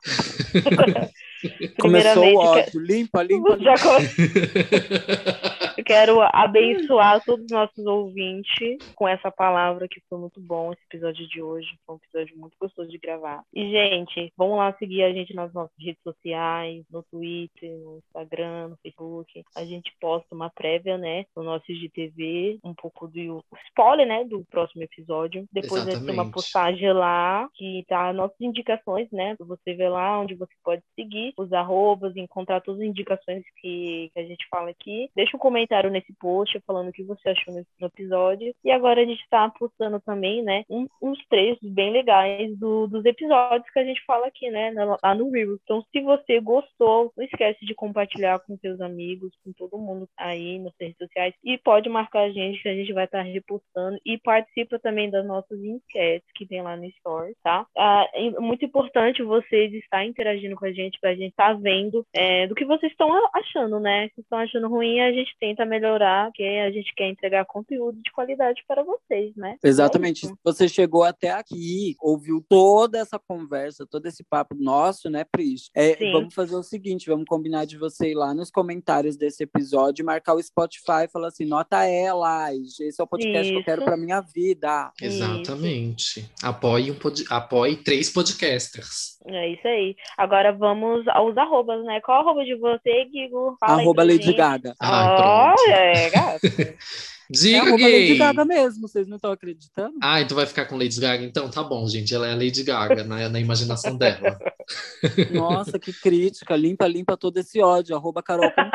S6: [laughs]
S2: Começou o ódio, limpa, limpa. [laughs] Já come... [laughs]
S7: Eu quero abençoar todos os nossos ouvintes com essa palavra que foi muito bom esse episódio de hoje. Foi um episódio muito gostoso de gravar. E, gente, vamos lá seguir a gente nas nossas redes sociais, no Twitter, no Instagram, no Facebook. A gente posta uma prévia, né, no nosso IGTV, um pouco do spoiler, né, do próximo episódio. Depois vai ter uma postagem lá que tá nossas indicações, né, pra você ver lá onde você pode seguir os arrobas, encontrar todas as indicações que, que a gente fala aqui. Deixa um comentário comentário nesse post falando o que você achou nesse episódio. E agora a gente está postando também, né, uns, uns trechos bem legais do, dos episódios que a gente fala aqui, né, lá no Reels. Então, se você gostou, não esquece de compartilhar com seus amigos, com todo mundo aí nas redes sociais. E pode marcar a gente que a gente vai estar tá repostando. E participa também das nossas enquetes que tem lá no Store, tá? Ah, é muito importante vocês estar interagindo com a gente, para a gente estar tá vendo é, do que vocês estão achando, né? Se estão achando ruim, a gente tenta melhorar, porque a gente quer entregar conteúdo de qualidade para vocês, né?
S2: Exatamente. É você chegou até aqui, ouviu toda essa conversa, todo esse papo nosso, né, Pris? É, vamos fazer o seguinte, vamos combinar de você ir lá nos comentários desse episódio, marcar o Spotify e falar assim, nota ela, esse é o podcast Isso. que eu quero para minha vida.
S6: Exatamente. Apoie, um pod... Apoie três podcasters.
S7: É isso aí. Agora vamos aos arrobas, né? Qual arroba de você, Guigo?
S2: Fala Arroba Lady gente. Gaga.
S6: Ah,
S7: oh, é, gato. [laughs]
S6: Diga,
S2: é Lady Gaga mesmo, vocês não estão acreditando?
S6: Ah, então vai ficar com Lady Gaga? Então tá bom, gente. Ela é a Lady Gaga na, na imaginação dela. [laughs]
S2: Nossa, que crítica. Limpa, limpa todo esse ódio. Arroba Carol com [laughs]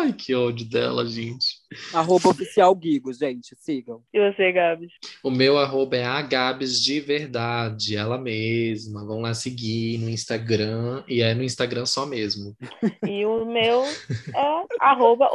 S6: Ai, que ódio dela, gente.
S2: Arroba oficial Guigo, gente. Sigam.
S7: E você, Gabs?
S6: O meu arroba é a Gabs de verdade, ela mesma. Vão lá seguir no Instagram. E é no Instagram só mesmo.
S7: E o meu é arroba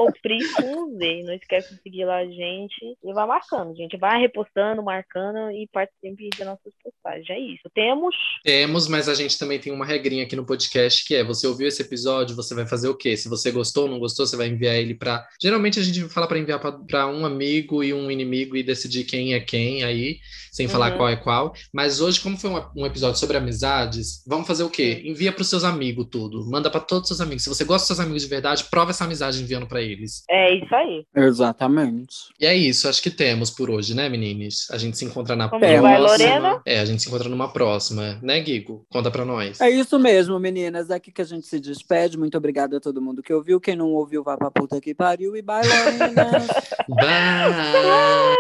S7: com Z. Não esquece de seguir lá a gente. E vai marcando, gente. Vai repostando, marcando e participe das nossas postagens. É isso. Temos?
S6: Temos, mas a gente também tem uma regrinha aqui no podcast que é: você ouviu esse episódio, você vai fazer o quê? Se você gostou ou não gostou, você vai enviar ele para. Geralmente a gente fala para enviar para um amigo e um inimigo e decidir quem é quem aí, sem uhum. falar qual é qual. Mas hoje, como foi um, um episódio sobre amizades, vamos fazer o quê? Envia para os seus amigos tudo. Manda para todos os seus amigos. Se você gosta dos seus amigos de verdade, prova essa amizade enviando para eles.
S7: É, isso aí.
S2: Exatamente.
S6: E é isso, acho que temos por hoje, né, meninas? A gente se encontra na
S7: Como
S6: próxima.
S7: vai, Lorena?
S6: É, a gente se encontra numa próxima, né, Guigo? Conta pra nós.
S2: É isso mesmo, meninas. É aqui que a gente se despede. Muito obrigada a todo mundo que ouviu. Quem não ouviu, vá pra puta que pariu. E bye, Lorena. [laughs]
S6: Bye!